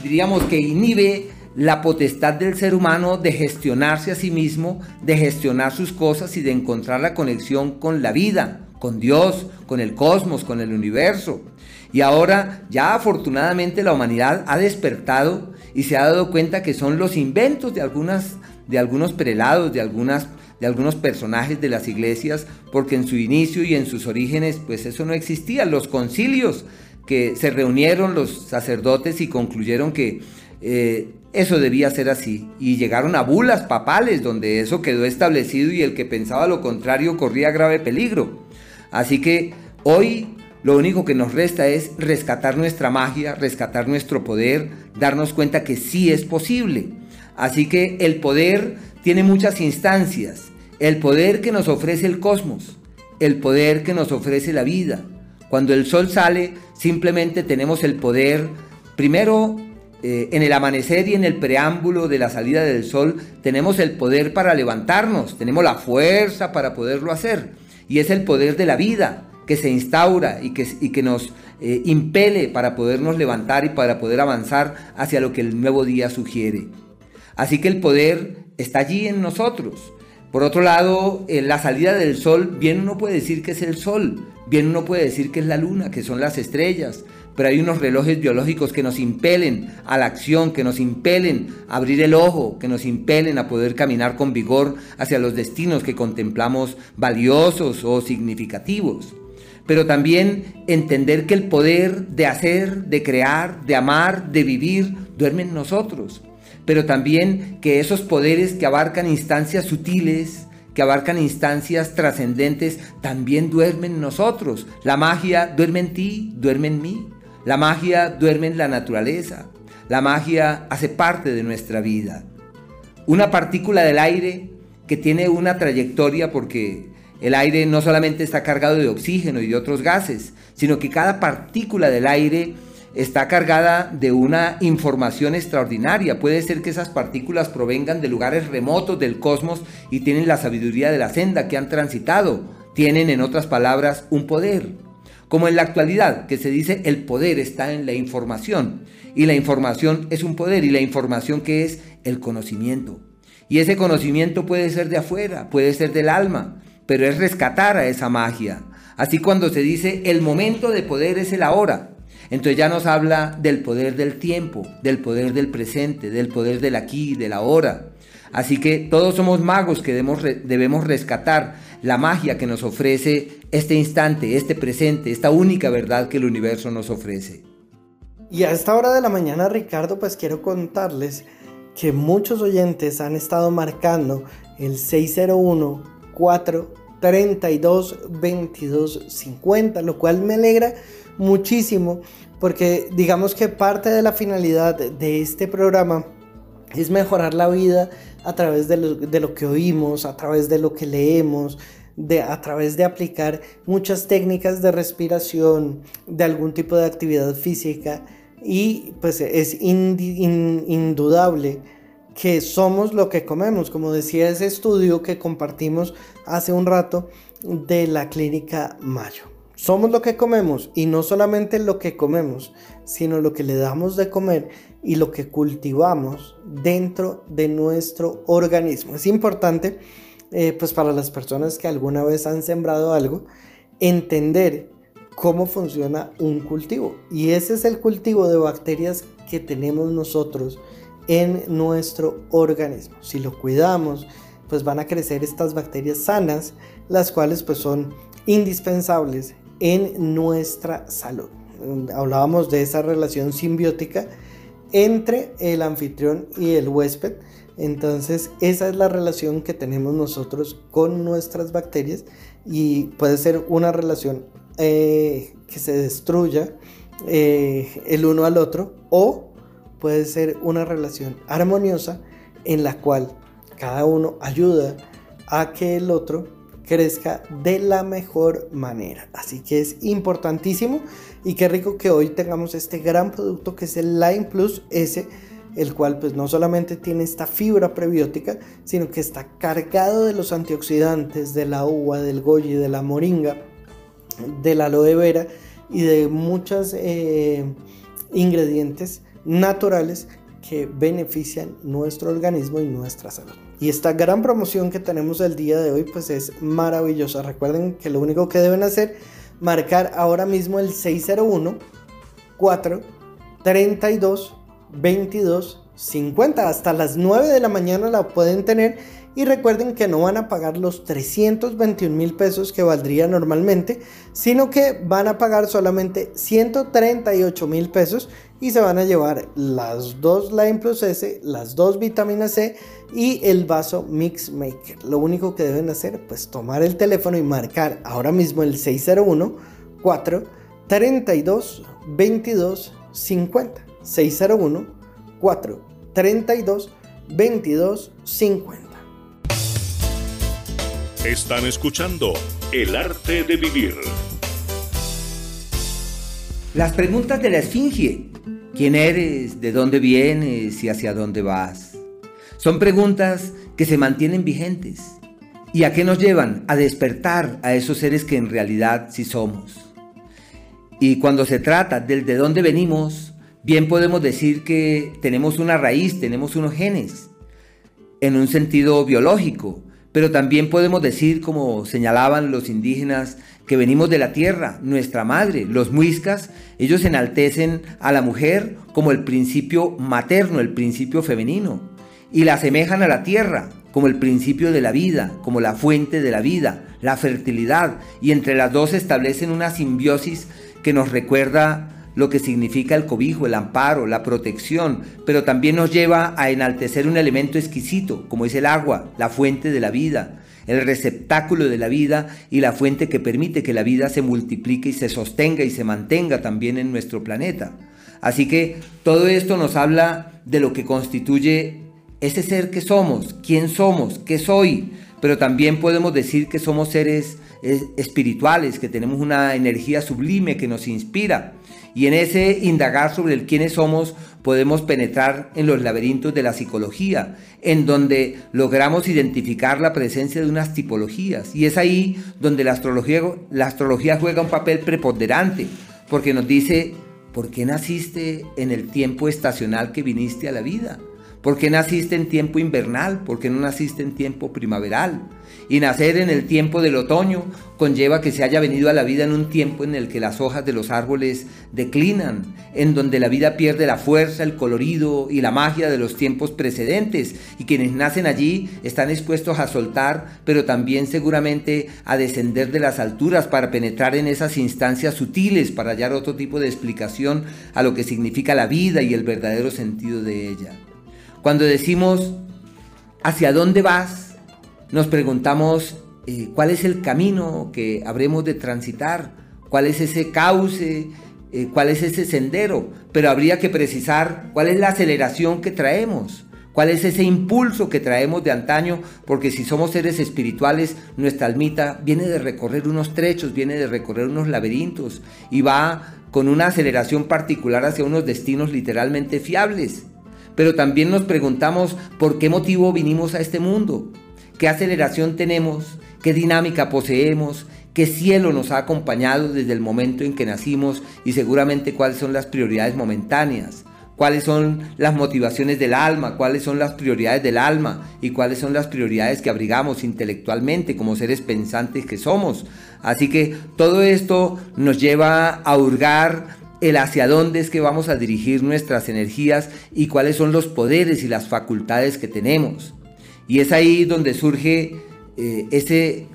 diríamos que inhibe la potestad del ser humano de gestionarse a sí mismo, de gestionar sus cosas y de encontrar la conexión con la vida, con Dios, con el cosmos, con el universo. Y ahora ya afortunadamente la humanidad ha despertado y se ha dado cuenta que son los inventos de algunas de algunos prelados, de algunas de algunos personajes de las iglesias, porque en su inicio y en sus orígenes pues eso no existía, los concilios que se reunieron los sacerdotes y concluyeron que eh, eso debía ser así. Y llegaron a bulas papales donde eso quedó establecido y el que pensaba lo contrario corría grave peligro. Así que hoy lo único que nos resta es rescatar nuestra magia, rescatar nuestro poder, darnos cuenta que sí es posible. Así que el poder tiene muchas instancias. El poder que nos ofrece el cosmos, el poder que nos ofrece la vida. Cuando el sol sale, simplemente tenemos el poder, primero, eh, en el amanecer y en el preámbulo de la salida del sol tenemos el poder para levantarnos, tenemos la fuerza para poderlo hacer. Y es el poder de la vida que se instaura y que, nos eh, impele para podernos levantar y para poder avanzar hacia lo que el nuevo día sugiere. Así que el poder está allí en nosotros. Por otro lado, en la salida del sol, bien uno puede decir que es el sol, bien uno puede decir que es la luna, que son las estrellas, pero hay unos relojes biológicos que nos impelen a la acción, que nos impelen a abrir el ojo, que nos impelen a poder caminar con vigor hacia los destinos que contemplamos valiosos o significativos. Pero también entender que el poder de hacer, de crear, de amar, de vivir, duerme en nosotros. Pero también que esos poderes que abarcan instancias sutiles, que abarcan instancias trascendentes, también duermen en nosotros. La magia duerme en ti, duerme en mí. La magia duerme en la naturaleza. La magia hace parte de nuestra vida. Una partícula del aire que tiene una trayectoria porque el aire no solamente está cargado de oxígeno y de otros gases, sino que cada partícula del aire está cargada de una información extraordinaria. Puede ser que esas partículas provengan de lugares remotos del cosmos y tienen la sabiduría de la senda que han transitado. Tienen, en otras palabras, un poder. Como en la actualidad, que se dice el poder está en la información. Y la información es un poder y la información que es el conocimiento. Y ese conocimiento puede ser de afuera, puede ser del alma, pero es rescatar a esa magia. Así cuando se dice el momento de poder es el ahora, entonces ya nos habla del poder del tiempo, del poder del presente, del poder del aquí, del ahora. Así que todos somos magos que debemos, debemos rescatar la magia que nos ofrece este instante, este presente, esta única verdad que el universo nos ofrece. Y a esta hora de la mañana, Ricardo, pues quiero contarles que muchos oyentes han estado marcando el 601 432 2250, lo cual me alegra muchísimo porque digamos que parte de la finalidad de este programa es mejorar la vida a través de lo, de lo, que oímos, a través de lo que leemos, de, a través de aplicar muchas técnicas de respiración, de algún tipo de actividad física y pues es indudable que somos lo que comemos, como decía ese estudio que compartimos hace un rato de la clínica Mayo. Somos lo que comemos y no solamente lo que comemos, sino lo que le damos de comer y lo que cultivamos dentro de nuestro organismo. Es importante eh, pues para las personas que alguna vez han sembrado algo, entender cómo funciona un cultivo. Y ese es el cultivo de bacterias que tenemos nosotros en nuestro organismo. Si lo cuidamos, pues van a crecer estas bacterias sanas, las cuales pues son indispensables en nuestra salud. Hablábamos de esa relación simbiótica entre el anfitrión y el huésped entonces, esa es la relación que tenemos nosotros con nuestras bacterias y puede ser una relación eh, que se destruya eh, el uno al otro o puede ser una relación armoniosa en la cual cada uno ayuda a que el otro crezca de la mejor manera. Así que es importantísimo y qué rico que hoy tengamos este gran producto que es el Line Plus S el cual pues no solamente tiene esta fibra prebiótica, sino que está cargado de los antioxidantes de la uva, del goji, de la moringa, de la aloe vera y de muchos eh, ingredientes naturales que benefician nuestro organismo y nuestra salud. Y esta gran promoción que tenemos el día de hoy pues es maravillosa. Recuerden que lo único que deben hacer marcar ahora mismo el 601 4 32 22 50 hasta las 9 de la mañana la pueden tener. Y recuerden que no van a pagar los 321 mil pesos que valdría normalmente sino que van a pagar solamente 138 mil pesos y se van a llevar las dos Line Plus S, las dos vitaminas C y el vaso Mix Maker. Lo único que deben hacer pues tomar el teléfono y marcar ahora mismo el 601 4 32 22 50. 601 4 32 22 50. Están escuchando El arte de vivir. Las preguntas de la Esfinge. ¿Quién eres? ¿De dónde vienes? ¿Y hacia dónde vas? Son preguntas que se mantienen vigentes. ¿Y a qué nos llevan? A despertar a esos seres que en realidad sí somos. Y cuando se trata del de dónde venimos, bien podemos decir que tenemos una raíz, tenemos unos genes, en un sentido biológico, pero también podemos decir, como señalaban los indígenas, que venimos de la tierra, nuestra madre, los muiscas, ellos enaltecen a la mujer como el principio materno, el principio femenino, y la asemejan a la tierra como el principio de la vida, como la fuente de la vida, la fertilidad, y entre las dos establecen una simbiosis que nos recuerda lo que significa el cobijo, el amparo, la protección, pero también nos lleva a enaltecer un elemento exquisito, como es el agua, la fuente de la vida, el receptáculo de la vida y la fuente que permite que la vida se multiplique y se sostenga y se mantenga también en nuestro planeta. Así que todo esto nos habla de lo que constituye ese ser que somos, quién somos, qué soy, pero también podemos decir que somos seres eh, espirituales, que tenemos una energía sublime que nos inspira. Y en ese indagar sobre el quiénes somos podemos penetrar en los laberintos de la psicología, en donde logramos identificar la presencia de unas tipologías. Y es ahí donde la astrología, la astrología juega un papel preponderante, porque nos dice, ¿por qué naciste en el tiempo estacional que viniste a la vida? ¿Por qué naciste en tiempo invernal? ¿Por qué no naciste en tiempo primaveral? Y nacer en el tiempo del otoño conlleva que se haya venido a la vida en un tiempo en el que las hojas de los árboles declinan, en donde la vida pierde la fuerza, el colorido y la magia de los tiempos precedentes, y quienes nacen allí están expuestos a soltar, pero también seguramente a descender de las alturas para penetrar en esas instancias sutiles, para hallar otro tipo de explicación a lo que significa la vida y el verdadero sentido de ella. Cuando decimos, ¿hacia dónde vas? Nos preguntamos, eh, ¿cuál es el camino que habremos de transitar? ¿Cuál es ese cauce? Eh, ¿Cuál es ese sendero? Pero habría que precisar cuál es la aceleración que traemos. ¿Cuál es ese impulso que traemos de antaño? Porque si somos seres espirituales, nuestra almita viene de recorrer unos trechos, viene de recorrer unos laberintos y va con una aceleración particular hacia unos destinos literalmente fiables pero también nos preguntamos por qué motivo vinimos a este mundo, qué aceleración tenemos, qué dinámica poseemos, qué cielo nos ha acompañado desde el momento en que nacimos y seguramente cuáles son las prioridades momentáneas, cuáles son las motivaciones del alma, cuáles son las prioridades del alma y cuáles son las prioridades que abrigamos intelectualmente como seres pensantes que somos. Así que todo esto nos lleva a hurgar el hacia dónde es que vamos a dirigir nuestras energías y cuáles son los poderes y las facultades que tenemos. Y es ahí donde surge eh, ese,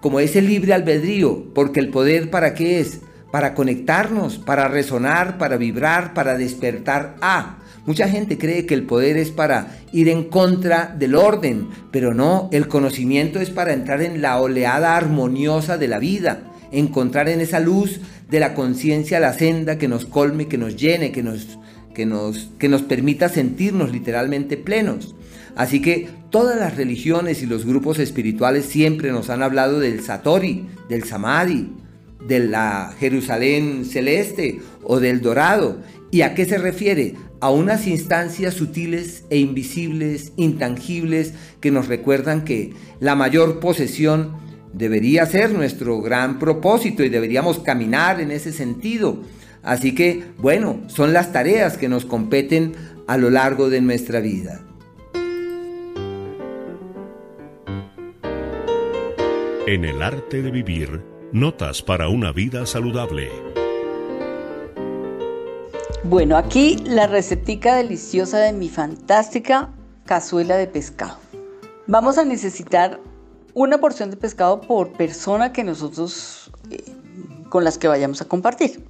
como ese libre albedrío, porque el poder para qué es? Para conectarnos, para resonar, para vibrar, para despertar a. Mucha gente cree que el poder es para ir en contra del orden, pero no, el conocimiento es para entrar en la oleada armoniosa de la vida, encontrar en esa luz de la conciencia la senda que nos colme, que nos llene, que nos, que, nos, que nos permita sentirnos literalmente plenos. Así que todas las religiones y los grupos espirituales siempre nos han hablado del Satori, del Samadhi, de la Jerusalén celeste o del dorado. ¿Y a qué se refiere? A unas instancias sutiles e invisibles, intangibles, que nos recuerdan que la mayor posesión debería ser nuestro gran propósito y deberíamos caminar en ese sentido. Así que, bueno, son las tareas que nos competen a lo largo de nuestra vida. En el arte de vivir, notas para una vida saludable. Bueno, aquí la recetica deliciosa de mi fantástica cazuela de pescado. Vamos a necesitar una porción de pescado por persona que nosotros eh, con las que vayamos a compartir.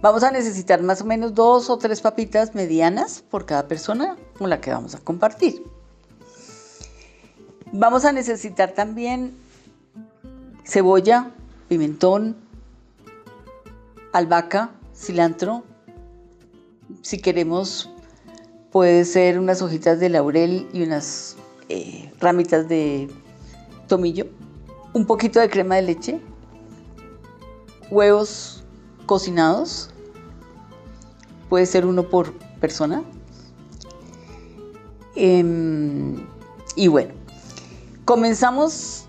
Vamos a necesitar más o menos dos o tres papitas medianas por cada persona con la que vamos a compartir. Vamos a necesitar también cebolla, pimentón, albahaca, cilantro. Si queremos, puede ser unas hojitas de laurel y unas eh, ramitas de tomillo, un poquito de crema de leche, huevos cocinados, puede ser uno por persona. Em, y bueno, comenzamos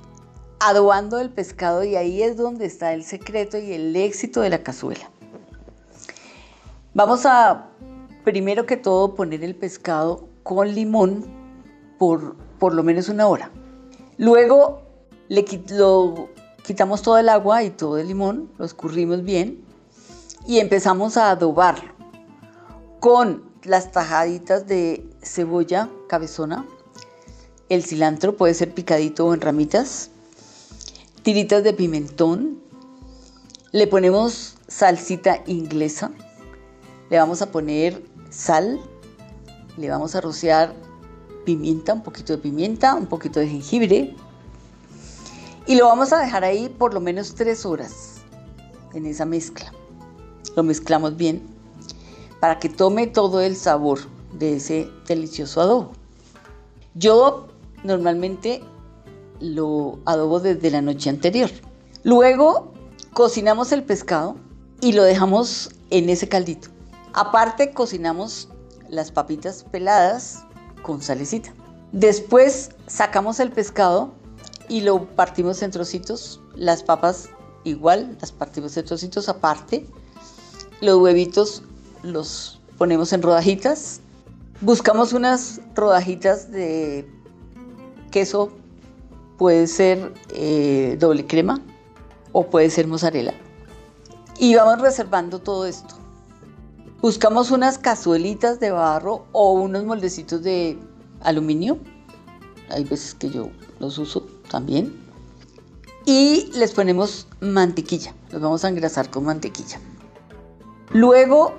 adobando el pescado y ahí es donde está el secreto y el éxito de la cazuela. Vamos a, primero que todo, poner el pescado con limón por por lo menos una hora. Luego lo, quitamos todo el agua y todo el limón, lo escurrimos bien y empezamos a adobarlo con las tajaditas de cebolla cabezona, el cilantro puede ser picadito o en ramitas, tiritas de pimentón, le ponemos salsita inglesa, le vamos a poner sal, le vamos a rociar pimienta, un poquito de pimienta, un poquito de jengibre y lo vamos a dejar ahí por lo menos tres horas en esa mezcla. Lo mezclamos bien para que tome todo el sabor de ese delicioso adobo. Yo normalmente lo adobo desde la noche anterior. Luego cocinamos el pescado y lo dejamos en ese caldito. Aparte cocinamos las papitas peladas con salecita. Después sacamos el pescado y lo partimos en trocitos. Las papas igual, las partimos en trocitos aparte. Los huevitos los ponemos en rodajitas. Buscamos unas rodajitas de queso, puede ser eh, doble crema o puede ser mozzarella. Y vamos reservando todo esto. Buscamos unas cazuelitas de barro o unos moldecitos de aluminio. Hay veces que yo los uso también. Y les ponemos mantequilla. Los vamos a engrasar con mantequilla. Luego,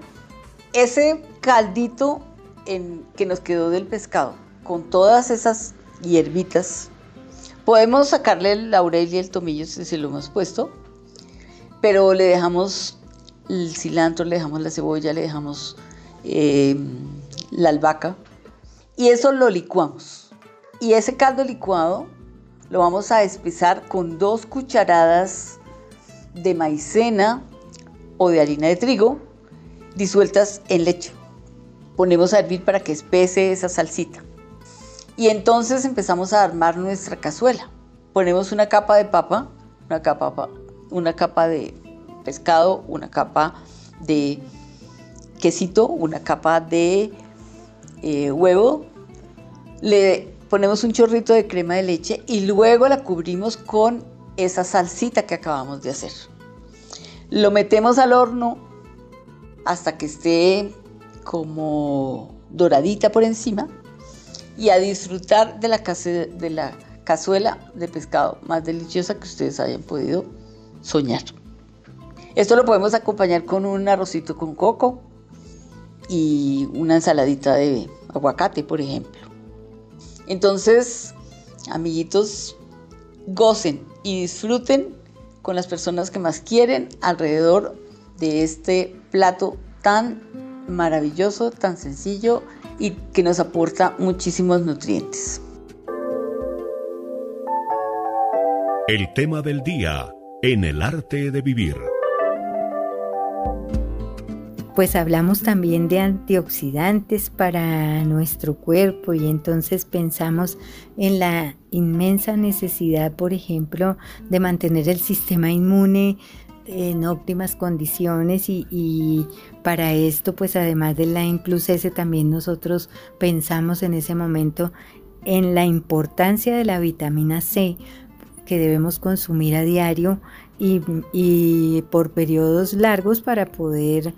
ese caldito en, que nos quedó del pescado, con todas esas hierbitas, podemos sacarle el laurel y el tomillo si lo hemos puesto, pero le dejamos el cilantro, le dejamos la cebolla, le dejamos eh, la albahaca y eso lo licuamos. Y ese caldo licuado lo vamos a espesar con dos cucharadas de maicena o de harina de trigo disueltas en leche. Ponemos a hervir para que espese esa salsita. Y entonces empezamos a armar nuestra cazuela. Ponemos una capa de papa, una capa, una capa de pescado, una capa de quesito, una capa de eh, huevo, le ponemos un chorrito de crema de leche y luego la cubrimos con esa salsita que acabamos de hacer. Lo metemos al horno hasta que esté como doradita por encima y a disfrutar de la, de la cazuela de pescado más deliciosa que ustedes hayan podido soñar. Esto lo podemos acompañar con un arrocito con coco y una ensaladita de aguacate, por ejemplo. Entonces, amiguitos, gocen y disfruten con las personas que más quieren alrededor de este plato tan maravilloso, tan sencillo y que nos aporta muchísimos nutrientes. El tema del día en el arte de vivir pues hablamos también de antioxidantes para nuestro cuerpo y entonces pensamos en la inmensa necesidad, por ejemplo, de mantener el sistema inmune en óptimas condiciones y, para esto pues además de la Plus S también nosotros pensamos en ese momento en la importancia de la vitamina C que debemos consumir a diario y, y por periodos largos para poder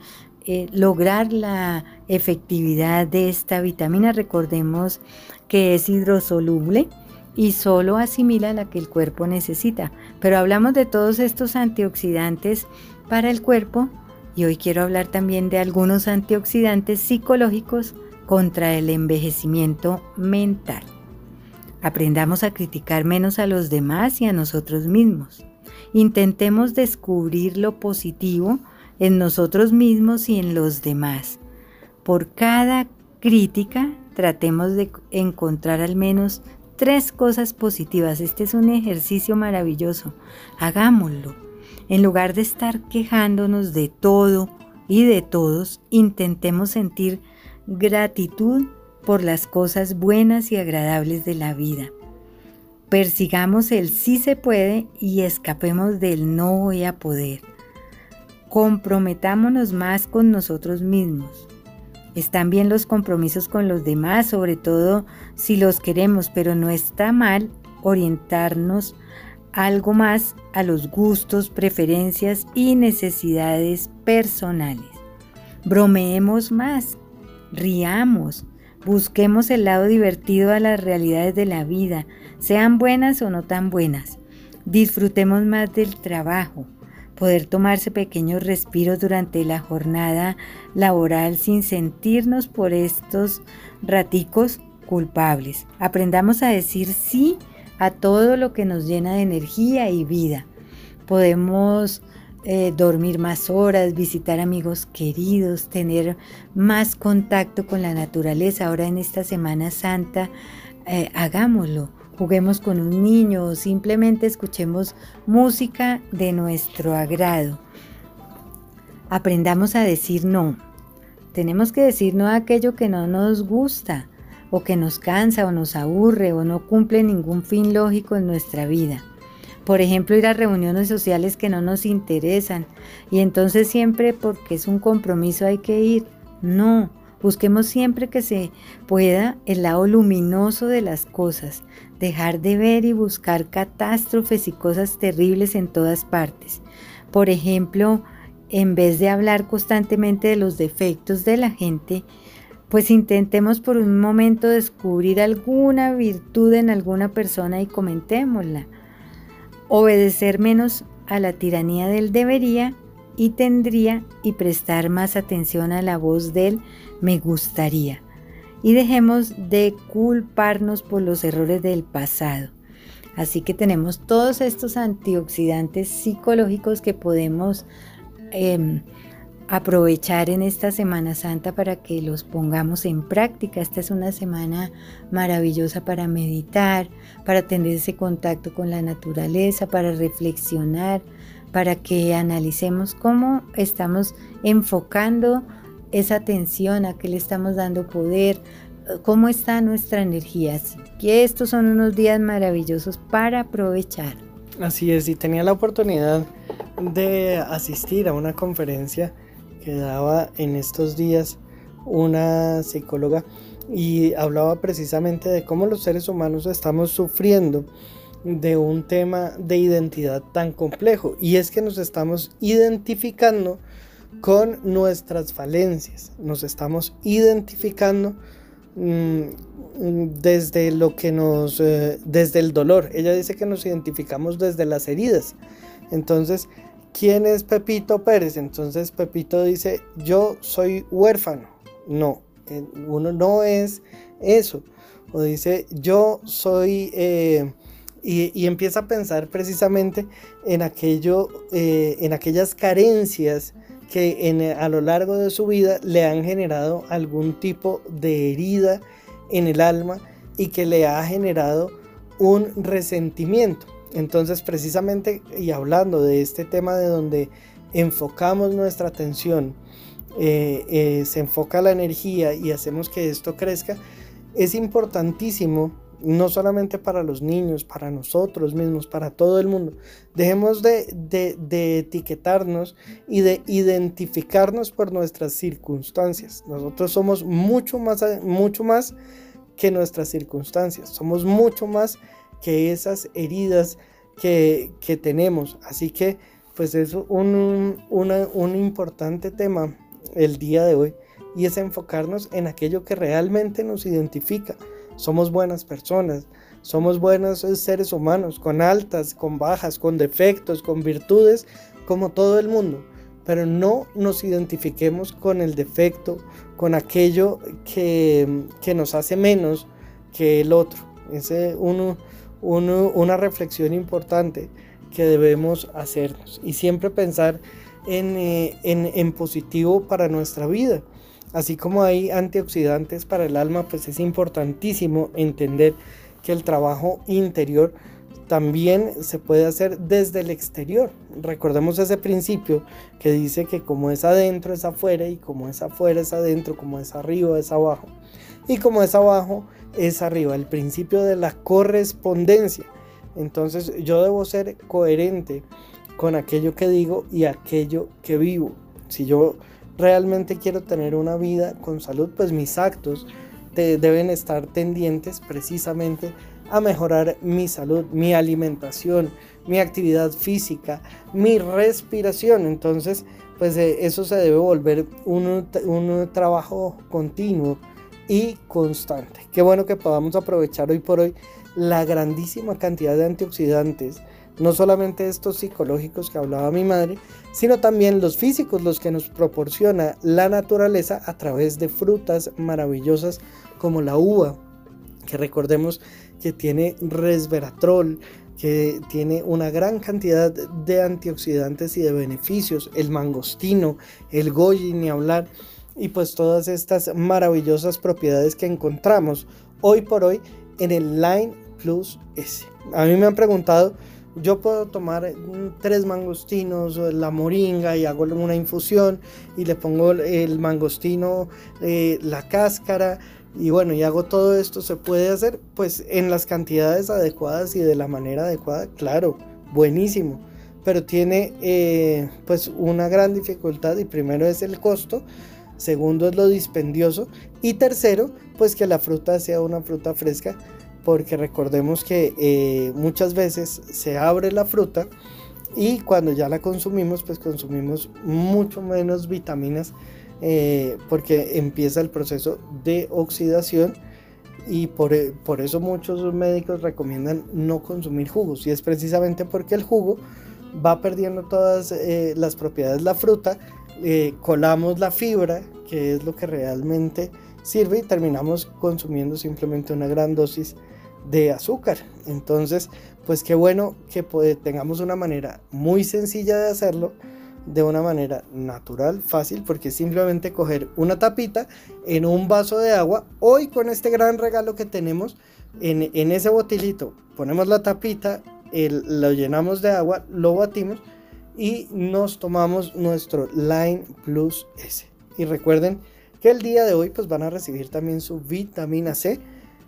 eh, lograr la efectividad de esta vitamina. Recordemos que es hidrosoluble y solo asimila la que el cuerpo necesita. Pero hablamos de todos estos antioxidantes para el cuerpo y hoy quiero hablar también de algunos antioxidantes psicológicos contra el envejecimiento mental. Aprendamos a criticar menos a los demás y a nosotros mismos. Intentemos descubrir lo positivo en nosotros mismos y en los demás. Por cada crítica tratemos de encontrar al menos tres cosas positivas. Este es un ejercicio maravilloso. Hagámoslo. En lugar de estar quejándonos de todo y de todos, intentemos sentir gratitud por las cosas buenas y agradables de la vida. Persigamos el sí se puede y escapemos del no voy a poder. Comprometámonos más con nosotros mismos. Están bien los compromisos con los demás, sobre todo si los queremos, pero no está mal orientarnos algo más a los gustos, preferencias y necesidades personales. Bromeemos más, riamos, busquemos el lado divertido a las realidades de la vida, sean buenas o no tan buenas. Disfrutemos más del trabajo, poder tomarse pequeños respiros durante la jornada laboral sin sentirnos por estos raticos culpables. Aprendamos a decir sí a todo lo que nos llena de energía y vida. Podemos eh, dormir más horas, visitar amigos queridos, tener más contacto con la naturaleza. Ahora en esta Semana Santa, eh, hagámoslo juguemos con un niño o simplemente escuchemos música de nuestro agrado. Aprendamos a decir no. Tenemos que decir no a aquello que no nos gusta o que nos cansa o nos aburre o no cumple ningún fin lógico en nuestra vida. Por ejemplo, ir a reuniones sociales que no nos interesan y entonces siempre porque es un compromiso hay que ir. No, busquemos siempre que se pueda el lado luminoso de las cosas, dejar de ver y buscar catástrofes y cosas terribles en todas partes. Por ejemplo, en vez de hablar constantemente de los defectos de la gente, pues intentemos por un momento descubrir alguna virtud en alguna persona y comentémosla. Obedecer menos a la tiranía del debería y tendría y prestar más atención a la voz del me gustaría y dejemos de culparnos por los errores del pasado. Así que tenemos todos estos antioxidantes psicológicos que podemos em, aprovechar en esta Semana Santa para que los pongamos en práctica. Esta es una semana maravillosa para meditar, para tener ese contacto con la naturaleza, para reflexionar, para que analicemos cómo estamos enfocando esa atención, a qué le estamos dando poder, cómo está nuestra energía. Así que estos son unos días maravillosos para aprovechar. Así es, y tenía la oportunidad de asistir a una conferencia que daba en estos días una psicóloga y hablaba precisamente de cómo los seres humanos estamos sufriendo de un tema de identidad tan complejo y es que nos estamos identificando con nuestras falencias. Nos estamos identificando mm, desde lo que nos, eh, desde el dolor. Ella dice que nos identificamos desde las heridas. Entonces, ¿quién es Pepito Pérez? Entonces Pepito dice, yo soy huérfano. No, eh, uno no es eso. O dice, yo soy... Eh, y, empieza a pensar precisamente en aquello, en aquellas carencias que a lo largo de su vida le han generado algún tipo de herida en el alma y que le ha generado un resentimiento. Entonces precisamente y hablando de este tema de donde enfocamos nuestra atención, eh, eh, se enfoca la energía y hacemos que esto crezca, es importantísimo no solamente para los niños, para nosotros mismos, para todo el mundo. Dejemos de, etiquetarnos y de identificarnos por nuestras circunstancias. Nosotros somos mucho más, mucho más que nuestras circunstancias, somos mucho más que esas heridas que, tenemos. Así que pues es un, un importante tema el día de hoy y es enfocarnos en aquello que realmente nos identifica somos buenas personas, somos buenos seres humanos, con altas, con bajas, con defectos, con virtudes, como todo el mundo. Pero no nos identifiquemos con el defecto, con aquello que, nos hace menos que el otro. Es una reflexión importante que debemos hacernos y siempre pensar en, eh, en, en positivo para nuestra vida. Así como hay antioxidantes para el alma, pues es importantísimo entender que el trabajo interior también se puede hacer desde el exterior. Recordemos ese principio que dice que como es adentro es afuera y como es afuera es adentro, como es arriba es abajo y como es abajo es arriba. El principio de la correspondencia. Entonces yo debo ser coherente con aquello que digo y aquello que vivo. Si yo realmente quiero tener una vida con salud, pues mis actos deben estar tendientes precisamente a mejorar mi salud, mi alimentación, mi actividad física, mi respiración. Entonces, pues eh, eso se debe volver un, un trabajo continuo y constante. Qué bueno que podamos aprovechar hoy por hoy la grandísima cantidad de antioxidantes, no solamente estos psicológicos que hablaba mi madre, sino también los físicos, los que nos proporciona la naturaleza a través de frutas maravillosas como la uva, que recordemos que tiene resveratrol, que tiene una gran cantidad de antioxidantes y de beneficios, el mangostino, el goji, ni hablar, y pues todas estas maravillosas propiedades que encontramos hoy por hoy en el Line Plus S. A mí me han preguntado, yo puedo tomar tres mangostinos, la moringa y hago una infusión y le pongo el mangostino, eh, la cáscara y bueno, y hago todo esto, se puede hacer pues en las cantidades adecuadas y de la manera adecuada, claro, buenísimo, pero tiene eh, pues una gran dificultad y primero es el costo, segundo es lo dispendioso y tercero pues que la fruta sea una fruta fresca porque recordemos que eh, muchas veces se abre la fruta y cuando ya la consumimos pues consumimos mucho menos vitaminas eh, porque empieza el proceso de oxidación y por, eh, por, eso muchos médicos recomiendan no consumir jugos. Y es precisamente porque el jugo va perdiendo todas las propiedades. De la fruta, colamos la fibra, que es lo que realmente sirve y terminamos consumiendo simplemente una gran dosis de azúcar. Entonces, pues qué bueno que tengamos una manera muy sencilla de hacerlo de una manera natural, fácil, porque simplemente coger una tapita en un vaso de agua. Hoy con este gran regalo que tenemos en, ese botilito, ponemos la tapita, lo llenamos de agua, lo batimos y nos tomamos nuestro Line Plus S. Y recuerden que el día de hoy pues van a recibir también su vitamina C.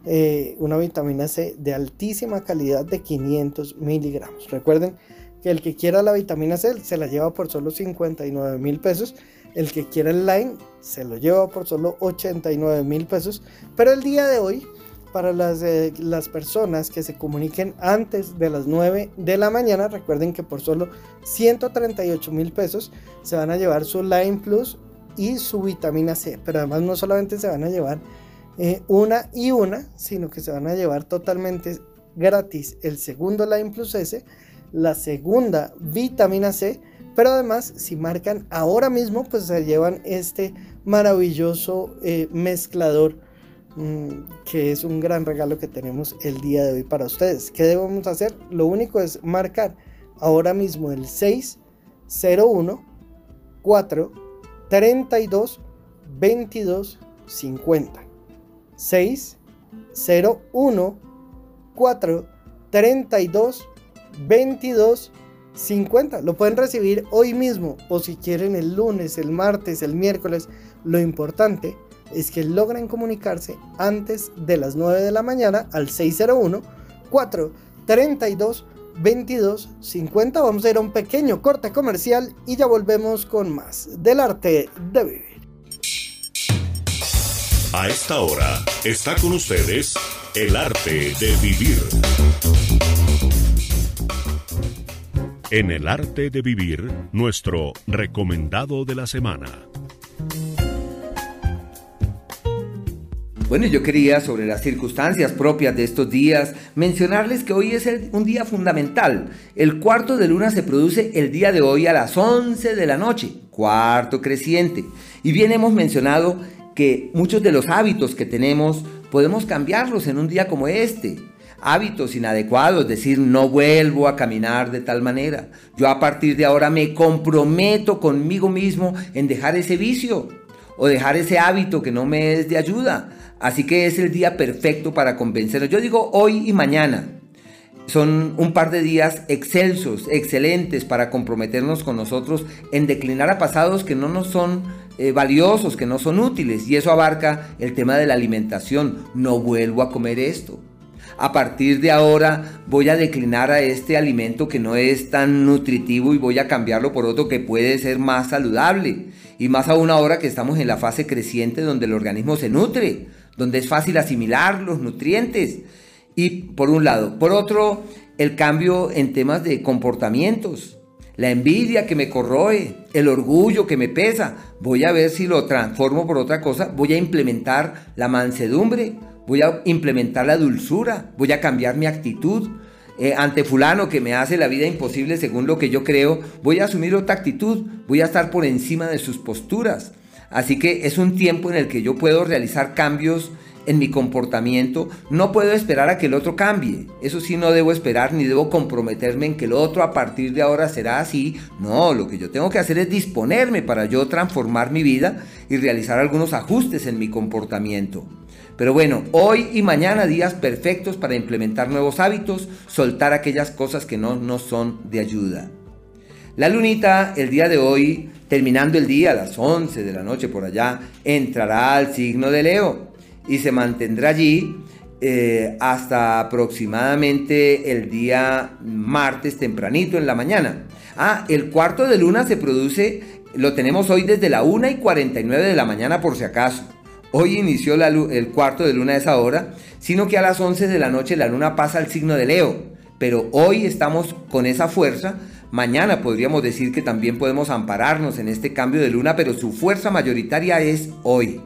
Eh, una vitamina C de altísima calidad de 500 miligramos. Recuerden que el que quiera la vitamina C se la lleva por solo 59 mil pesos. El que quiera el line se lo lleva por solo 89 mil pesos. Pero el día de hoy, para las, eh, las personas que se comuniquen antes de las 9 de la mañana, recuerden que por solo 138 mil pesos se van a llevar su Line Plus y su vitamina C. Pero además no solamente se van a llevar eh, una y una, sino que se van a llevar totalmente gratis el segundo Line Plus S la segunda vitamina C, pero además si marcan ahora mismo pues se llevan este maravilloso eh, mezclador mm, que es un gran regalo que tenemos el día de hoy para ustedes. ¿Qué debemos hacer? Lo único es marcar ahora mismo el 601 4 32 22 50 601 4 32 22 50. Lo pueden recibir hoy mismo o si quieren el lunes, el martes, el miércoles. Lo importante es que logren comunicarse antes de las 9 de la mañana al 601 432 22 50. Vamos a ir a un pequeño corte comercial y ya volvemos con más del arte de vivir. A esta hora está con ustedes el arte de vivir. En el arte de vivir, nuestro recomendado de la semana. Bueno, yo quería sobre las circunstancias propias de estos días mencionarles que hoy es un día fundamental. El cuarto de luna se produce el día de hoy a las 11 de la noche, cuarto creciente. Y bien hemos mencionado que muchos de los hábitos que tenemos podemos cambiarlos en un día como este hábitos inadecuados, decir, no vuelvo a caminar de tal manera. Yo a partir de ahora me comprometo conmigo mismo en dejar ese vicio o dejar ese hábito que no me es de ayuda. Así que es el día perfecto para convencernos. Yo digo hoy y mañana. Son un par de días excelsos, excelentes para comprometernos con nosotros en declinar a pasados que no nos son eh, valiosos, que no son útiles. Y eso abarca el tema de la alimentación. No vuelvo a comer esto. A partir de ahora voy a declinar a este alimento que no es tan nutritivo y voy a cambiarlo por otro que puede ser más saludable. Y más aún ahora que estamos en la fase creciente donde el organismo se nutre, donde es fácil asimilar los nutrientes. Y por un lado. Por otro, el cambio en temas de comportamientos. La envidia que me corroe, el orgullo que me pesa. Voy a ver si lo transformo por otra cosa. Voy a implementar la mansedumbre. Voy a implementar la dulzura. Voy a cambiar mi actitud. Eh, ante fulano que me hace la vida imposible según lo que yo creo, voy a asumir otra actitud, voy a estar por encima de sus posturas. Así que es un tiempo en el que yo puedo realizar cambios en mi comportamiento, no puedo esperar a que el otro cambie. Eso sí, no debo esperar ni debo comprometerme en que el otro a partir de ahora será así. No, lo que yo tengo que hacer es disponerme para yo transformar mi vida y realizar algunos ajustes en mi comportamiento. Pero bueno, hoy y mañana días perfectos para implementar nuevos hábitos, soltar aquellas cosas que no nos son de ayuda. La lunita el día de hoy, terminando el día a las 11 de la noche por allá, entrará al signo de Leo y se mantendrá allí eh, hasta aproximadamente el día martes tempranito en la mañana. Ah, el cuarto de luna se produce, lo tenemos hoy desde la 1 y 49 de la mañana por si acaso. Hoy inició el cuarto de luna a esa hora, sino que a las 11 de la noche la luna pasa al signo de Leo. Pero hoy estamos con esa fuerza. Mañana podríamos decir que también podemos ampararnos en este cambio de luna, pero su fuerza mayoritaria es hoy.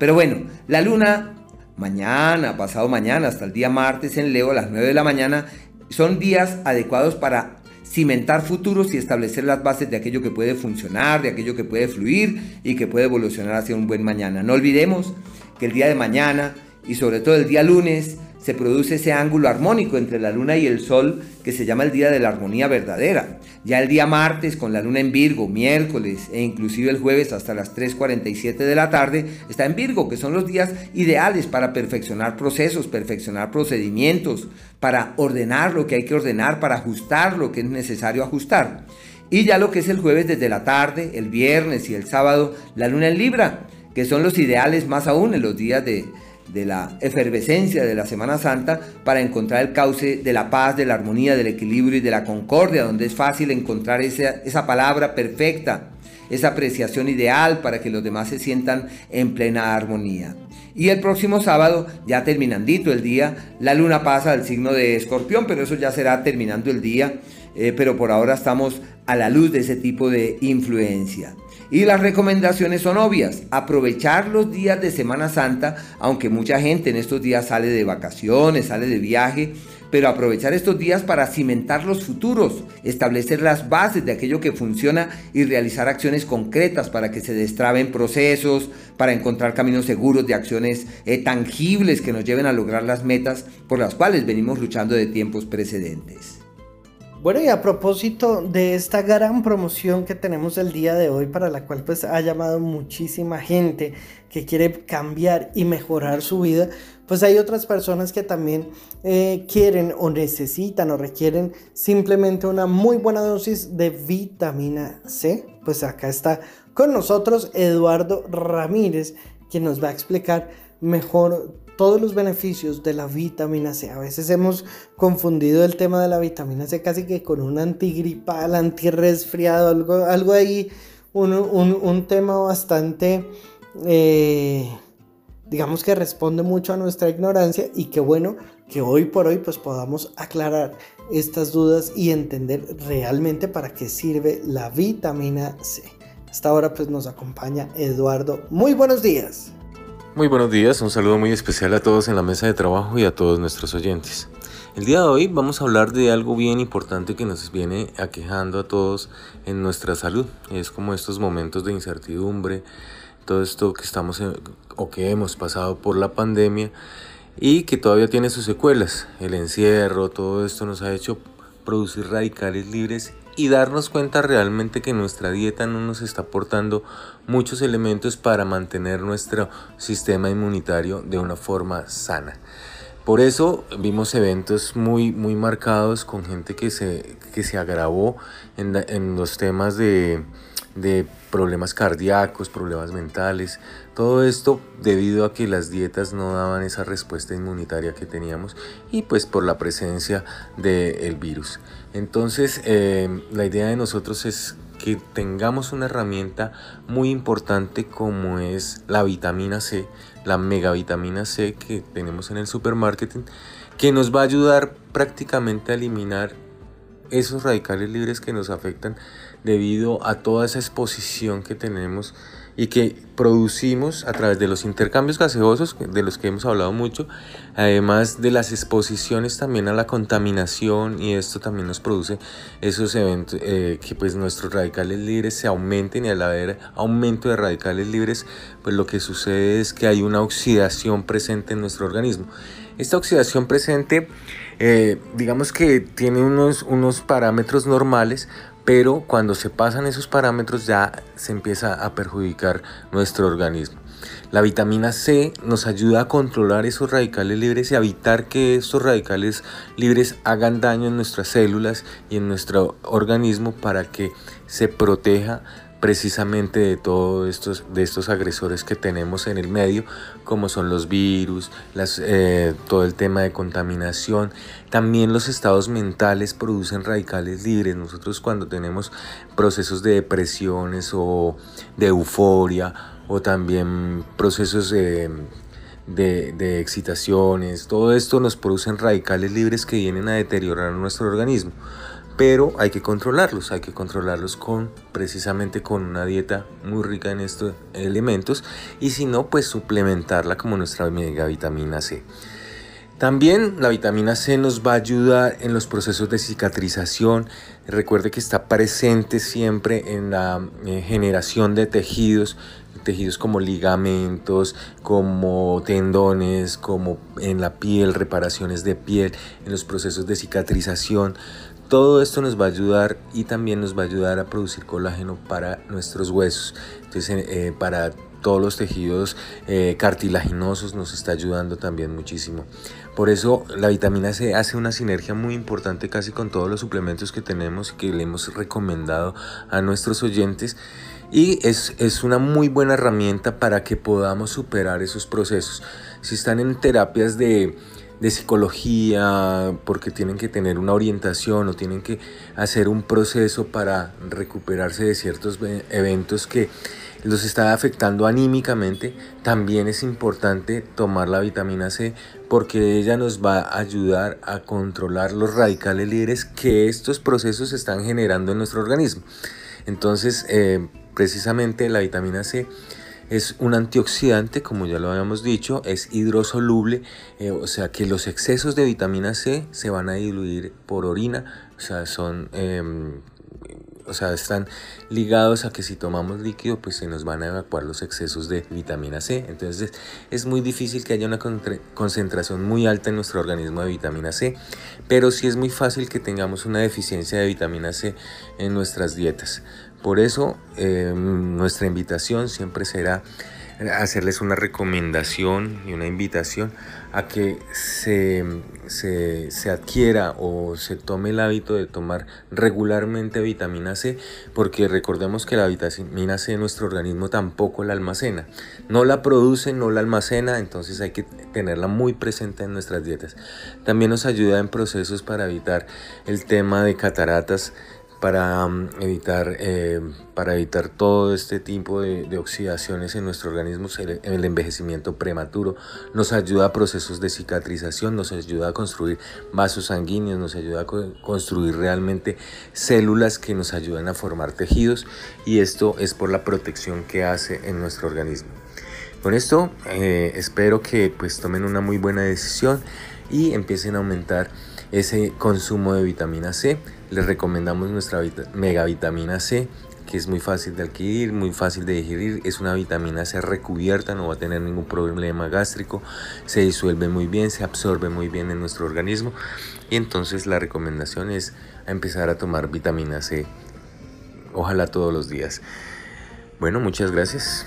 Pero bueno, la luna mañana, pasado mañana, hasta el día martes en Leo a las 9 de la mañana, son días adecuados para cimentar futuros y establecer las bases de aquello que puede funcionar, de aquello que puede fluir y que puede evolucionar hacia un buen mañana. No olvidemos que el día de mañana y sobre todo el día lunes se produce ese ángulo armónico entre la luna y el sol que se llama el día de la armonía verdadera. Ya el día martes con la luna en Virgo, miércoles e inclusive el jueves hasta las 3.47 de la tarde está en Virgo, que son los días ideales para perfeccionar procesos, perfeccionar procedimientos, para ordenar lo que hay que ordenar, para ajustar lo que es necesario ajustar. Y ya lo que es el jueves desde la tarde, el viernes y el sábado, la luna en Libra, que son los ideales más aún en los días de, de la efervescencia de la Semana Santa para encontrar el cauce de la paz, de la armonía, del equilibrio y de la concordia, donde es fácil encontrar esa, esa palabra perfecta, esa apreciación ideal para que los demás se sientan en plena armonía. Y el próximo sábado, ya terminandito el día, la luna pasa al signo de escorpión, pero eso ya será terminando el día, eh, pero por ahora estamos a la luz de ese tipo de influencia. Y las recomendaciones son obvias. Aprovechar los días de Semana Santa, aunque mucha gente en estos días sale de vacaciones, sale de viaje, pero aprovechar estos días para cimentar los futuros, establecer las bases de aquello que funciona y realizar acciones concretas para que se destraben procesos, para encontrar caminos seguros de acciones eh, tangibles que nos lleven a lograr las metas por las cuales venimos luchando de tiempos precedentes. Bueno, y a propósito de esta gran promoción que tenemos el día de hoy, para la cual pues ha llamado muchísima gente que quiere cambiar y mejorar su vida, pues hay otras personas que también eh, quieren o necesitan o requieren simplemente una muy buena dosis de vitamina C. Pues acá está con nosotros Eduardo Ramírez, quien nos va a explicar mejor todos los beneficios de la vitamina C. A veces hemos confundido el tema de la vitamina C casi que con un antigripal, antirresfriado, algo, algo ahí, un, tema bastante, eh, digamos que responde mucho a nuestra ignorancia y qué bueno que hoy por hoy pues podamos aclarar estas dudas y entender realmente para qué sirve la vitamina C. Hasta ahora pues nos acompaña Eduardo. Muy buenos días. Muy buenos días, un saludo muy especial a todos en la mesa de trabajo y a todos nuestros oyentes. El día de hoy vamos a hablar de algo bien importante que nos viene aquejando a todos en nuestra salud. Es como estos momentos de incertidumbre, todo esto que estamos o que hemos pasado por la pandemia y que todavía tiene sus secuelas. El encierro, todo esto nos ha hecho producir radicales libres y darnos cuenta realmente que nuestra dieta no nos está aportando muchos elementos para mantener nuestro sistema inmunitario de una forma sana. Por eso vimos eventos muy, muy marcados con gente que se, que se agravó en, en los temas de, de problemas cardíacos, problemas mentales, todo esto debido a que las dietas no daban esa respuesta inmunitaria que teníamos y pues por la presencia del virus. Entonces eh, la idea de nosotros es que tengamos una herramienta muy importante como es la vitamina C, la megavitamina C que tenemos en el supermarketing, que nos va a ayudar prácticamente a eliminar esos radicales libres que nos afectan debido a toda esa exposición que tenemos y que producimos a través de los intercambios gaseosos, de los que hemos hablado mucho, además de las exposiciones también a la contaminación y esto también nos produce esos eventos, eh, que pues nuestros radicales libres se aumenten y al haber aumento de radicales libres, pues lo que sucede es que hay una oxidación presente en nuestro organismo. Esta oxidación presente, eh, digamos que tiene unos, unos parámetros normales, pero cuando se pasan esos parámetros ya se empieza a perjudicar nuestro organismo. La vitamina C nos ayuda a controlar esos radicales libres y evitar que estos radicales libres hagan daño en nuestras células y en nuestro organismo para que se proteja precisamente de todos estos, de estos agresores que tenemos en el medio, como son los virus, eh, todo el tema de contaminación. También los estados mentales producen radicales libres. Nosotros cuando tenemos procesos de depresiones o de euforia o también procesos de, de, de excitaciones, todo esto nos producen radicales libres que vienen a deteriorar nuestro organismo pero hay que controlarlos, hay que controlarlos con precisamente con una dieta muy rica en estos elementos y si no, pues suplementarla como nuestra mega vitamina C. También la vitamina C nos va a ayudar en los procesos de cicatrización. Recuerde que está presente siempre en la eh, generación de tejidos, tejidos como ligamentos, como tendones, como en la piel, reparaciones de piel, en los procesos de cicatrización. Todo esto nos va a ayudar y también nos va a ayudar a producir colágeno para nuestros huesos. Entonces, eh, eh, para todos los tejidos eh, cartilaginosos nos está ayudando también muchísimo. Por eso la vitamina C hace una sinergia muy importante casi con todos los suplementos que tenemos y que le hemos recomendado a nuestros oyentes. Y es, es una muy buena herramienta para que podamos superar esos procesos. Si están en terapias de de psicología, porque tienen que tener una orientación o tienen que hacer un proceso para recuperarse de ciertos eventos que los está afectando anímicamente, también es importante tomar la vitamina C porque ella nos va a ayudar a controlar los radicales libres que estos procesos están generando en nuestro organismo. Entonces, eh, precisamente la vitamina C es un antioxidante, como ya lo habíamos dicho, es hidrosoluble, eh, o sea que los excesos de vitamina C se van a diluir por orina, o sea, son... Em, o sea, están ligados a que si tomamos líquido, pues se nos van a evacuar los excesos de vitamina C. Entonces es muy difícil que haya una concentración muy alta en nuestro organismo de vitamina C, pero sí es muy fácil que tengamos una deficiencia de vitamina C en nuestras dietas. Por eso em, nuestra invitación siempre será hacerles una recomendación y una invitación a que se, se, adquiera o se tome el hábito de tomar regularmente vitamina C, porque recordemos que la vitamina C nuestro organismo tampoco la almacena. No la produce, no la almacena, entonces hay que tenerla muy presente en nuestras dietas. También nos ayuda en procesos para evitar el tema de cataratas para mm, evitar, eh, para evitar todo este tipo de, oxidaciones en nuestro organismo, el, el, envejecimiento prematuro, nos ayuda a procesos de cicatrización, nos ayuda a construir vasos sanguíneos, nos ayuda a construir realmente células que nos ayudan a formar tejidos y esto es por la protección que hace en nuestro organismo. Con esto eh, espero que pues tomen una muy buena decisión y empiecen a aumentar ese consumo de vitamina C. Les recomendamos nuestra megavitamina C, que es muy fácil de adquirir, muy fácil de digerir. Es una vitamina C recubierta, no va a tener ningún problema gástrico, se disuelve muy bien, se absorbe muy bien en nuestro organismo. Y entonces la recomendación es empezar a tomar vitamina C, ojalá todos los días. Bueno, muchas gracias.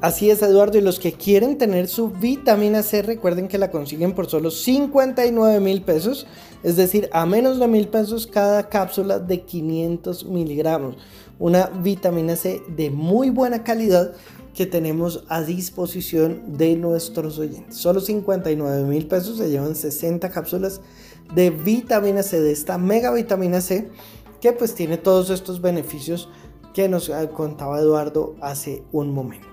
Así es, Eduardo. Y los que quieren tener su vitamina C, recuerden que la consiguen por solo 59 mil pesos. Es decir, a menos de mil pesos cada cápsula de 500 miligramos. Una vitamina C de muy buena calidad que tenemos a disposición de nuestros oyentes. Solo 59 mil pesos se llevan 60 cápsulas de vitamina C, de esta mega vitamina C, que pues tiene todos estos beneficios que nos contaba Eduardo hace un momento.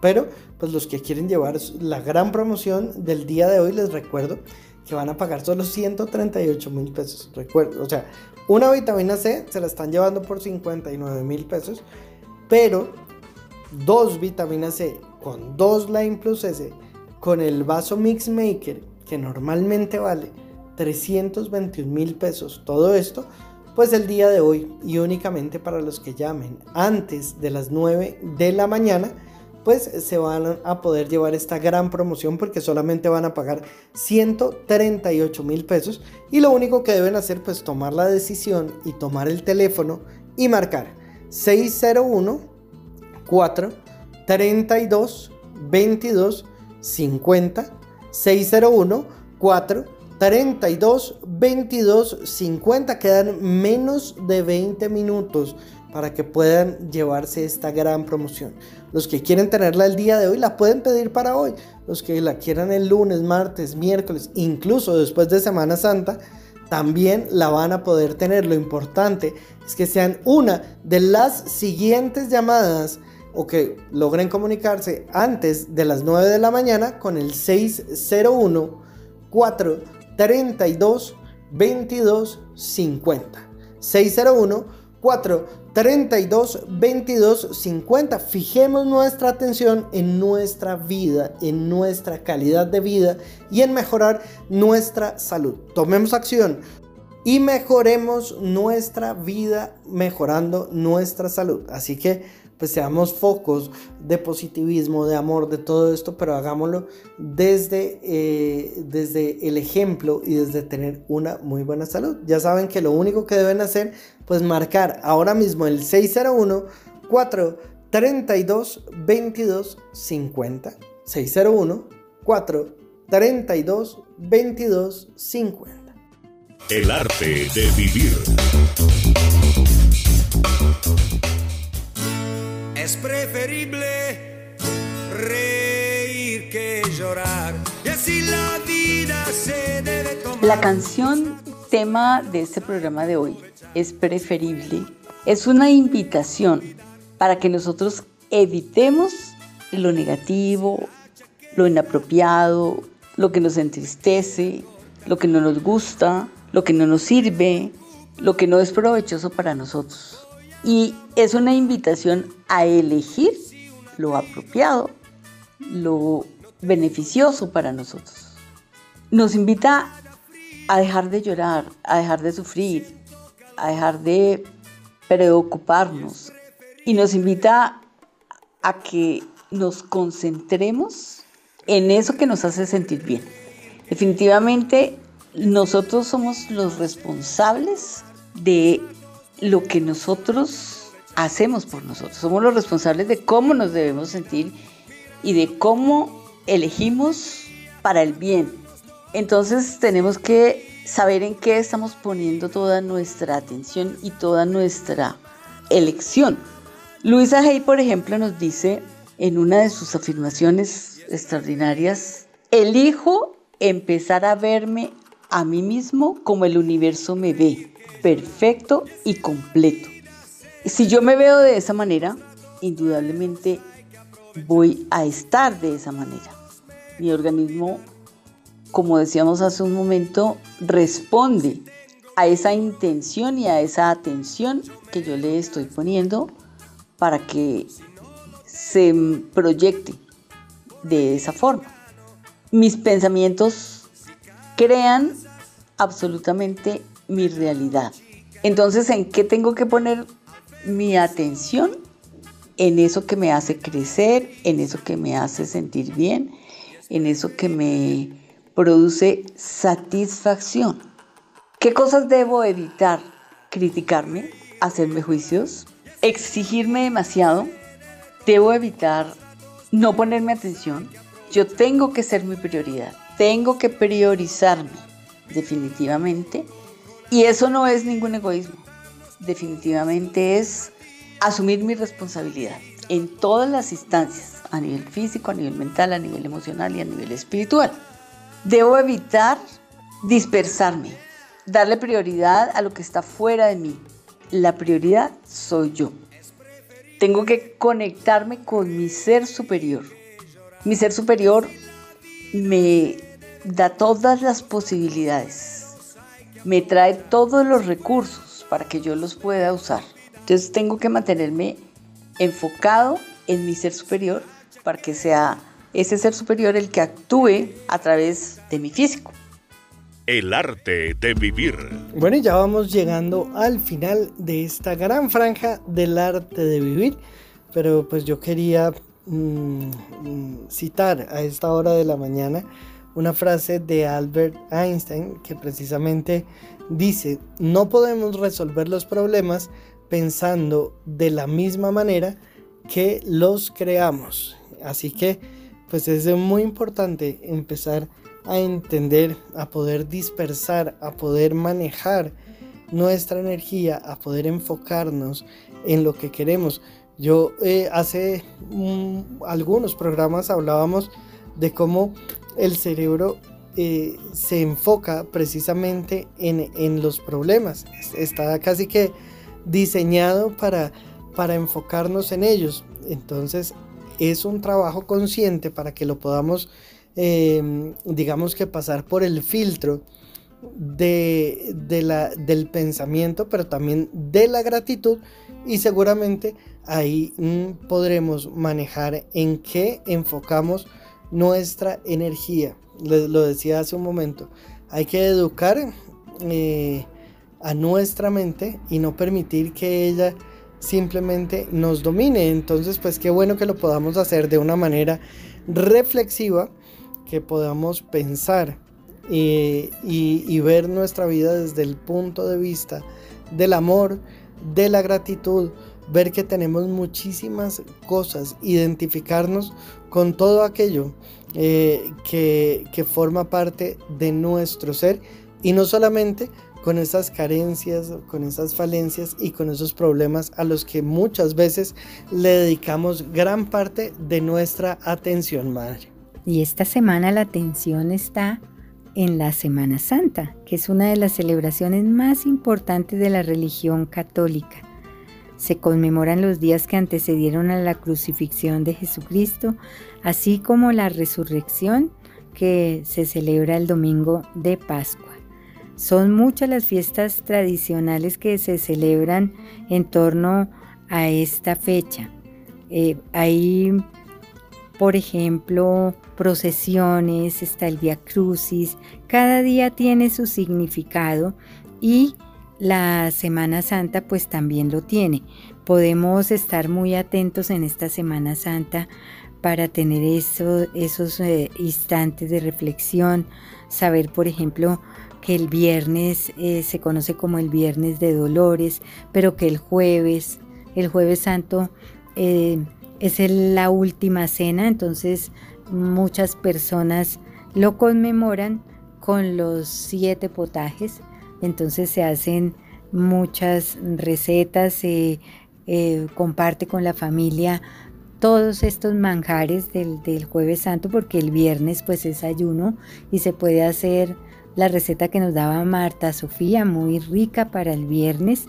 Pero pues los que quieren llevar la gran promoción del día de hoy, les recuerdo que van a pagar solo 138 mil pesos. Recuerdo, o sea, una vitamina C se la están llevando por 59 mil pesos, pero dos vitaminas C con dos Line Plus S con el vaso Mix Maker que normalmente vale 321 mil pesos. Todo esto, pues el día de hoy y únicamente para los que llamen antes de las 9 de la mañana pues se van a poder llevar esta gran promoción porque solamente van a pagar 138 mil pesos y lo único que deben hacer pues tomar la decisión y tomar el teléfono y marcar 601 4 32 22 50 601 4 32 22 50 quedan menos de 20 minutos para que puedan llevarse esta gran promoción. Los que quieren tenerla el día de hoy la pueden pedir para hoy. Los que la quieran el lunes, martes, miércoles, incluso después de Semana Santa, también la van a poder tener. Lo importante es que sean una de las siguientes llamadas o que logren comunicarse antes de las 9 de la mañana con el 601 432 2250. 601 4 32 22 50. Fijemos nuestra atención en nuestra vida, en nuestra calidad de vida y en mejorar nuestra salud. Tomemos acción y mejoremos nuestra vida mejorando nuestra salud. Así que pues seamos focos de positivismo, de amor, de todo esto, pero hagámoslo desde, eh, desde el ejemplo y desde tener una muy buena salud. Ya saben que lo único que deben hacer, pues marcar ahora mismo el 601 432 22 50 601 432 22 50 El arte de vivir. Es preferible reír que llorar. Y así la vida se debe tomar. La canción tema de este programa de hoy es preferible. Es una invitación para que nosotros evitemos lo negativo, lo inapropiado, lo que nos entristece, lo que no nos gusta, lo que no nos sirve, lo que no es provechoso para nosotros. Y es una invitación a elegir lo apropiado, lo beneficioso para nosotros. Nos invita a dejar de llorar, a dejar de sufrir, a dejar de preocuparnos y nos invita a que nos concentremos en eso que nos hace sentir bien. Definitivamente nosotros somos los responsables de lo que nosotros hacemos por nosotros. Somos los responsables de cómo nos debemos sentir y de cómo elegimos para el bien. Entonces tenemos que saber en qué estamos poniendo toda nuestra atención y toda nuestra elección. Luisa Hay, por ejemplo, nos dice en una de sus afirmaciones extraordinarias, elijo empezar a verme a mí mismo como el universo me ve perfecto y completo. Si yo me veo de esa manera, indudablemente voy a estar de esa manera. Mi organismo, como decíamos hace un momento, responde a esa intención y a esa atención que yo le estoy poniendo para que se proyecte de esa forma. Mis pensamientos crean absolutamente mi realidad. Entonces, ¿en qué tengo que poner mi atención? En eso que me hace crecer, en eso que me hace sentir bien, en eso que me produce satisfacción. ¿Qué cosas debo evitar? Criticarme, hacerme juicios, exigirme demasiado. Debo evitar no ponerme atención. Yo tengo que ser mi prioridad, tengo que priorizarme definitivamente. Y eso no es ningún egoísmo, definitivamente es asumir mi responsabilidad en todas las instancias, a nivel físico, a nivel mental, a nivel emocional y a nivel espiritual. Debo evitar dispersarme, darle prioridad a lo que está fuera de mí. La prioridad soy yo. Tengo que conectarme con mi ser superior. Mi ser superior me da todas las posibilidades, me trae todos los recursos para que yo los pueda usar. Entonces tengo que mantenerme enfocado en mi ser superior para que sea ese ser superior el que actúe a través de mi físico. El arte de vivir. Bueno, y ya vamos llegando al final de esta gran franja del arte de vivir, pero pues yo quería mm, mm, citar a esta hora de la mañana una frase de Albert Einstein que precisamente dice, no podemos resolver los problemas pensando de la misma manera que los creamos. Así que pues es muy importante empezar a entender, a poder dispersar, a poder manejar nuestra energía, a poder enfocarnos en lo que queremos. Yo eh, hace algunos programas hablábamos de cómo el cerebro eh, se enfoca precisamente en, en, los problemas. Está casi que diseñado para, para enfocarnos en ellos. Entonces es un trabajo consciente para que lo podamos Em, digamos que pasar por el filtro de, la, del pensamiento, pero también de la gratitud y seguramente ahí mm, podremos manejar en qué enfocamos nuestra energía. lo decía hace un momento, hay que educar eh, a nuestra mente y no permitir que ella simplemente nos domine. Entonces, pues qué bueno que lo podamos hacer de una manera reflexiva que podamos pensar y, ver nuestra vida desde el punto de vista del amor, de la gratitud, ver que tenemos muchísimas cosas, identificarnos con todo aquello eh, que, forma parte de nuestro ser y no solamente con esas carencias, con esas falencias y con esos problemas a los que muchas veces le dedicamos gran parte de nuestra atención, Madre. Y esta semana la atención está en la Semana Santa, que es una de las celebraciones más importantes de la religión católica. Se conmemoran los días que antecedieron a la crucifixión de Jesucristo, así como la resurrección que se celebra el domingo de Pascua. Son muchas las fiestas tradicionales que se celebran en torno a esta fecha. Eh, hay, por ejemplo, procesiones, está el Via Crucis, cada día tiene su significado y la Semana Santa pues también lo tiene. Podemos estar muy atentos en esta Semana Santa para tener esos eh, instantes de reflexión, saber por ejemplo que el viernes eh, se conoce como el viernes de dolores, pero que el jueves, el jueves santo, eh, es la última cena, entonces muchas personas lo conmemoran con los siete potajes, entonces se hacen muchas recetas, se eh, comparte con la familia todos estos manjares del, del, jueves santo porque el viernes pues es ayuno y se puede hacer la receta que nos daba Marta Sofía muy rica para el viernes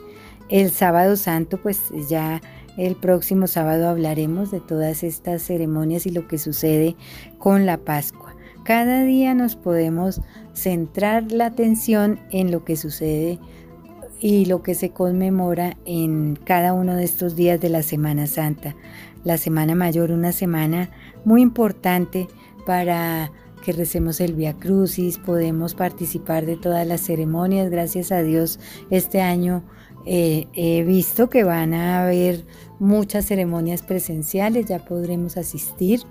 el sábado santo pues ya el próximo sábado hablaremos de todas estas ceremonias y lo que sucede con la Pascua. Cada día nos podemos centrar la atención en lo que sucede y lo que se conmemora en cada uno de estos días de la Semana Santa. La Semana Mayor, una semana muy importante para que recemos el Via Crucis, podemos participar de todas las ceremonias. Gracias a Dios, este año eh, he visto que van a haber muchas ceremonias presenciales, ya podremos asistir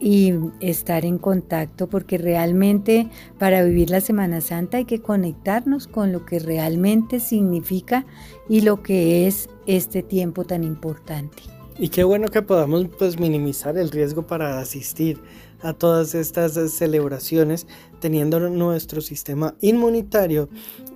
y estar en contacto porque realmente para vivir la Semana Santa hay que conectarnos con lo que realmente significa y lo que es este tiempo tan importante. Y qué bueno que podamos pues minimizar el riesgo para asistir a todas estas celebraciones teniendo nuestro sistema inmunitario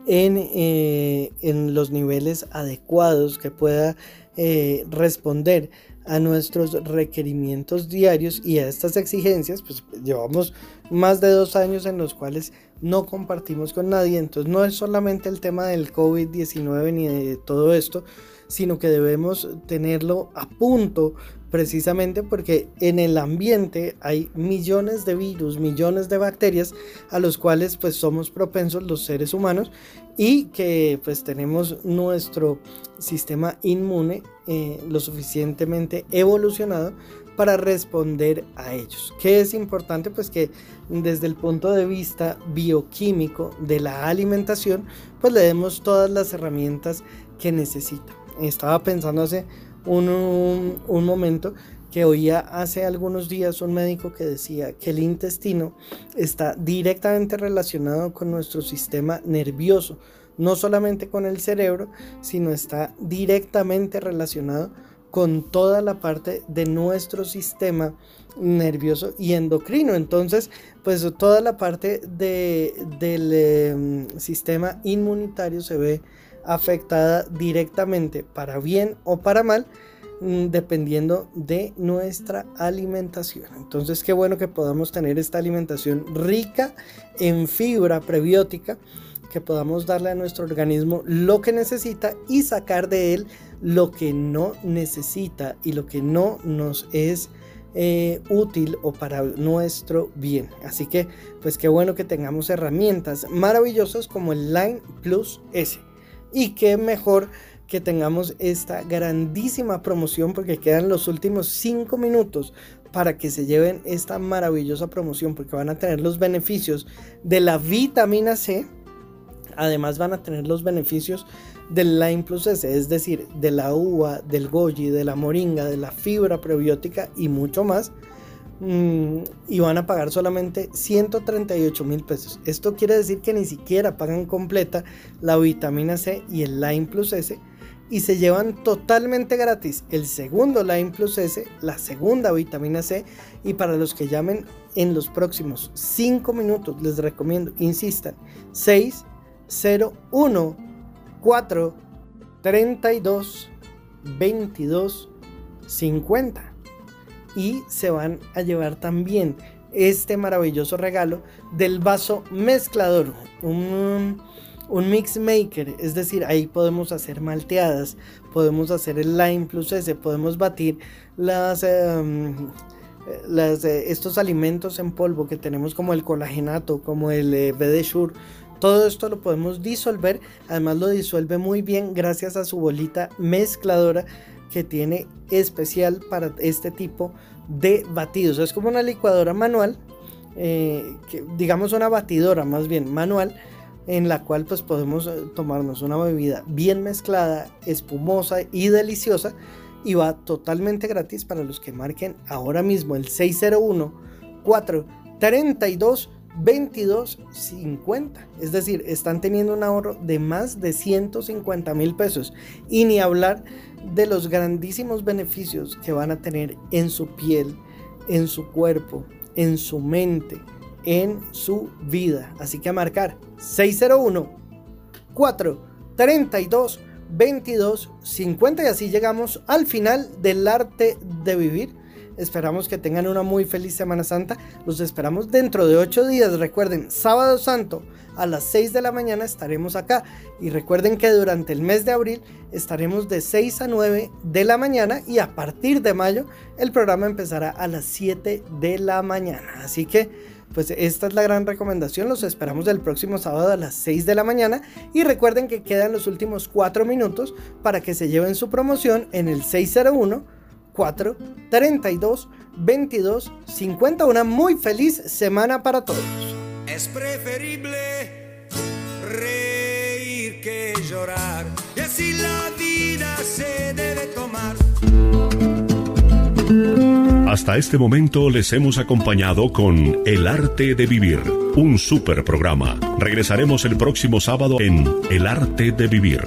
en, eh, en los niveles adecuados que pueda eh, responder a nuestros requerimientos diarios y a estas exigencias, pues llevamos más de dos años en los cuales no compartimos con nadie, entonces no es solamente el tema del COVID-19 ni de todo esto, sino que debemos tenerlo a punto precisamente porque en el ambiente hay millones de virus, millones de bacterias a los cuales pues somos propensos los seres humanos y que pues tenemos nuestro sistema inmune eh, lo suficientemente evolucionado para responder a ellos. ¿Qué es importante? Pues que desde el punto de vista bioquímico de la alimentación, pues le demos todas las herramientas que necesita. Estaba pensando hace un, un, momento que oía hace algunos días un médico que decía que el intestino está directamente relacionado con nuestro sistema nervioso, no solamente con el cerebro, sino está directamente relacionado con toda la parte de nuestro sistema nervioso y endocrino. Entonces, pues toda la parte de, del em, sistema inmunitario se ve afectada directamente para bien o para mal mm, dependiendo de nuestra alimentación. Entonces, qué bueno que podamos tener esta alimentación rica en fibra prebiótica, que podamos darle a nuestro organismo lo que necesita y sacar de él lo que no necesita y lo que no nos es eh, útil o para nuestro bien. Así que, pues qué bueno que tengamos herramientas maravillosas como el Line Plus S. Y qué mejor que tengamos esta grandísima promoción porque quedan los últimos 5 minutos para que se lleven esta maravillosa promoción porque van a tener los beneficios de la vitamina C. Además van a tener los beneficios del Lime Plus S, es decir, de la uva, del goji, de la moringa, de la fibra prebiótica y mucho más. Mm, y van a pagar solamente 138 mil pesos. Esto quiere decir que ni siquiera pagan completa la vitamina C y el Lime Plus S y se llevan totalmente gratis el segundo Lime Plus S, la segunda vitamina C y para los que llamen en los próximos 5 minutos les recomiendo, insistan, 601 4 32 22 50 y se van a llevar también este maravilloso regalo del vaso mezclador, un, mix maker, es decir, ahí podemos hacer malteadas, podemos hacer el lime plus S, podemos batir las, em, eh, estos alimentos en polvo que tenemos como el colagenato, como el eh, todo esto lo podemos disolver, además lo disuelve muy bien gracias a su bolita mezcladora que tiene especial para este tipo de batidos. Es como una licuadora manual, eh, digamos una batidora más bien manual, en la cual pues podemos eh, tomarnos una bebida bien mezclada, espumosa y deliciosa y va totalmente gratis para los que marquen ahora mismo el 601 432 22.50. Es decir, están teniendo un ahorro de más de 150 mil pesos. Y ni hablar de los grandísimos beneficios que van a tener en su piel, en su cuerpo, en su mente, en su vida. Así que a marcar 601 432 2250 y así llegamos al final del arte de vivir Esperamos que tengan una muy feliz Semana Santa. Los esperamos dentro de ocho días. Recuerden, sábado santo a las 6 de la mañana estaremos acá. Y recuerden que durante el mes de abril estaremos de 6 a 9 de la mañana y a partir de mayo el programa empezará a las 7 de la mañana. Así que pues esta es la gran recomendación. Los esperamos el próximo sábado a las 6 de la mañana. Y recuerden que quedan los últimos 4 minutos para que se lleven su promoción en el 601 4 32 22 50. Una muy feliz semana para todos. Es preferible reír que llorar. Y así la vida se debe tomar. Hasta este momento les hemos acompañado con El arte de vivir, un super programa. Regresaremos el próximo sábado en El arte de vivir.